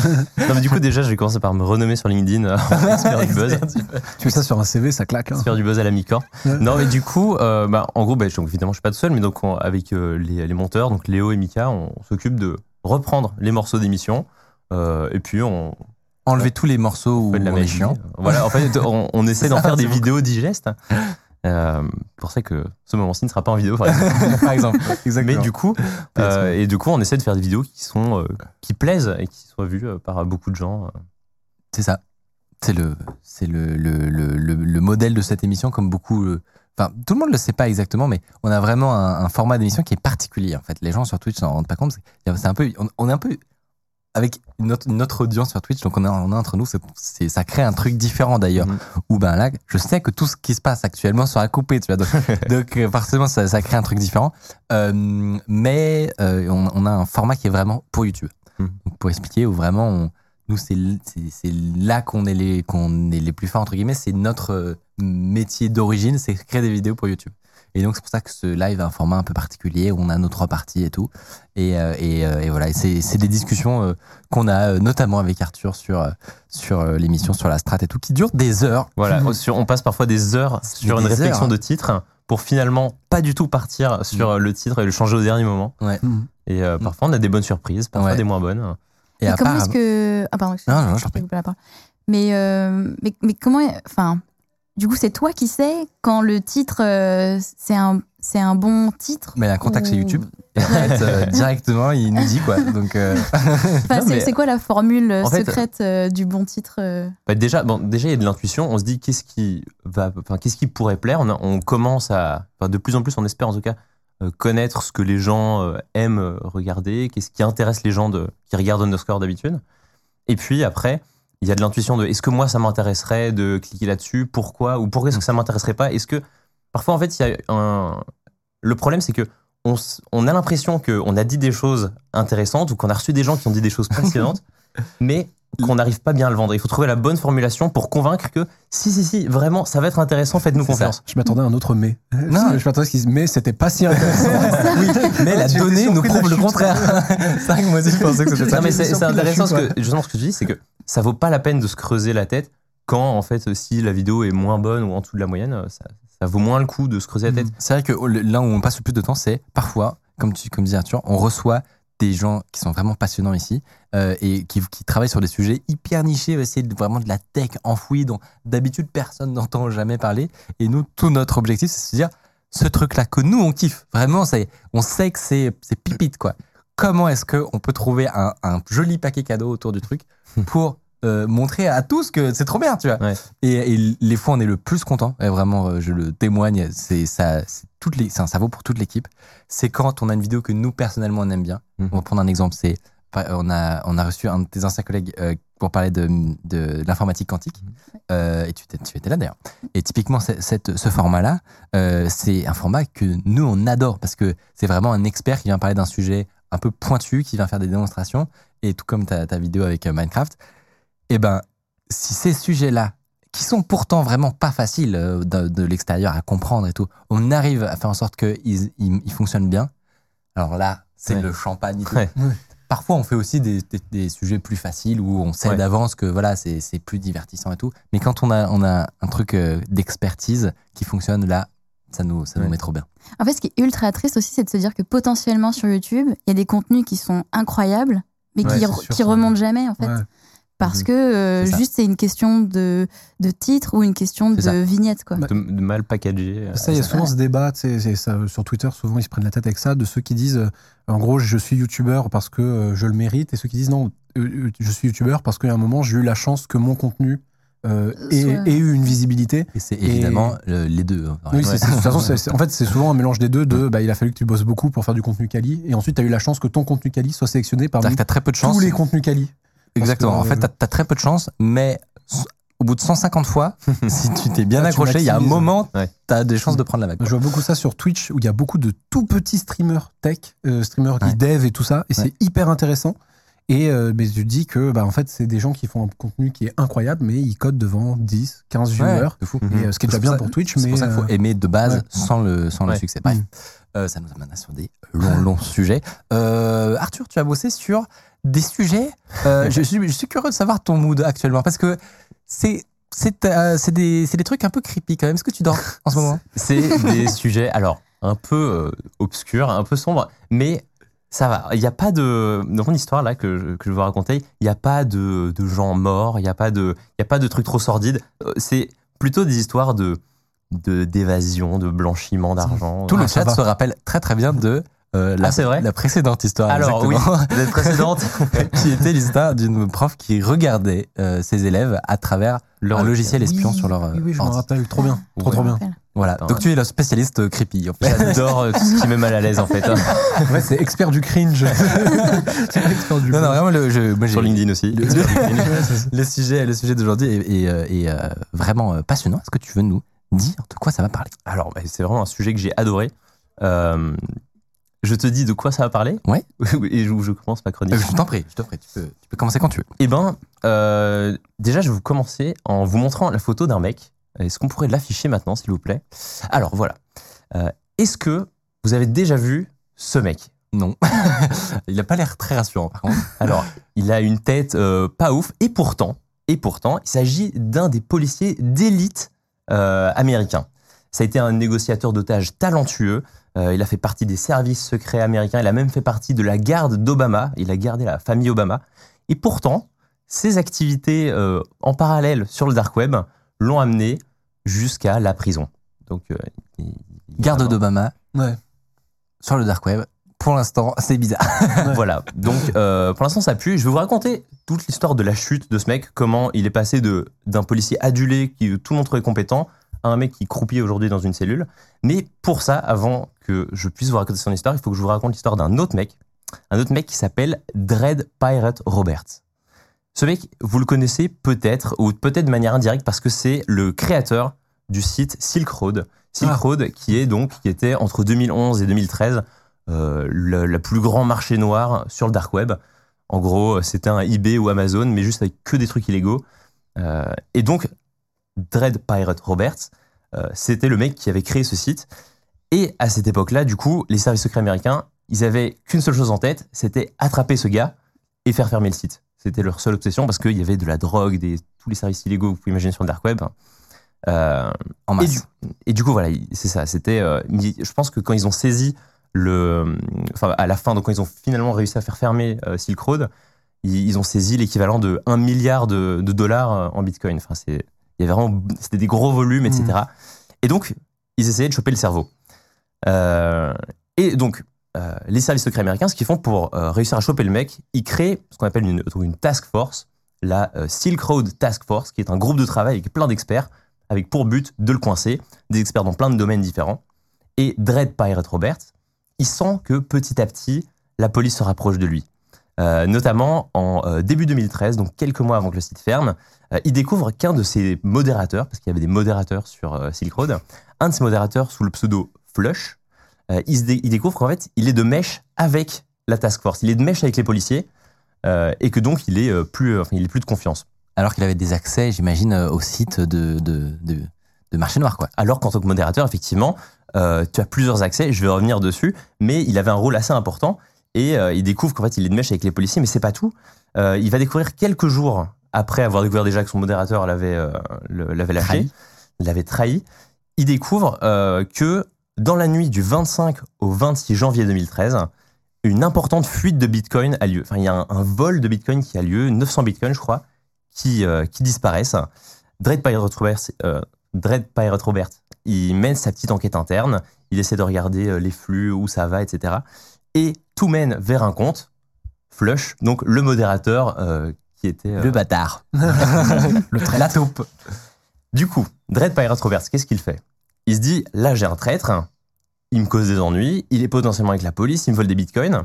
Non, mais du coup, déjà, j'ai commencé par me renommer sur LinkedIn euh, en expert du buzz. Tu fais ça sur un CV, ça claque. hein. Faire du buzz à la mi-corps. Non, mais du coup, euh, bah, en gros, bah, je- donc, évidemment, je suis pas tout seul, mais donc on- avec euh, les, les monteurs, donc Léo et Mika, on, s'occupe de reprendre les morceaux d'émission. euh, et puis on Enlever tous les morceaux où de la on est magie. chiant. Voilà, en fait, on, on essaie d'en faire des vidéos digestes. Euh, pour ça que ce moment-ci ne sera pas en vidéo, par exemple. Par exemple. Mais du coup, euh, et du coup, on essaie de faire des vidéos qui sont euh, qui plaisent et qui soient vues par beaucoup de gens. C'est ça. C'est le, c'est le, le, le, le, le modèle de cette émission, comme beaucoup. Enfin, tout le monde le sait pas exactement, mais on a vraiment un, un format d'émission qui est particulier. En fait, les gens sur Twitch s'en rendent pas compte. C'est c'est un peu, on, on est un peu avec autre audience sur Twitch, donc on a, on a entre nous, c'est, ça crée un truc différent d'ailleurs. Mhm. Où ben là, je sais que tout ce qui se passe actuellement sera coupé, tu vois. Donc, donc, euh, forcément, ça, ça crée un truc différent. Euh, mais euh, on, on a un format qui est vraiment pour YouTube. Mhm. Donc, pour expliquer, où vraiment, on, nous, c'est là qu'on est, les, qu'on est les plus forts, entre guillemets. C'est notre métier d'origine, c'est créer des vidéos pour YouTube. Et donc, c'est pour ça que ce live a un format un peu particulier, où on a nos trois parties et tout. Et, euh, et, euh, et voilà, Et c'est c'est des discussions euh, qu'on a, euh, notamment avec Arthur, sur, sur euh, l'émission, sur la strat et tout, qui durent des heures. Voilà, sur- on passe parfois des heures sur une réflexion heures. de titre pour finalement pas du tout partir sur euh, le titre et le changer au dernier moment. Mhm. Et euh, parfois on a des bonnes surprises, parfois Ouais. des moins bonnes. Et Et comment est-ce que. Ah, pardon, Non, non, je la parole. Mais, euh, mais, mais comment. Enfin, du coup, c'est toi qui sais quand le titre, euh, c'est un, c'est un bon titre Mais il a un contact chez ou- YouTube. Et en fait, euh, directement, il nous dit quoi. Donc, euh, Enfin, c'est mais- quoi la formule En secrète du bon titre Bah, déjà, bon, déjà il y a de l'intuition. On se dit qu'est-ce qui va, enfin qu'est-ce qui pourrait plaire. On, a- on commence à, enfin, de plus en plus, on espère en tout cas connaître ce que les gens aiment regarder, qu'est-ce qui intéresse les gens de, qui regardent Underscore d'habitude. Et puis après, il y a de l'intuition de est-ce que moi ça m'intéresserait de cliquer là-dessus, pourquoi? Ou pourquoi est-ce que ça m'intéresserait pas? Est-ce que parfois en fait il y a un, le problème c'est que on a l'impression qu'on a dit des choses intéressantes ou qu'on a reçu des gens qui ont dit des choses passionnantes, mais qu'on n'arrive pas bien à le vendre. Il faut trouver la bonne formulation pour convaincre que si, si, si, vraiment, ça va être intéressant, faites-nous ça. confiance. Je m'attendais à un autre mais. Non. je m'attendais à ce qu'ils disent mais c'était pas si intéressant. oui, mais la donnée nous prouve le contraire. c'est vrai que moi aussi, je pensais que c'était ça. Non, mais c'est intéressant chute, parce que, justement, ce que tu dis, c'est que ça vaut pas la peine de se creuser la tête quand, en fait, si la vidéo est moins bonne ou en dessous de la moyenne, ça, ça vaut moins le coup de se creuser la tête. C'est vrai que oh, là où on passe le plus de temps, c'est parfois, comme tu comme dit Arthur, on reçoit des gens qui sont vraiment passionnants ici euh, et qui, qui travaillent sur des sujets hyper nichés, essayer de, vraiment de la tech enfouie dont d'habitude personne n'entend jamais parler. Et nous, tout notre objectif, c'est de se dire ce truc-là que nous on kiffe, vraiment, on sait que c'est, pipite quoi. Comment est-ce qu'on peut trouver un, un joli paquet cadeau autour du truc pour euh, montrer à tous que c'est trop bien, tu vois. Ouais. Et, et les fois, on est le plus content. Et vraiment, euh, je le témoigne. C'est ça, toutes les, ça vaut pour toute l'équipe. C'est quand on a une vidéo que nous personnellement on aime bien. Mhm. On va prendre un exemple. C'est on a on a reçu un de tes anciens collègues euh, pour parler de, de l'informatique quantique. Euh, et tu, étais- tu étais là d'ailleurs. Et typiquement, cette, ce format-là, euh, c'est un format que nous, on adore parce que c'est vraiment un expert qui vient parler d'un sujet un peu pointu, qui vient faire des démonstrations. Et tout comme ta, ta vidéo avec euh, Minecraft, et ben, si ces sujets-là, qui sont pourtant vraiment pas faciles euh, de, de l'extérieur à comprendre et tout, on arrive à faire en sorte qu'ils ils, ils fonctionnent bien, alors là, c'est Ouais. le champagne. et tout. Ouais. Parfois, on fait aussi des, des- des sujets plus faciles où on sait Ouais. d'avance que voilà, c'est c'est plus divertissant et tout. Mais quand on a, on a un truc euh, d'expertise qui fonctionne, là, ça nous, ça nous met trop bien. En fait, ce qui est ultra triste aussi, c'est de se dire que potentiellement sur YouTube, il y a des contenus qui sont incroyables, mais Ouais, qui, c'est re- sûr, qui remontent jamais, en fait. Ouais. parce Mhm. que euh, juste c'est une question de, de titre ou une question de ça. vignette. Quoi. de, de mal packagé. euh, Ça, il y a ça. souvent ce débat, ça, sur Twitter, souvent ils se prennent la tête avec ça, de ceux qui disent, euh, en gros, je suis youtubeur parce que je le mérite, et ceux qui disent, non, je suis youtubeur parce qu'à un moment, j'ai eu la chance que mon contenu euh, ait, Soit- ait eu une visibilité. Et c'est évidemment euh, les deux. en Oui, c'est- de toute façon, en fait, c'est souvent un mélange des deux, de, bah, il a fallu que tu bosses beaucoup pour faire du contenu quali, et ensuite, tu as eu la chance que ton contenu quali soit sélectionné C'est-à-dire parmi que t'as très peu de chance. tous les contenus quali. Exactement. En fait, euh, t'as as très peu de chance, mais au bout de 150 fois, si tu t'es bien Ah, tu accroché, il y a un moment, Ouais. t'as des chances de prendre la vague. Je vois beaucoup ça sur Twitch où il y a beaucoup de tout petits streamers tech, euh, streamers qui dev et tout ça, et Ouais. c'est hyper intéressant. Et euh, mais je dis que bah, en fait, c'est des gens qui font un contenu qui est incroyable, mais ils codent devant 10, 15 viewers. fou. Et, euh, ce qui est déjà bien ça- pour Twitch, C'est mais pour ça qu'il faut aimer de base sans le, sans le succès. Bref, Mm. Ça nous amène sur des longs, longs sujets. Arthur, tu as bossé sur des sujets. euh, je, suis, je suis curieux de savoir ton mood actuellement parce que c'est c'est euh, des, des trucs un peu creepy quand même. Est-ce que tu dors en ce moment? C'est des sujets, alors, un peu euh, obscurs, un peu sombres, mais ça va. Il n'y a pas de. Dans mon histoire, là, que je, que je vais vous raconter, il n'y a pas de, de gens morts, il n'y a, pas de- il y a pas de trucs trop sordides. C'est plutôt des histoires de de- d'évasion, de, blanchiment d'argent. Tout le Ah, chat va. se rappelle très très bien de euh, la, Ah, c'est vrai la précédente histoire. Alors, oui, exactement. la précédente, qui était l'histoire d'une prof qui regardait euh, ses élèves à travers Leur- un logiciel espion oui, sur leur euh, Oui, oui, je m'en ordi. rappelle. Trop bien. Trop, Ouais. trop bien. Voilà. Attends, Donc tu es le spécialiste euh, creepy. En fait. j'adore euh, tout ce qui met mal à l'aise, en fait. hein. Ouais, c'est expert du cringe. expert du Non, non, vraiment, le, je, moi, j'ai- Sur LinkedIn aussi. Le, le sujet, le sujet d'aujourd'hui est, est, euh, est, euh, vraiment euh, passionnant. Est-ce que tu veux nous dire de quoi ça va parler? Alors, bah, c'est vraiment un sujet que j'ai adoré. Euh, je te dis de quoi ça va parler Ouais. Et je, je commence ma chronique. Euh, Je t'en prie, je t'en prie. Tu peux, tu peux commencer quand tu veux. Eh ben, euh, déjà, je vais vous commencer en vous montrant la photo d'un mec. Est-ce qu'on pourrait l'afficher maintenant, s'il vous plaît? Alors, voilà. Euh, Est-ce que vous avez déjà vu ce mec? Non. Il n'a pas l'air très rassurant, par contre. Alors, il a une tête pas ouf, et pourtant, et pourtant, il s'agit d'un des policiers d'élite américains. Ça a été un négociateur d'otages talentueux. Euh, il a fait partie des services secrets américains. Il a même fait partie de la garde d'Obama. Il a gardé la famille Obama. Et pourtant, ses activités euh, en parallèle sur le dark web l'ont amené jusqu'à la prison. Donc, euh, il- Garde d'Obama Ouais. sur le dark web. Pour l'instant, c'est bizarre. voilà. Donc, euh, pour l'instant, ça pue. Je vais vous raconter toute l'histoire de la chute de ce mec, comment il est passé de d'un policier adulé qui tout le monde trouvait compétent à un mec qui croupit aujourd'hui dans une cellule. Mais pour ça, avant que je puisse vous raconter son histoire, il faut que je vous raconte l'histoire d'un autre mec, un autre mec qui s'appelle Dread Pirate Roberts. Ce mec, vous le connaissez peut-être, ou peut-être de manière indirecte, parce que c'est le créateur du site Silk Road. Silk Ah. Road, qui est donc, qui était entre 2011 et 2013 euh, le, le plus grand marché noir sur le dark web. En gros, c'était un eBay ou Amazon, mais juste avec que des trucs illégaux. Euh, et donc, Dread Pirate Roberts, euh, c'était le mec qui avait créé ce site. Et à cette époque-là, du coup, les services secrets américains, ils avaient qu'une seule chose en tête, c'était attraper ce gars et faire fermer le site. C'était leur seule obsession parce qu'il y avait de la drogue, des, tous les services illégaux que vous pouvez imaginer sur le dark web. Euh, En et masse. du, et du coup, voilà, il- c'est ça. C'était, euh, je pense que quand ils ont saisi le, enfin, à la fin, donc quand ils ont finalement réussi à faire fermer euh, Silk Road, ils, ils ont saisi l'équivalent de 1 milliard de, de dollars en Bitcoin. Enfin, c'est, il y avait vraiment, c'était des gros volumes, etc. Et donc, ils essayaient de choper le cerveau. Euh, et donc, euh, les services secrets américains, ce qu'ils font pour euh, réussir à choper le mec, ils créent ce qu'on appelle une, task force, la Silk Road Task Force, qui est un groupe de travail avec plein d'experts, avec pour but de le coincer, des experts dans plein de domaines différents. Et Dread Pirate Roberts, il sent que petit à petit, la police se rapproche de lui. Notamment en début 2013, donc quelques mois avant que le site ferme, il découvre qu'un de ses modérateurs, parce qu'il y avait des modérateurs sur Silk Road, un de ses modérateurs sous le pseudo Flush, euh, il, se dé- il découvre qu'en fait, il est de mèche avec la task force, il est de mèche avec les policiers, euh, et que donc il est, euh, plus, enfin, il est plus de confiance. Alors qu'il avait des accès, j'imagine, au site de, de, de, de marché noir, quoi. Alors qu'en tant que modérateur, effectivement, euh, tu as plusieurs accès, je vais revenir dessus, mais il avait un rôle assez important et il découvre qu'en fait il est de mèche avec les policiers, mais c'est pas tout. Il va découvrir quelques jours après avoir découvert déjà que son modérateur l'avait l'avait lâché, Trahi. l'avait trahi. Il découvre euh, que dans la nuit du 25 au 26 janvier 2013, une importante fuite de Bitcoin a lieu. Enfin, il y a un, un vol de Bitcoin qui a lieu, 900 Bitcoins, je crois, qui, euh, qui disparaissent. Dread Pirate Robert, euh, Dread Pirate Robert, il mène sa petite enquête interne, il essaie de regarder euh, les flux, où ça va, etc. Et tout mène vers un compte, Flush, donc le modérateur euh, qui était... Le bâtard. Le. La taupe. Du coup, Dread Pirate Roberts, qu'est-ce qu'il fait? Il se dit, là j'ai un traître, il me cause des ennuis, il est potentiellement avec la police, il me vole des bitcoins.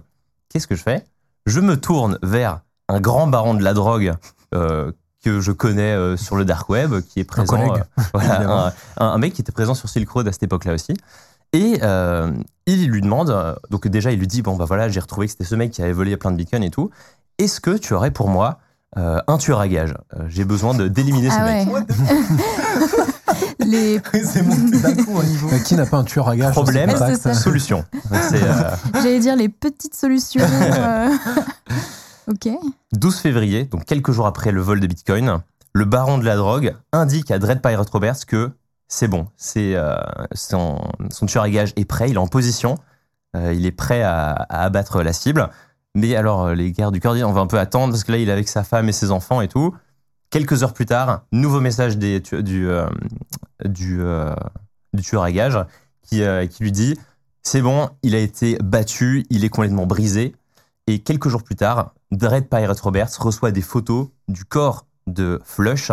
Qu'est-ce que je fais? Je me tourne vers un grand baron de la drogue euh, que je connais euh, sur le dark web, qui est présent. collègue, euh, voilà, un, mec qui était présent sur Silk Road à cette époque-là aussi. Et euh, il lui demande, donc déjà il lui dit, bon bah voilà, j'ai retrouvé que c'était ce mec qui avait volé plein de bitcoins et tout. Est-ce que tu aurais pour moi euh, un tueur à gage Euh, J'ai besoin de d'éliminer ce Ah mec. Les... C'est monté d'un coup au niveau. Mais qui n'a pas un tueur à gage dans ses Problème, contacts c'est ça. solution. C'est euh, J'allais dire les petites solutions. euh. ok. 12 février, donc quelques jours après le vol de Bitcoin, le baron de la drogue indique à Dread Pirate Roberts que c'est bon, c'est euh, son, son tueur à gage est prêt, il est en position, euh, il est prêt à, à abattre la cible. Mais alors, les gars du corps disent on va un peu attendre parce que là, il est avec sa femme et ses enfants et tout. Quelques heures plus tard, nouveau message euh, euh, du tueur à gage qui, euh, qui lui dit c'est bon, il a été battu, il est complètement brisé. Et quelques jours plus tard, Dread Pirate Roberts reçoit des photos du corps de Flush,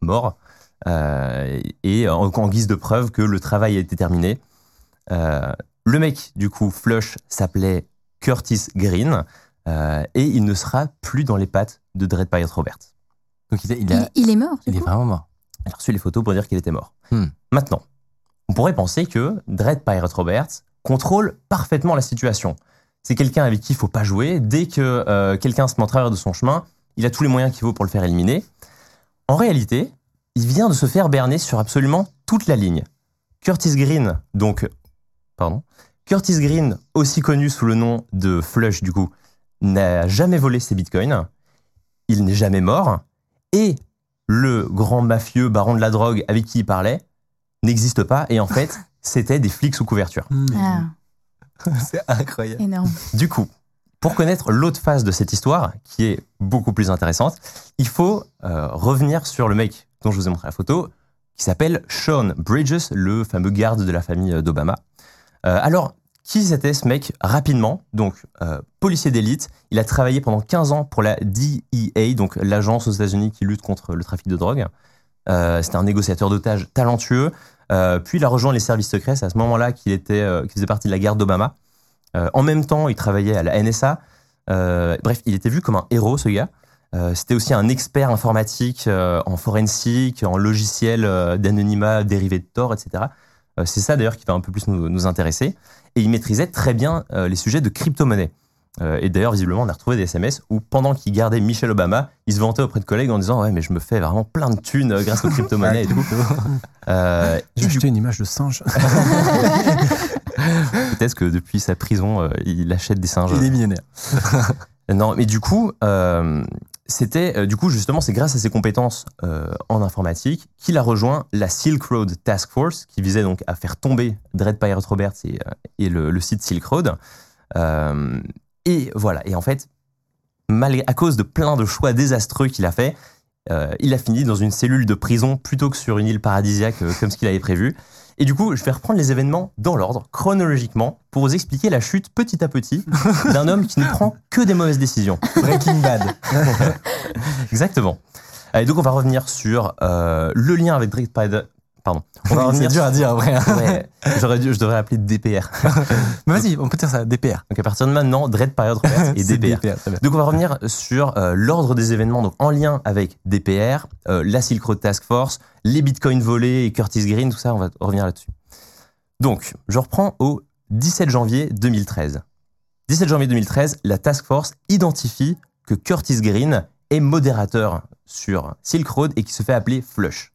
mort, et en, en guise de preuve que le travail a été terminé. Le mec, du coup, Flush, s'appelait Curtis Green, et il ne sera plus dans les pattes de Dread Pirate Roberts. Donc il, est- il Il, a- il est mort. du il est vraiment mort. Il a reçu les photos pour dire qu'il était mort. Hmm. Maintenant, on pourrait penser que Dread Pirate Roberts contrôle parfaitement la situation. C'est quelqu'un avec qui il faut pas jouer. Dès que euh, quelqu'un se met en travers de son chemin, il a tous les moyens qu'il faut pour le faire éliminer. En réalité, il vient de se faire berner sur absolument toute la ligne. Curtis Green, donc, pardon, Curtis Green, aussi connu sous le nom de Flush du coup, n'a jamais volé ses bitcoins. Il n'est jamais mort. Et le grand mafieux baron de la drogue avec qui il parlait n'existe pas. Et en fait, c'était des flics sous couverture. Ah, C'est incroyable. énorme. Du coup, pour connaître l'autre face de cette histoire, qui est beaucoup plus intéressante, il faut euh, revenir sur le mec dont je vous ai montré la photo, qui s'appelle Sean Bridges, le fameux garde de la famille d'Obama. Euh, alors, qui c'était ce mec Rapidement, donc euh, policier d'élite, il a travaillé pendant 15 ans pour la DEA, donc l'agence aux États-Unis qui lutte contre le trafic de drogue. Euh, c'était un négociateur d'otages talentueux. Euh, puis il a rejoint les services secrets. C'est à ce moment-là qu'il était, qu'il faisait partie de la garde d'Obama. En même temps, il travaillait à la NSA. Bref, il était vu comme un héros, ce gars. C'était aussi un expert informatique en forensique, en logiciel d'anonymat dérivé de Tor, etc. C'est ça d'ailleurs qui va un peu plus nous intéresser. Et il maîtrisait très bien euh, les sujets de crypto-monnaie. Euh, et d'ailleurs, visiblement, on a retrouvé des SMS où, pendant qu'il gardait Michelle Obama, il se vantait auprès de collègues en disant Ouais, mais je me fais vraiment plein de thunes euh, grâce aux crypto-monnaies et tout. Euh, J'ai du acheté une image de singe. Peut-être que depuis sa prison, il achète des singes. Il est millionnaire. Non, mais du coup, c'était euh, du coup justement, c'est grâce à ses compétences euh, en informatique qu'il a rejoint la Silk Road Task Force, qui visait donc à faire tomber Dread Pirate Roberts et, euh, le, site Silk Road. Et voilà. Et en fait, malgré, à cause de plein de choix désastreux qu'il a fait, il a fini dans une cellule de prison plutôt que sur une île paradisiaque comme ce qu'il avait prévu. Et du coup, je vais reprendre les événements dans l'ordre, chronologiquement, pour vous expliquer la chute petit à petit d'un homme qui ne prend que des mauvaises décisions. Breaking Bad. Exactement. Et donc, on va revenir sur euh, le lien avec Dread Pirate. Pardon. On va C'est revenir dur à dire après. hein. Ouais, j'aurais dû, je devrais l'appeler DPR. Mais vas-y, on peut dire ça, DPR. Donc, à partir de maintenant, Dread Pirate Roberts et DPR. Donc on va revenir sur euh, l'ordre des événements donc en lien avec DPR, euh, la Silk Road Task Force, les bitcoins volés et Curtis Green, tout ça, on va revenir là-dessus. Donc, je reprends au 17 janvier 2013. 17 janvier 2013, la Task Force identifie que Curtis Green est modérateur sur Silk Road et qui se fait appeler Flush.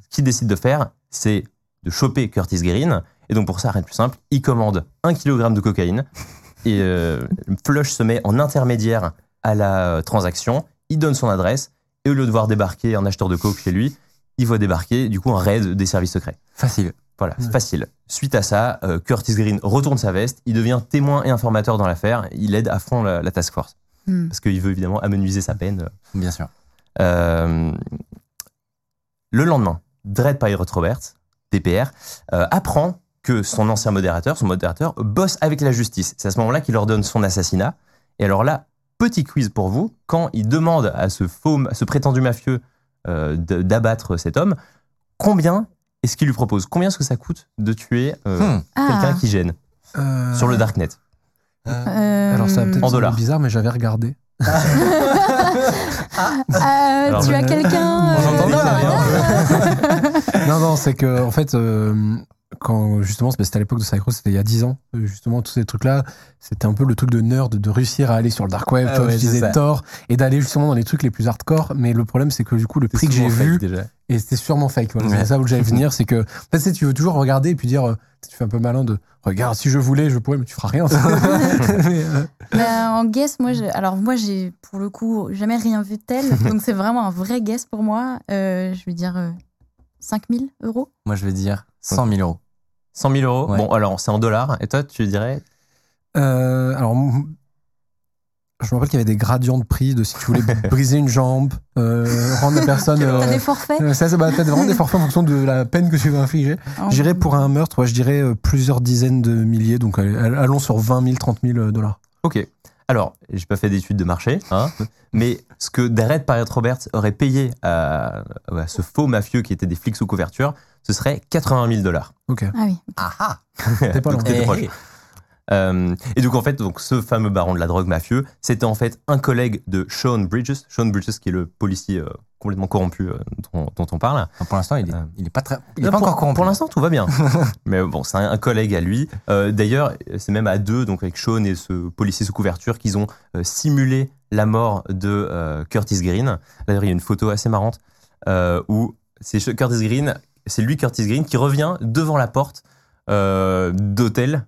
Ce qu'il décide de faire, c'est de choper Curtis Green. Et donc pour ça, rien de plus simple, il commande un kilogramme de cocaïne. Et euh, Flush se met en intermédiaire à la euh, transaction. Il donne son adresse. Et au lieu de voir débarquer un acheteur de coke chez lui, il voit débarquer du coup un raid des services secrets. Facile. Voilà, c'est facile. Suite à ça, euh, Curtis Green retourne sa veste, il devient témoin et informateur dans l'affaire, il aide à fond la, la task force. Hmm. Parce qu'il veut évidemment amenuiser sa peine. Bien sûr. Euh, le lendemain, Dread Pirate Roberts, DPR, euh, apprend que son ancien modérateur, son modérateur, bosse avec la justice. C'est à ce moment-là qu'il ordonne son assassinat. Et alors là, petit quiz pour vous, quand il demande à ce faux, à ce prétendu mafieux euh, d'abattre cet homme, combien est-ce qu'il lui propose? Combien est-ce que ça coûte de tuer euh, Hmm. quelqu'un Ah. qui gêne? Euh, sur le darknet Euh, Alors ça va peut-être bizarre, mais j'avais regardé. Euh, Alors, tu as quelqu'un. Euh, non, non, c'est que en fait, euh, quand justement, c'était à l'époque de Cycro, c'était il y a 10 ans, euh, justement, tous ces trucs-là, c'était un peu le truc de nerd de réussir à aller sur le dark web, Ah ouais, ça. Tor et d'aller justement dans les trucs les plus hardcore. Mais le problème, c'est que du coup, le prix que j'ai vu, déjà. et c'était sûrement fake. Voilà, Ouais. C'est ça où j'allais venir, c'est que en fait, tu sais, tu veux toujours regarder et puis dire, euh, tu fais un peu malin de regarde, si je voulais, je pourrais, mais tu feras rien. Mais, euh, Bah, en guess, moi, j'ai- alors moi, j'ai pour le coup jamais rien vu de tel, donc c'est vraiment un vrai guess pour moi. Euh, je vais dire euh, 5000 euros. Moi, je vais dire 100 000 euros. 100 000 euros Ouais. Bon, alors c'est en dollars. Et toi, tu dirais Euh, alors, je me rappelle qu'il y avait des gradients de prix de si tu voulais briser une jambe, euh, rendre la personne. T'as euh, des forfaits euh, ça, bah, t'as vraiment des forfaits en fonction de la peine que tu veux infliger. Je dirais pour un meurtre, ouais, je dirais euh, plusieurs dizaines de milliers, donc allons sur 20 000, 30 000 dollars. Ok. Alors, j'ai pas fait d'études de marché, hein, mais ce que Dread Pirate Roberts aurait payé à, à ce faux mafieux qui était des flics sous couverture, ce serait 80 000 dollars. Ok. Ah oui. Ah ah T'es pas. Euh, et donc en fait, donc ce fameux baron de la drogue mafieux, c'était en fait un collègue de Sean Bridges, Sean Bridges qui est le policier euh, complètement corrompu euh, dont, dont on parle. Enfin, Pour l'instant, il est, Euh. pas très, il est pas pour, encore corrompu. Pour l'instant, tout va bien. Mais bon, c'est un, un collègue à lui. Euh, D'ailleurs, c'est même à deux, donc avec Sean et ce policier sous couverture, qu'ils ont euh, simulé la mort de Curtis Green. D'ailleurs, il y a une photo assez marrante où c'est Curtis Green, c'est lui Curtis Green qui revient devant la porte d'hôtel,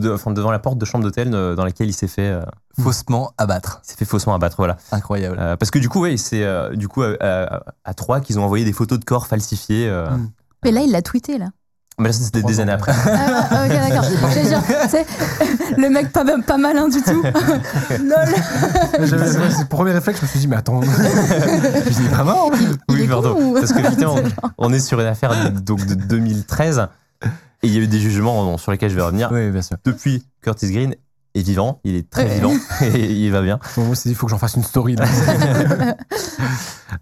de- enfin devant la porte de chambre d'hôtel euh, dans laquelle il s'est fait, euh, Faussement abattre. il s'est fait faussement abattre. Voilà. Incroyable. Euh, parce que du coup, ouais, c'est euh, du coup euh, à, trois qu'ils ont envoyé des photos de corps falsifiés. euh. Mm. Mais là, il l'a tweeté, là. Mais là, c'était des années après. Ah, ah, ok, d'accord. Le mec pas, pas malin du tout. Lol. C'est le premier réflexe, je me suis dit, mais attends. je dit, vraiment Il Oui, est pardon. Parce que on est sur une affaire de, donc de 2013 et il y a eu des jugements sur lesquels je vais revenir. Oui, bien sûr. Depuis, Curtis Green est vivant, il est très Ouais. vivant et il va bien. Bon, moi, il faut que j'en fasse une story. Là.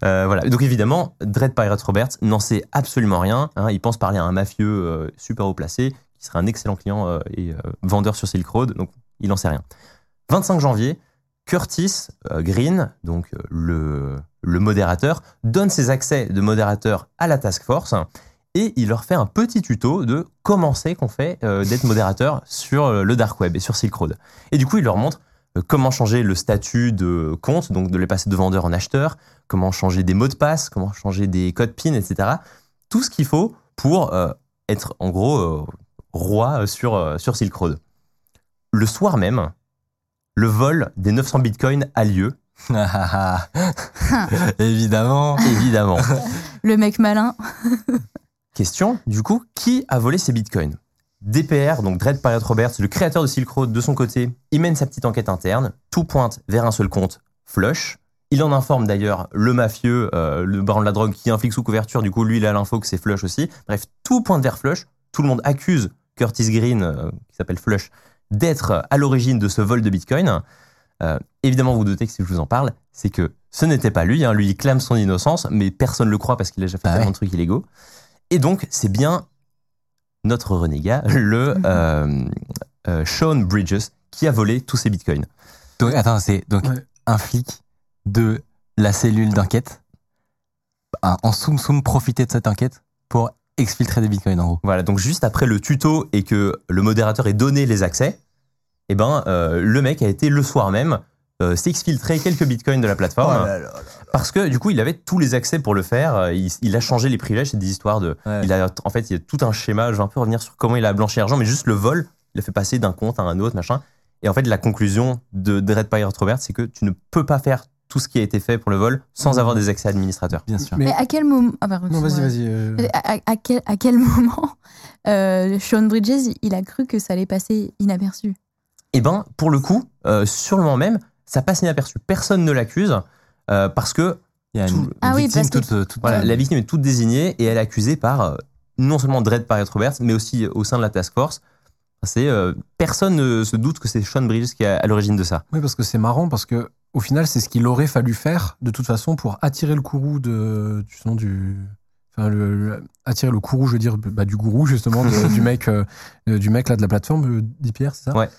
Euh, voilà. Donc évidemment, Dread Pirate Roberts n'en sait absolument rien. hein. Il pense parler à un mafieux euh, super haut placé qui serait un excellent client euh, et vendeur sur Silk Road. Donc il n'en sait rien. 25 janvier, Curtis Green, donc le, le modérateur, donne ses accès de modérateur à la task force et il leur fait un petit tuto de comment c'est qu'on fait euh, d'être modérateur sur euh, le dark web et sur Silk Road. Et du coup, il leur montre euh, comment changer le statut de compte, donc de les passer de vendeur en acheteur, comment changer des mots de passe, comment changer des codes PIN, etc. Tout ce qu'il faut pour euh, être en gros roi sur, sur Silk Road. Le soir même, le vol des 900 bitcoins a lieu, Ah, ah, ah. Évidemment. évidemment. Le mec malin. Question, du coup, qui a volé ces bitcoins? DPR, donc Dread Pirate Roberts, le créateur de Silk Road, de son côté, il mène sa petite enquête interne. Tout pointe vers un seul compte, Flush. Il en informe d'ailleurs le mafieux, euh, le baron de la drogue, qui est un flic sous couverture. Du coup, lui, il a l'info que c'est Flush aussi. Bref, tout pointe vers Flush. Tout le monde accuse Curtis Green, euh, qui s'appelle Flush, d'être à l'origine de ce vol de bitcoin. Euh, évidemment, vous vous doutez que si je vous en parle, c'est que ce n'était pas lui. hein. Lui, il clame son innocence, mais personne ne le croit parce qu'il a déjà fait Ah tellement ouais. de trucs illégaux. Et donc, c'est bien notre renégat, le euh, euh, Sean Bridges, qui a volé tous ces bitcoins. Donc, attends, c'est donc Ouais. un flic de la cellule d'enquête a en soum soum profité de cette enquête pour exfiltrer des bitcoins en gros. Voilà, donc juste après le tuto et que le modérateur ait donné les accès, eh ben, euh, le mec a été le soir même euh, s'exfiltrer quelques bitcoins de la plateforme. Parce que du coup, il avait tous les accès pour le faire. Euh, Il, il a changé les privilèges. C'est des histoires de. Ouais. Il a, en fait, il y a tout un schéma. Je vais un peu revenir sur comment il a blanchi l'argent, mais juste le vol, il a fait passer d'un compte à un autre, machin. Et en fait, la conclusion de Dread Pirate Robert, c'est que tu ne peux pas faire tout ce qui a été fait pour le vol sans avoir des accès administrateurs. Bien sûr. Mais- Mais à quel moment. Ah, pardon, Non, vas-y, vas-y. euh, À, à- à quel, à quel moment euh, Sean Bridges, il a cru que ça allait passer inaperçu? Eh ben, pour le coup, euh, sur le moment même, ça passe inaperçu. Personne ne l'accuse euh, parce que Il y a une, Tout- une Ah oui, victime parce que- toute, euh, toute- Voilà, la victime est toute désignée et elle est accusée par euh, non seulement Dredd Paris Roberts, mais aussi au sein de la task force. C'est euh, personne ne se doute que c'est Sean Bridges qui est à l'origine de ça. Oui, parce que c'est marrant, parce que au final, c'est ce qu'il aurait fallu faire, de toute façon, pour attirer le courroux de, du. Enfin, le, le- attirer le courroux, je veux dire, bah, du gourou, justement, de- du mec, euh, euh, du mec là de la plateforme, euh, dit Pierre, c'est ça? Ouais.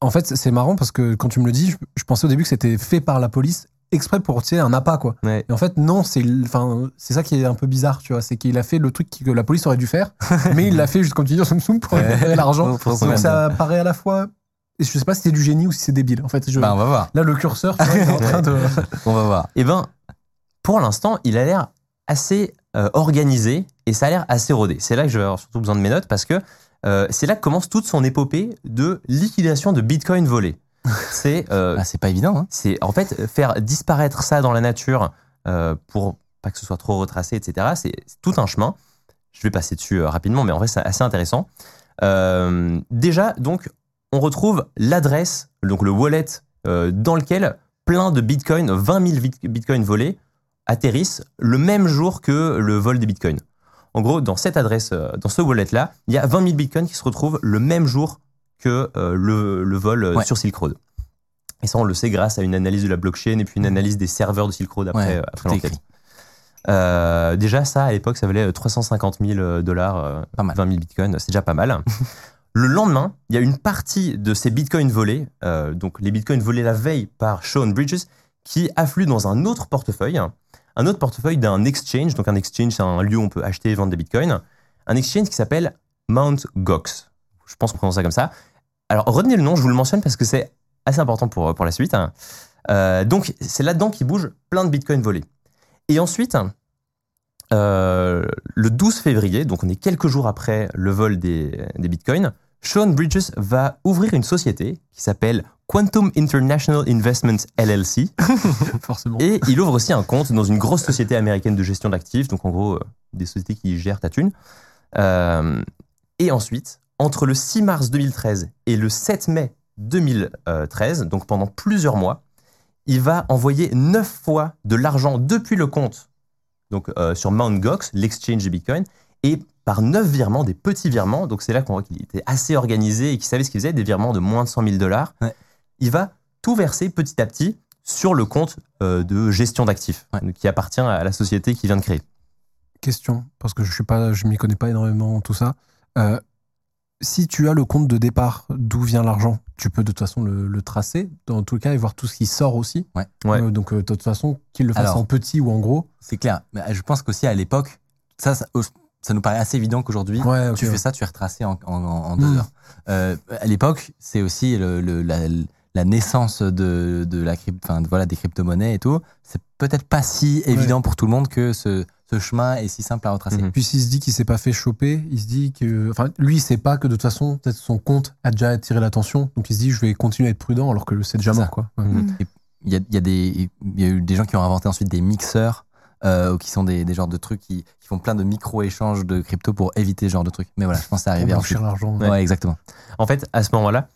En fait, c'est marrant parce que quand tu me le dis, je, je pensais au début que c'était fait par la police exprès pour tirer un appât, quoi. Ouais. Et en fait, non, c'est enfin, c'est ça qui est un peu bizarre, tu vois. C'est qu'il a fait le truc que la police aurait dû faire, mais il l'a fait juste comme tu dis, pour récupérer l'argent. Donc ça paraît à la fois. et Je sais pas si c'est du génie ou si c'est débile. En fait, je... Bah, on va voir. là, le curseur, est en train de. On va voir. Eh ben, pour l'instant, il a l'air assez euh, organisé et ça a l'air assez rodé. C'est là que je vais avoir surtout besoin de mes notes parce que euh, c'est là que commence toute son épopée de liquidation de Bitcoin volé. C'est euh, Ah, c'est pas évident. Hein. c'est en fait faire disparaître ça dans la nature euh, pour pas que ce soit trop retracé, etc. C'est tout un chemin. Je vais passer dessus euh, rapidement, mais en vrai c'est assez intéressant. Déjà, donc, on retrouve l'adresse, donc le wallet dans lequel plein de bitcoins, 20 000 bit- bitcoins volés, atterrissent le même jour que le vol des bitcoins. En gros, dans cette adresse, dans ce wallet-là, il y a 20 000 bitcoins qui se retrouvent le même jour que euh, le, le vol euh, Ouais. sur Silk Road. Et ça, on le sait grâce à une analyse de la blockchain et puis une analyse des serveurs de Silk Road après, Ouais, euh, après l'enquête. Euh, déjà, ça, à l'époque, ça valait euh, 350 000 dollars, euh, Pas mal. 20 000 bitcoins, c'est déjà pas mal. le lendemain, il y a une partie de ces bitcoins volés, euh, donc les bitcoins volés la veille par Sean Bridges, qui affluent dans un autre portefeuille, un autre portefeuille d'un exchange. Donc un exchange, c'est un lieu où on peut acheter et vendre des bitcoins. Un exchange qui s'appelle Mount Gox. Je pense qu'on prononce ça comme ça. Alors retenez le nom, je vous le mentionne parce que c'est assez important pour, pour la suite. Euh, donc c'est là-dedans qu'il bouge plein de bitcoins volés. Et ensuite, euh, le 12 février, donc on est quelques jours après le vol des, des bitcoins, Sean Bridges va ouvrir une société qui s'appelle Quantum International Investments LLC. Forcément. Et il ouvre aussi un compte dans une grosse société américaine de gestion d'actifs, donc en gros, euh, des sociétés qui gèrent ta thune. Euh, et ensuite, entre le 6 mars 2013 et le 7 mai 2013, donc pendant plusieurs mois, il va envoyer neuf fois de l'argent depuis le compte donc euh, sur Mt. Gox, l'exchange de Bitcoin, et par neuf virements, des petits virements. Donc c'est là qu'on voit qu'il était assez organisé et qu'il savait ce qu'il faisait, des virements de moins de 100 000 dollars. Ouais. Il va tout verser petit à petit sur le compte euh, de gestion d'actifs Ouais. qui appartient à la société qu'il vient de créer. Question, parce que je je m'y connais pas énormément en tout ça. Euh, si tu as le compte de départ, d'où vient l'argent, tu peux de toute façon le, le tracer, dans tout cas, et voir tout ce qui sort aussi. Ouais. Ouais. Euh, donc, euh, de toute façon, qu'il le fasse Alors. en petit ou en gros. C'est clair. Mais je pense qu'aussi à l'époque, ça, ça, ça nous paraît assez évident qu'aujourd'hui, Ouais, tu ouais. fais ça, tu es retracé en, en- en deux heures. Euh, à l'époque, c'est aussi le, le- la, la naissance de, de la cryp- enfin, voilà, des crypto-monnaies et tout. C'est peut-être pas si évident pour tout le monde que ce, ce chemin est si simple à retracer. Mhm. Puis s'il se dit qu'il s'est pas fait choper, il se dit que. Enfin, lui, il sait pas que de toute façon, peut-être son compte a déjà attiré l'attention. Donc il se dit, je vais continuer à être prudent alors que c'est déjà mort, ça. quoi. Ouais. Mm. Il y a, y, a des- il y a eu des gens qui ont inventé ensuite des mixeurs, euh, ou qui sont des, des genres de trucs qui, qui font plein de micro-échanges de crypto pour éviter ce genre de trucs. Mais voilà, je pense que c'est arrivé l'argent. Ouais, exactement. En fait, à ce moment-là,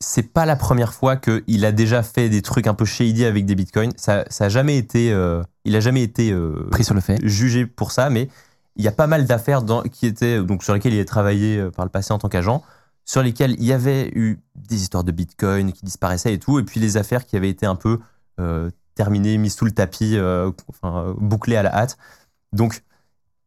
c'est pas la première fois qu'il a déjà fait des trucs un peu shady avec des bitcoins. Ça, ça a jamais été, euh, il a jamais été euh, Pris sur le fait. jugé pour ça, mais il y a pas mal d'affaires qui étaient donc sur lesquelles il a travaillé euh, par le passé en tant qu'agent, sur lesquelles il y avait eu des histoires de bitcoin qui disparaissaient et tout, et puis les affaires qui avaient été un peu euh, terminées, mises sous le tapis, enfin, bouclées à la hâte. Donc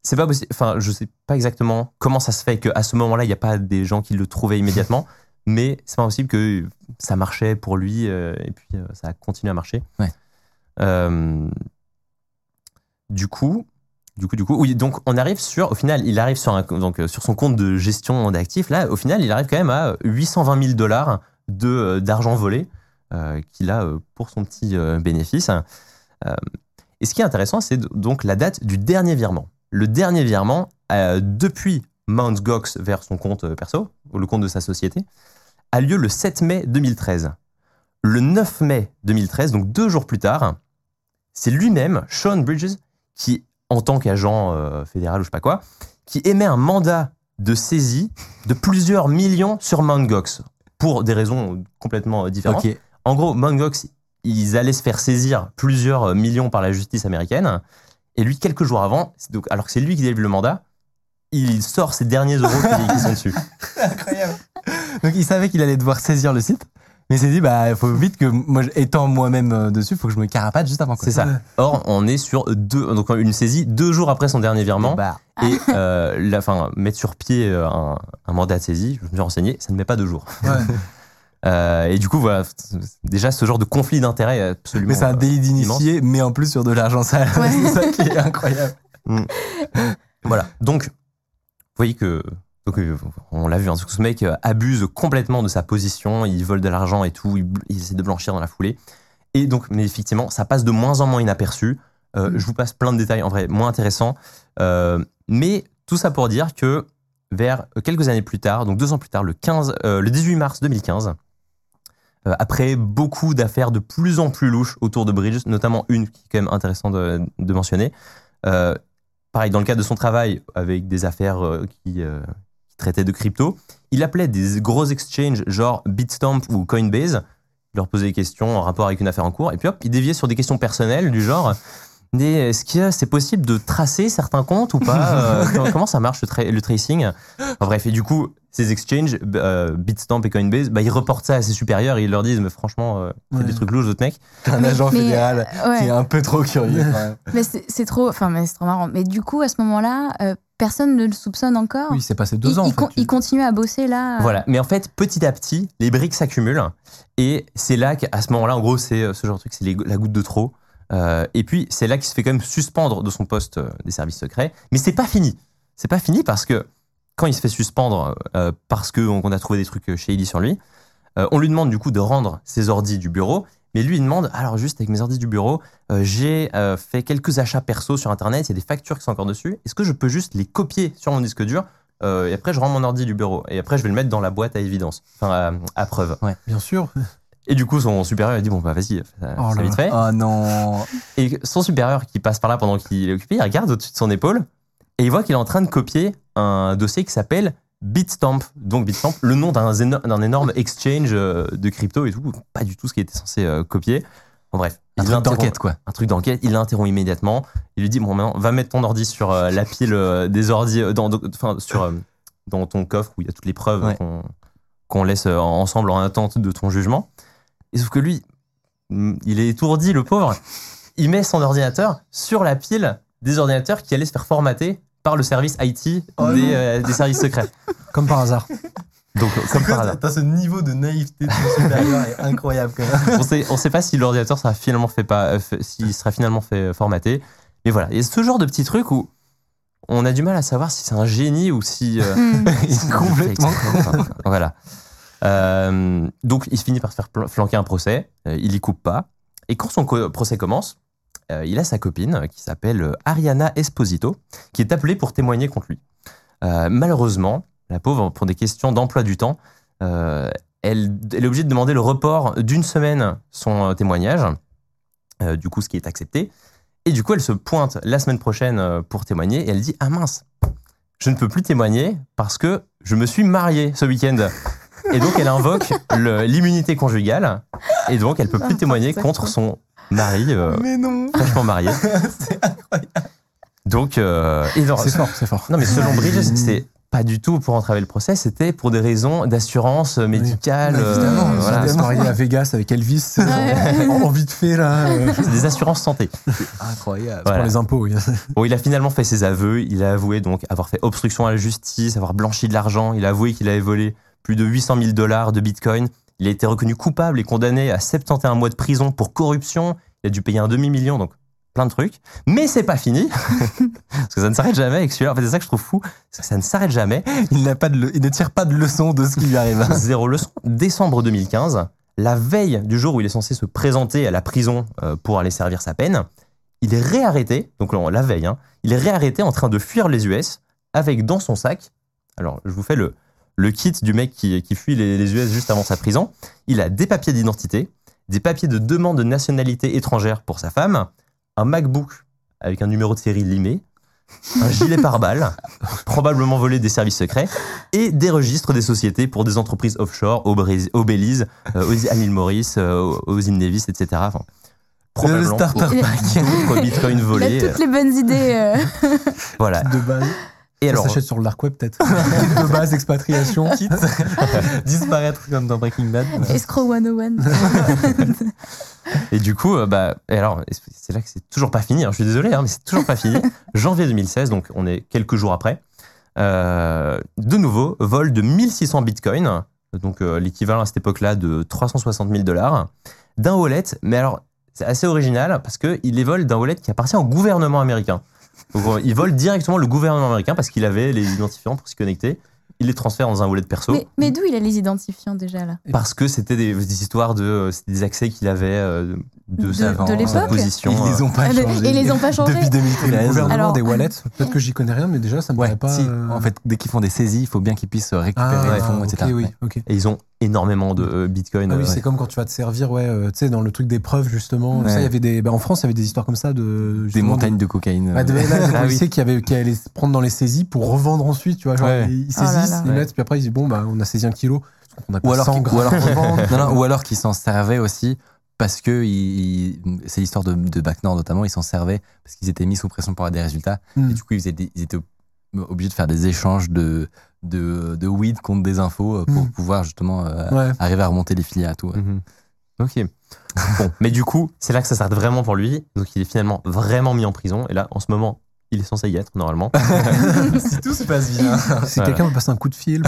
c'est pas possible. Enfin, je sais pas exactement comment ça se fait qu'à ce moment-là, il n'y a pas des gens qui le trouvaient immédiatement, mais c'est pas possible que ça marchait pour lui euh, et puis euh, ça a continué à marcher. Ouais. Euh, du coup, du coup, du coup, oui. Donc, on arrive sur, au final, il arrive sur un, donc sur son compte de gestion d'actifs. Là, au final, il arrive quand même à 820 000 dollars d'argent volé qu'il a pour son petit bénéfice. Et ce qui est intéressant, c'est donc la date du dernier virement. Le dernier virement, depuis Mt. Gox vers son compte euh, perso, ou le compte de sa société, a lieu le 7 mai 2013. Le 9 mai 2013, donc deux jours plus tard, c'est lui-même, Sean Bridges, qui, en tant qu'agent euh, fédéral ou je sais pas quoi, qui émet un mandat de saisie de plusieurs millions sur Mt. Gox, pour des raisons complètement euh, différentes. En gros, Mt. Gox, ils allaient se faire saisir plusieurs millions par la justice américaine. Et lui, quelques jours avant, donc, alors que c'est lui qui délivre le mandat, il sort ses derniers euros qui, qui sont dessus. Incroyable. Donc il savait qu'il allait devoir saisir le site, mais il s'est dit bah il faut vite que moi étant moi-même euh, dessus, il faut que je me carapate juste avant. C'est ça. Or, on est sur deux, donc une saisie deux jours après son dernier virement. Bah, Et euh, la, enfin, mettre sur pied euh, un, un mandat de saisie, je me suis renseigné, ça ne met pas deux jours. Ouais. Euh, et du coup, voilà, déjà ce genre de conflit d'intérêts est absolument. mais c'est un délit d'initié, mais en plus sur de l'argent sale. Ouais. c'est ça qui est incroyable. Voilà. Donc, vous voyez que. Donc, euh, on l'a vu, hein, ce mec euh, abuse complètement de sa position, il vole de l'argent et tout, il, il essaie de blanchir dans la foulée. Et donc, mais effectivement, ça passe de moins en moins inaperçu. Euh, Je vous passe plein de détails, en vrai, moins intéressants. Euh, mais tout ça pour dire que vers quelques années plus tard, donc deux ans plus tard, le, 15, euh, le 18 mars 2015, euh, après beaucoup d'affaires de plus en plus louches autour de Bridges, notamment une qui est quand même intéressante de, de mentionner, pareil, dans le cadre de son travail avec des affaires euh, qui, euh, qui traitaient de crypto, il appelait des gros exchanges genre Bitstamp ou Coinbase, il leur posait des questions en rapport avec une affaire en cours, et puis hop, il déviait sur des questions personnelles du genre mais est-ce que c'est possible de tracer certains comptes ou pas Euh, comment- ça marche le, tra- le tracing? Enfin, Bref, et du coup, ces exchanges, euh, Bitstamp et Coinbase, bah, ils reportent ça à ses supérieurs et ils leur disent mais franchement, euh, Ouais. des trucs louches, votre mec. Un agent Mais, fédéral euh, ouais. qui est un peu trop curieux. quand même. Mais c'est trop, enfin, mais c'est trop marrant. Mais du coup, à ce moment-là, euh, personne ne le soupçonne encore? Oui, c'est passé deux il, ans. il en con- fait. il continue à bosser là. euh, Voilà. Mais en fait, petit à petit, les briques s'accumulent et c'est là qu'à ce moment-là, en gros, c'est euh, ce genre de truc, c'est la goutte de trop. Euh, et puis, c'est là qu'il se fait quand même suspendre de son poste euh, des services secrets. Mais c'est pas fini. C'est pas fini parce que quand il se fait suspendre euh, parce qu'on a trouvé des trucs euh, shady sur lui, on lui demande du coup de rendre ses ordis du bureau. Mais lui, il demande, alors juste avec mes ordis du bureau, j'ai fait quelques achats perso sur Internet, il y a des factures qui sont encore dessus. Est-ce que je peux juste les copier sur mon disque dur et après je rends mon ordi du bureau et après je vais le mettre dans la boîte à évidence, enfin à, à preuve. Bien sûr. Et du coup son supérieur a dit bon bah vas-y, ça, Oh ça vite fait. Oh non. Et son supérieur qui passe par là pendant qu'il est occupé, il regarde au-dessus de son épaule et il voit qu'il est en train de copier un dossier qui s'appelle Bitstamp. Donc Bitstamp, le nom d'un éno- d'un énorme exchange euh, de crypto et tout, pas du tout ce qu'il était censé euh, copier. Bon bref, Un il truc d'enquête, quoi. un truc d'enquête. Il l'interrompt immédiatement. Il lui dit bon maintenant va mettre ton ordi sur euh, la pile euh, des ordis euh, dans, dans- enfin sur euh, dans ton coffre où il y a toutes les preuves Ouais. qu'on qu'on laisse euh, ensemble en attente de ton jugement. Et sauf que lui, mm, il est étourdi le pauvre. Il met son ordinateur sur la pile des ordinateurs qui allaient se faire formater par le service IT Oh des, euh, des services secrets. Comme par hasard. Donc comme par hasard. T'as ce niveau de naïveté de supérieur est incroyable quand même. on sait, on sait pas si l'ordinateur sera finalement fait pas, euh, s'il sera finalement fait euh, formater. Mais voilà, il y a ce genre de petits trucs où on a du mal à savoir si c'est un génie ou si euh, hmm. il complètement Enfin, voilà. Euh, donc il finit par se faire flanquer un procès. euh, il y coupe pas. Et quand son procès commence, euh, il a sa copine qui s'appelle Ariana Esposito, qui est appelée pour témoigner contre lui. Malheureusement, la pauvre, pour des questions d'emploi du temps, elle, elle est obligée de demander le report d'une semaine son témoignage, du coup ce qui est accepté. Et du coup, elle se pointe la semaine prochaine pour témoigner et elle dit Ah mince, je ne peux plus témoigner parce que je me suis mariée ce week-end. Et donc, elle invoque le- l'immunité conjugale et donc elle peut plus N'importe témoigner quoi. contre son mari euh, Mais non. fraîchement marié. C'est incroyable. Donc, euh, et C'est fort, c'est fort. non mais selon Bridges, c'est pas du tout pour entraver le procès, c'était pour des raisons d'assurance médicale. Évidemment, euh, si voilà. elle se marier à Vegas avec Elvis, euh, Ouais. en, en vite fait là, euh, C'est des assurances santé. Incroyable. Voilà. pour les impôts. oui. Bon, il a finalement fait ses aveux. Il a avoué donc avoir fait obstruction à la justice, avoir blanchi de l'argent. Il a avoué qu'il avait volé plus de 800 000 dollars de bitcoin. Il a été reconnu coupable et condamné à 71 mois de prison pour corruption. Il a dû payer un demi-million, donc plein de trucs. Mais c'est pas fini. Parce que ça ne s'arrête jamais avec celui-là. En fait, c'est ça que je trouve fou. C'est que ça ne s'arrête jamais. Il, n'a pas de le- il ne tire pas de leçon de ce qui lui arrive. Zéro leçon. Décembre 2015, la veille du jour où il est censé se présenter à la prison euh, pour aller servir sa peine, il est réarrêté, donc la veille, hein, il est réarrêté en train de fuir les US avec dans son sac, alors je vous fais le, le kit du mec qui, qui fuit les, les US juste avant sa prison, il a des papiers d'identité, des papiers de demande de nationalité étrangère pour sa femme, un MacBook avec un numéro de série limé, un gilet pare-balles, probablement volé des services secrets, et des registres des sociétés pour des entreprises offshore au, Brésil, au Belize, euh, aux, à l'île Maurice, euh, aux îles Nevis, etc. Enfin, probablement starter pack. Bitcoin Il volé. a toutes les bonnes idées. euh. Voilà. De base. Et Ça alors, s'achète sur le dark web peut-être. de base, expatriation. Quitte disparaître comme dans Breaking Bad. Escrow 101. Et du coup, euh, bah, et alors, c'est là que c'est toujours pas fini. hein, je suis désolé, hein, mais c'est toujours pas fini. Janvier 2016, donc on est quelques jours après. euh, de nouveau, vol de 1600 bitcoins, donc euh, l'équivalent à cette époque-là de 360 000 dollars, d'un wallet. Mais alors, c'est assez original parce qu'il les vole d'un wallet qui appartient au gouvernement américain. Donc, euh, il vole directement le gouvernement américain parce qu'il avait les identifiants pour s'y connecter. Il les transfère dans un wallet perso. mais mais d'où il a les identifiants déjà là? Parce que c'était des, des histoires de euh, c'était des accès qu'il avait euh, de, De- sa, de sa position. Ils les euh, ont pas Ah, changés. et les ont pas changés? Depuis Et le 2013. gouvernement Alors- des wallets, peut-être que j'y connais rien, mais déjà, ça me Ouais, paraît pas. si. euh, En fait, dès qu'ils font des saisies, il faut bien qu'ils puissent récupérer ah, les fonds, ok, etc. oui. Et ils ont énormément de euh, bitcoin. Ah oui, euh, c'est comme quand tu vas te servir, ouais, euh, tu sais, dans le truc des preuves, justement. Ouais. Ça, il y avait des, bah, en France, il y avait des histoires comme ça de. Des montagnes de cocaïne. Bah, de, là, des Ah oui. qui, avaient, qui allaient se prendre dans les saisies pour revendre ensuite, tu vois. Genre, Ouais. ils Oh là saisissent, là. ils mettent, puis après, ils disent, bon, bah, on a saisi un kilo. On a pas Ou alors, 100 qu'ils- grammes ou alors, à revendre. non, non, ou alors qu'ils s'en servaient aussi parce que c'est l'histoire de, de Bac Nord notamment, ils s'en servaient parce qu'ils étaient mis sous pression pour avoir des résultats Hmm. et du coup ils étaient, ils étaient obligés de faire des échanges de, de, de weed contre des infos euh, pour Hmm. pouvoir justement euh, Ouais. arriver à remonter les filières et tout. ouais. Mhm. Ok. bon, mais du coup, c'est là que ça s'arrête vraiment pour lui. Donc, il est finalement vraiment mis en prison. Et là, en ce moment, il est censé y être normalement. si tout se passe bien. Si Voilà. quelqu'un me passe un coup de fil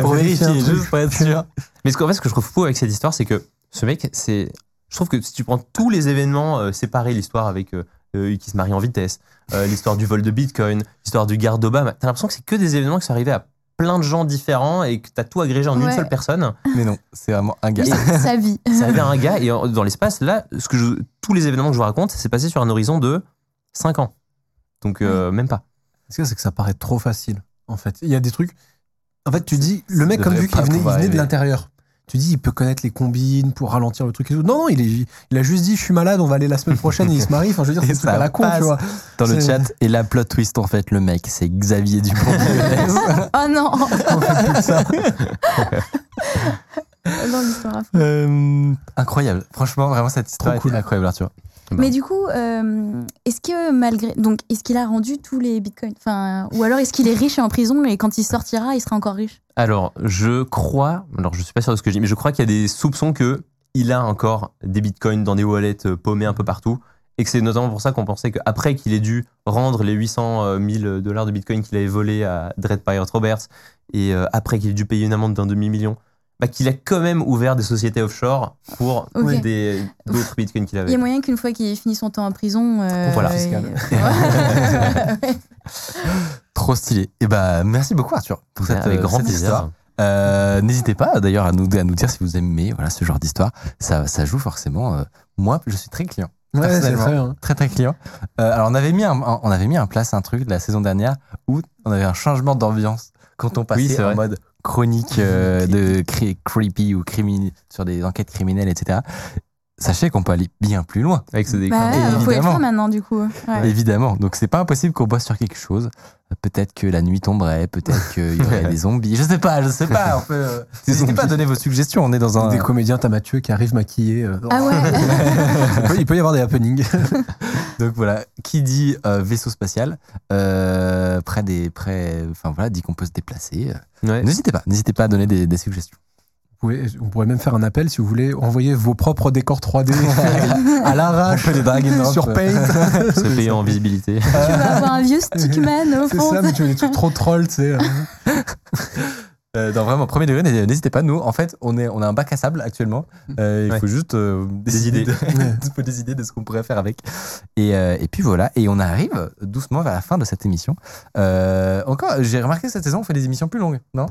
pour vérifier juste pour être sûr. Mais ce qu'en fait, ce que je trouve fou avec cette histoire, c'est que ce mec, c'est. Je trouve que si tu prends tous les événements euh, séparés, l'histoire avec euh, euh, qui se marie en vitesse, euh, l'histoire du vol de Bitcoin, l'histoire du garde d'Obama, t'as l'impression que c'est que des événements qui sont arrivés à plein de gens différents et que t'as tout agrégé en une seule personne. Mais non, c'est vraiment un gars. Sa- Sa vie. C'est arrivé à un gars et dans l'espace, là, ce que je- tous les événements que je vous raconte, c'est passé sur un horizon de 5 ans. Donc, euh, même pas. Ce qu'il y a, c'est que ça paraît trop facile, en fait? Il y a des trucs. En fait, tu dis, le mec, ça comme vu qu'il venait, il venait de l'intérieur. Tu dis, il peut connaître les combines pour ralentir le truc et tout. Non, non, il, est, il a juste dit, je suis malade, on va aller la semaine prochaine et il se marie. Enfin, je veux dire, c'est à la con, tu vois. Dans le chat, et la plot twist en fait, le mec, c'est Xavier Dupont. Oh non On fait plus ça. Fond. Euh, incroyable. Franchement, vraiment, cette histoire Trop cool. est incroyable, Arthur. Mais du coup, euh, est-ce que malgré. Donc, est-ce qu'il a rendu tous les bitcoins enfin, Ou alors est-ce qu'il est riche et en prison et quand il sortira, il sera encore riche? Alors, je crois, alors je suis pas sûr de ce que je dis, mais je crois qu'il y a des soupçons que il a encore des bitcoins dans des wallets euh, paumés un peu partout. Et que c'est notamment pour ça qu'on pensait qu'après qu'il ait dû rendre les 800 000 dollars de bitcoin qu'il avait volé à Dread Pirate Roberts, et euh, après qu'il ait dû payer une amende d'un demi-million, bah, qu'il a quand même ouvert des sociétés offshore pour des- d'autres bitcoins qu'il Il y avait. a moyen qu'une fois qu'il ait fini son temps en prison. euh, Voilà. Trop stylé. Et bah, merci beaucoup, Arthur, pour cette, Avec euh, grand cette plaisir. histoire. Euh, N'hésitez pas d'ailleurs à nous, à nous dire si vous aimez voilà, ce genre d'histoire. Ça, ça joue forcément. euh, moi, je suis très client. Ouais, très bien. Très très client. Euh, alors on avait mis un, on avait mis en place un truc de la saison dernière où on avait un changement d'ambiance quand on passait Oui, en vrai. mode chronique euh, de cri- creepy ou criminel sur des enquêtes criminelles, etc. Sachez qu'on peut aller bien plus loin. Avec ce décor. Bah ouais, vous pouvez faire maintenant, du coup. Ouais. Évidemment. Donc c'est pas impossible qu'on bosse sur quelque chose. Peut-être que la nuit tomberait, peut-être qu'il y aurait des zombies. Je sais pas, je sais pas. On peut, euh, N'hésitez pas à donner vos suggestions. On est dans un. Des comédiens, t'as Mathieu qui arrive maquillé. euh, Ah ouais il, peut, il peut y avoir des happenings. Donc voilà, qui dit euh, vaisseau spatial, euh, près des, près, enfin voilà, dit qu'on peut se déplacer. Ouais. N'hésitez pas, n'hésitez pas à donner des, des suggestions. Vous pouvez- on pourrait même faire un appel si vous voulez envoyer vos propres décors 3D à l'arrache sur Paint. Se payer en visibilité. Tu vas avoir un vieux stickman au C'est fond. ça, mais tu veux des trucs trop trolls, tu sais. euh. Euh, non, vraiment, premier degré, n'hésitez pas. Nous, en fait, on, est, on a un bac à sable actuellement. Euh, il Ouais. faut juste euh, des, idées. idées. De, il faut des idées de ce qu'on pourrait faire avec. Et, euh, et puis voilà. Et on arrive doucement vers la fin de cette émission. Euh, encore, j'ai remarqué cette saison, on fait des émissions plus longues, non?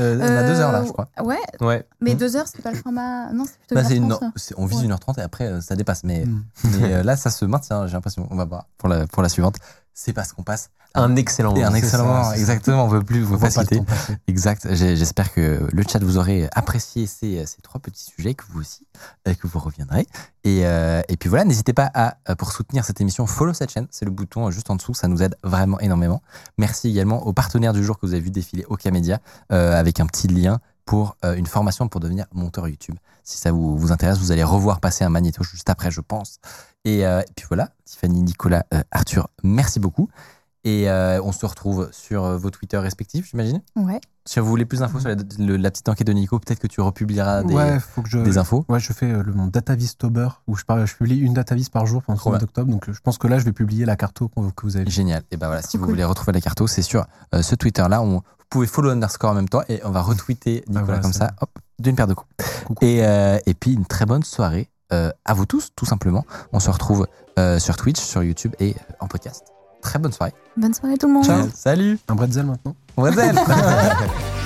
Euh, On a deux heures là, je crois. Ouais, Ouais. mais Hmm. deux heures, c'est pas le format. Non, c'est plutôt Bah, une une- heure trente, c'est- on vise Ouais. 1h30 et après euh, ça dépasse. Mais, Mm. mais euh, là, ça se maintient, j'ai l'impression. On va voir pour la, pour la suivante. C'est parce qu'on passe Un excellent et un moment. excellent moment. Exactement, on veut plus vous faciliter. Exact. J'espère que le chat vous aurez apprécié ces, ces trois petits sujets, que vous aussi, euh, que vous reviendrez. Et, euh, et puis voilà, n'hésitez pas à, euh, pour soutenir cette émission, follow cette chaîne. C'est le bouton juste en dessous. Ça nous aide vraiment énormément. Merci également aux partenaires du jour que vous avez vu défiler Okamedia euh, avec un petit lien pour euh, une formation pour devenir monteur YouTube. Si ça vous, vous intéresse, vous allez revoir passer un magnéto juste après, je pense. Et, euh, et puis voilà, Tiffany, Nicolas, euh, Arthur, merci beaucoup. Et euh, on se retrouve sur vos Twitter respectifs, j'imagine. Ouais. Si vous voulez plus d'infos sur la, le- la petite enquête de Nico, peut-être que tu republieras des, Ouais, faut que je. des infos. Ouais, je fais le, mon DataVis Tober où je, parle, je publie une DataVis par jour pendant le mois d'octobre. Donc je pense que là, je vais publier la carto que vous avez. Génial. Et ben voilà, si vous voulez retrouver la carto, c'est sur euh, ce Twitter-là. On, vous pouvez follow underscore en même temps et on va retweeter Nicolas voilà, comme ça. ça, hop, d'une paire de coups. Coucou. Et, euh, et puis une très bonne soirée à vous tous, tout simplement. On se retrouve euh, sur Twitch, sur YouTube et euh, en podcast. Très bonne soirée. Bonne soirée tout le monde. Ciao. Salut. Un bretzel maintenant On va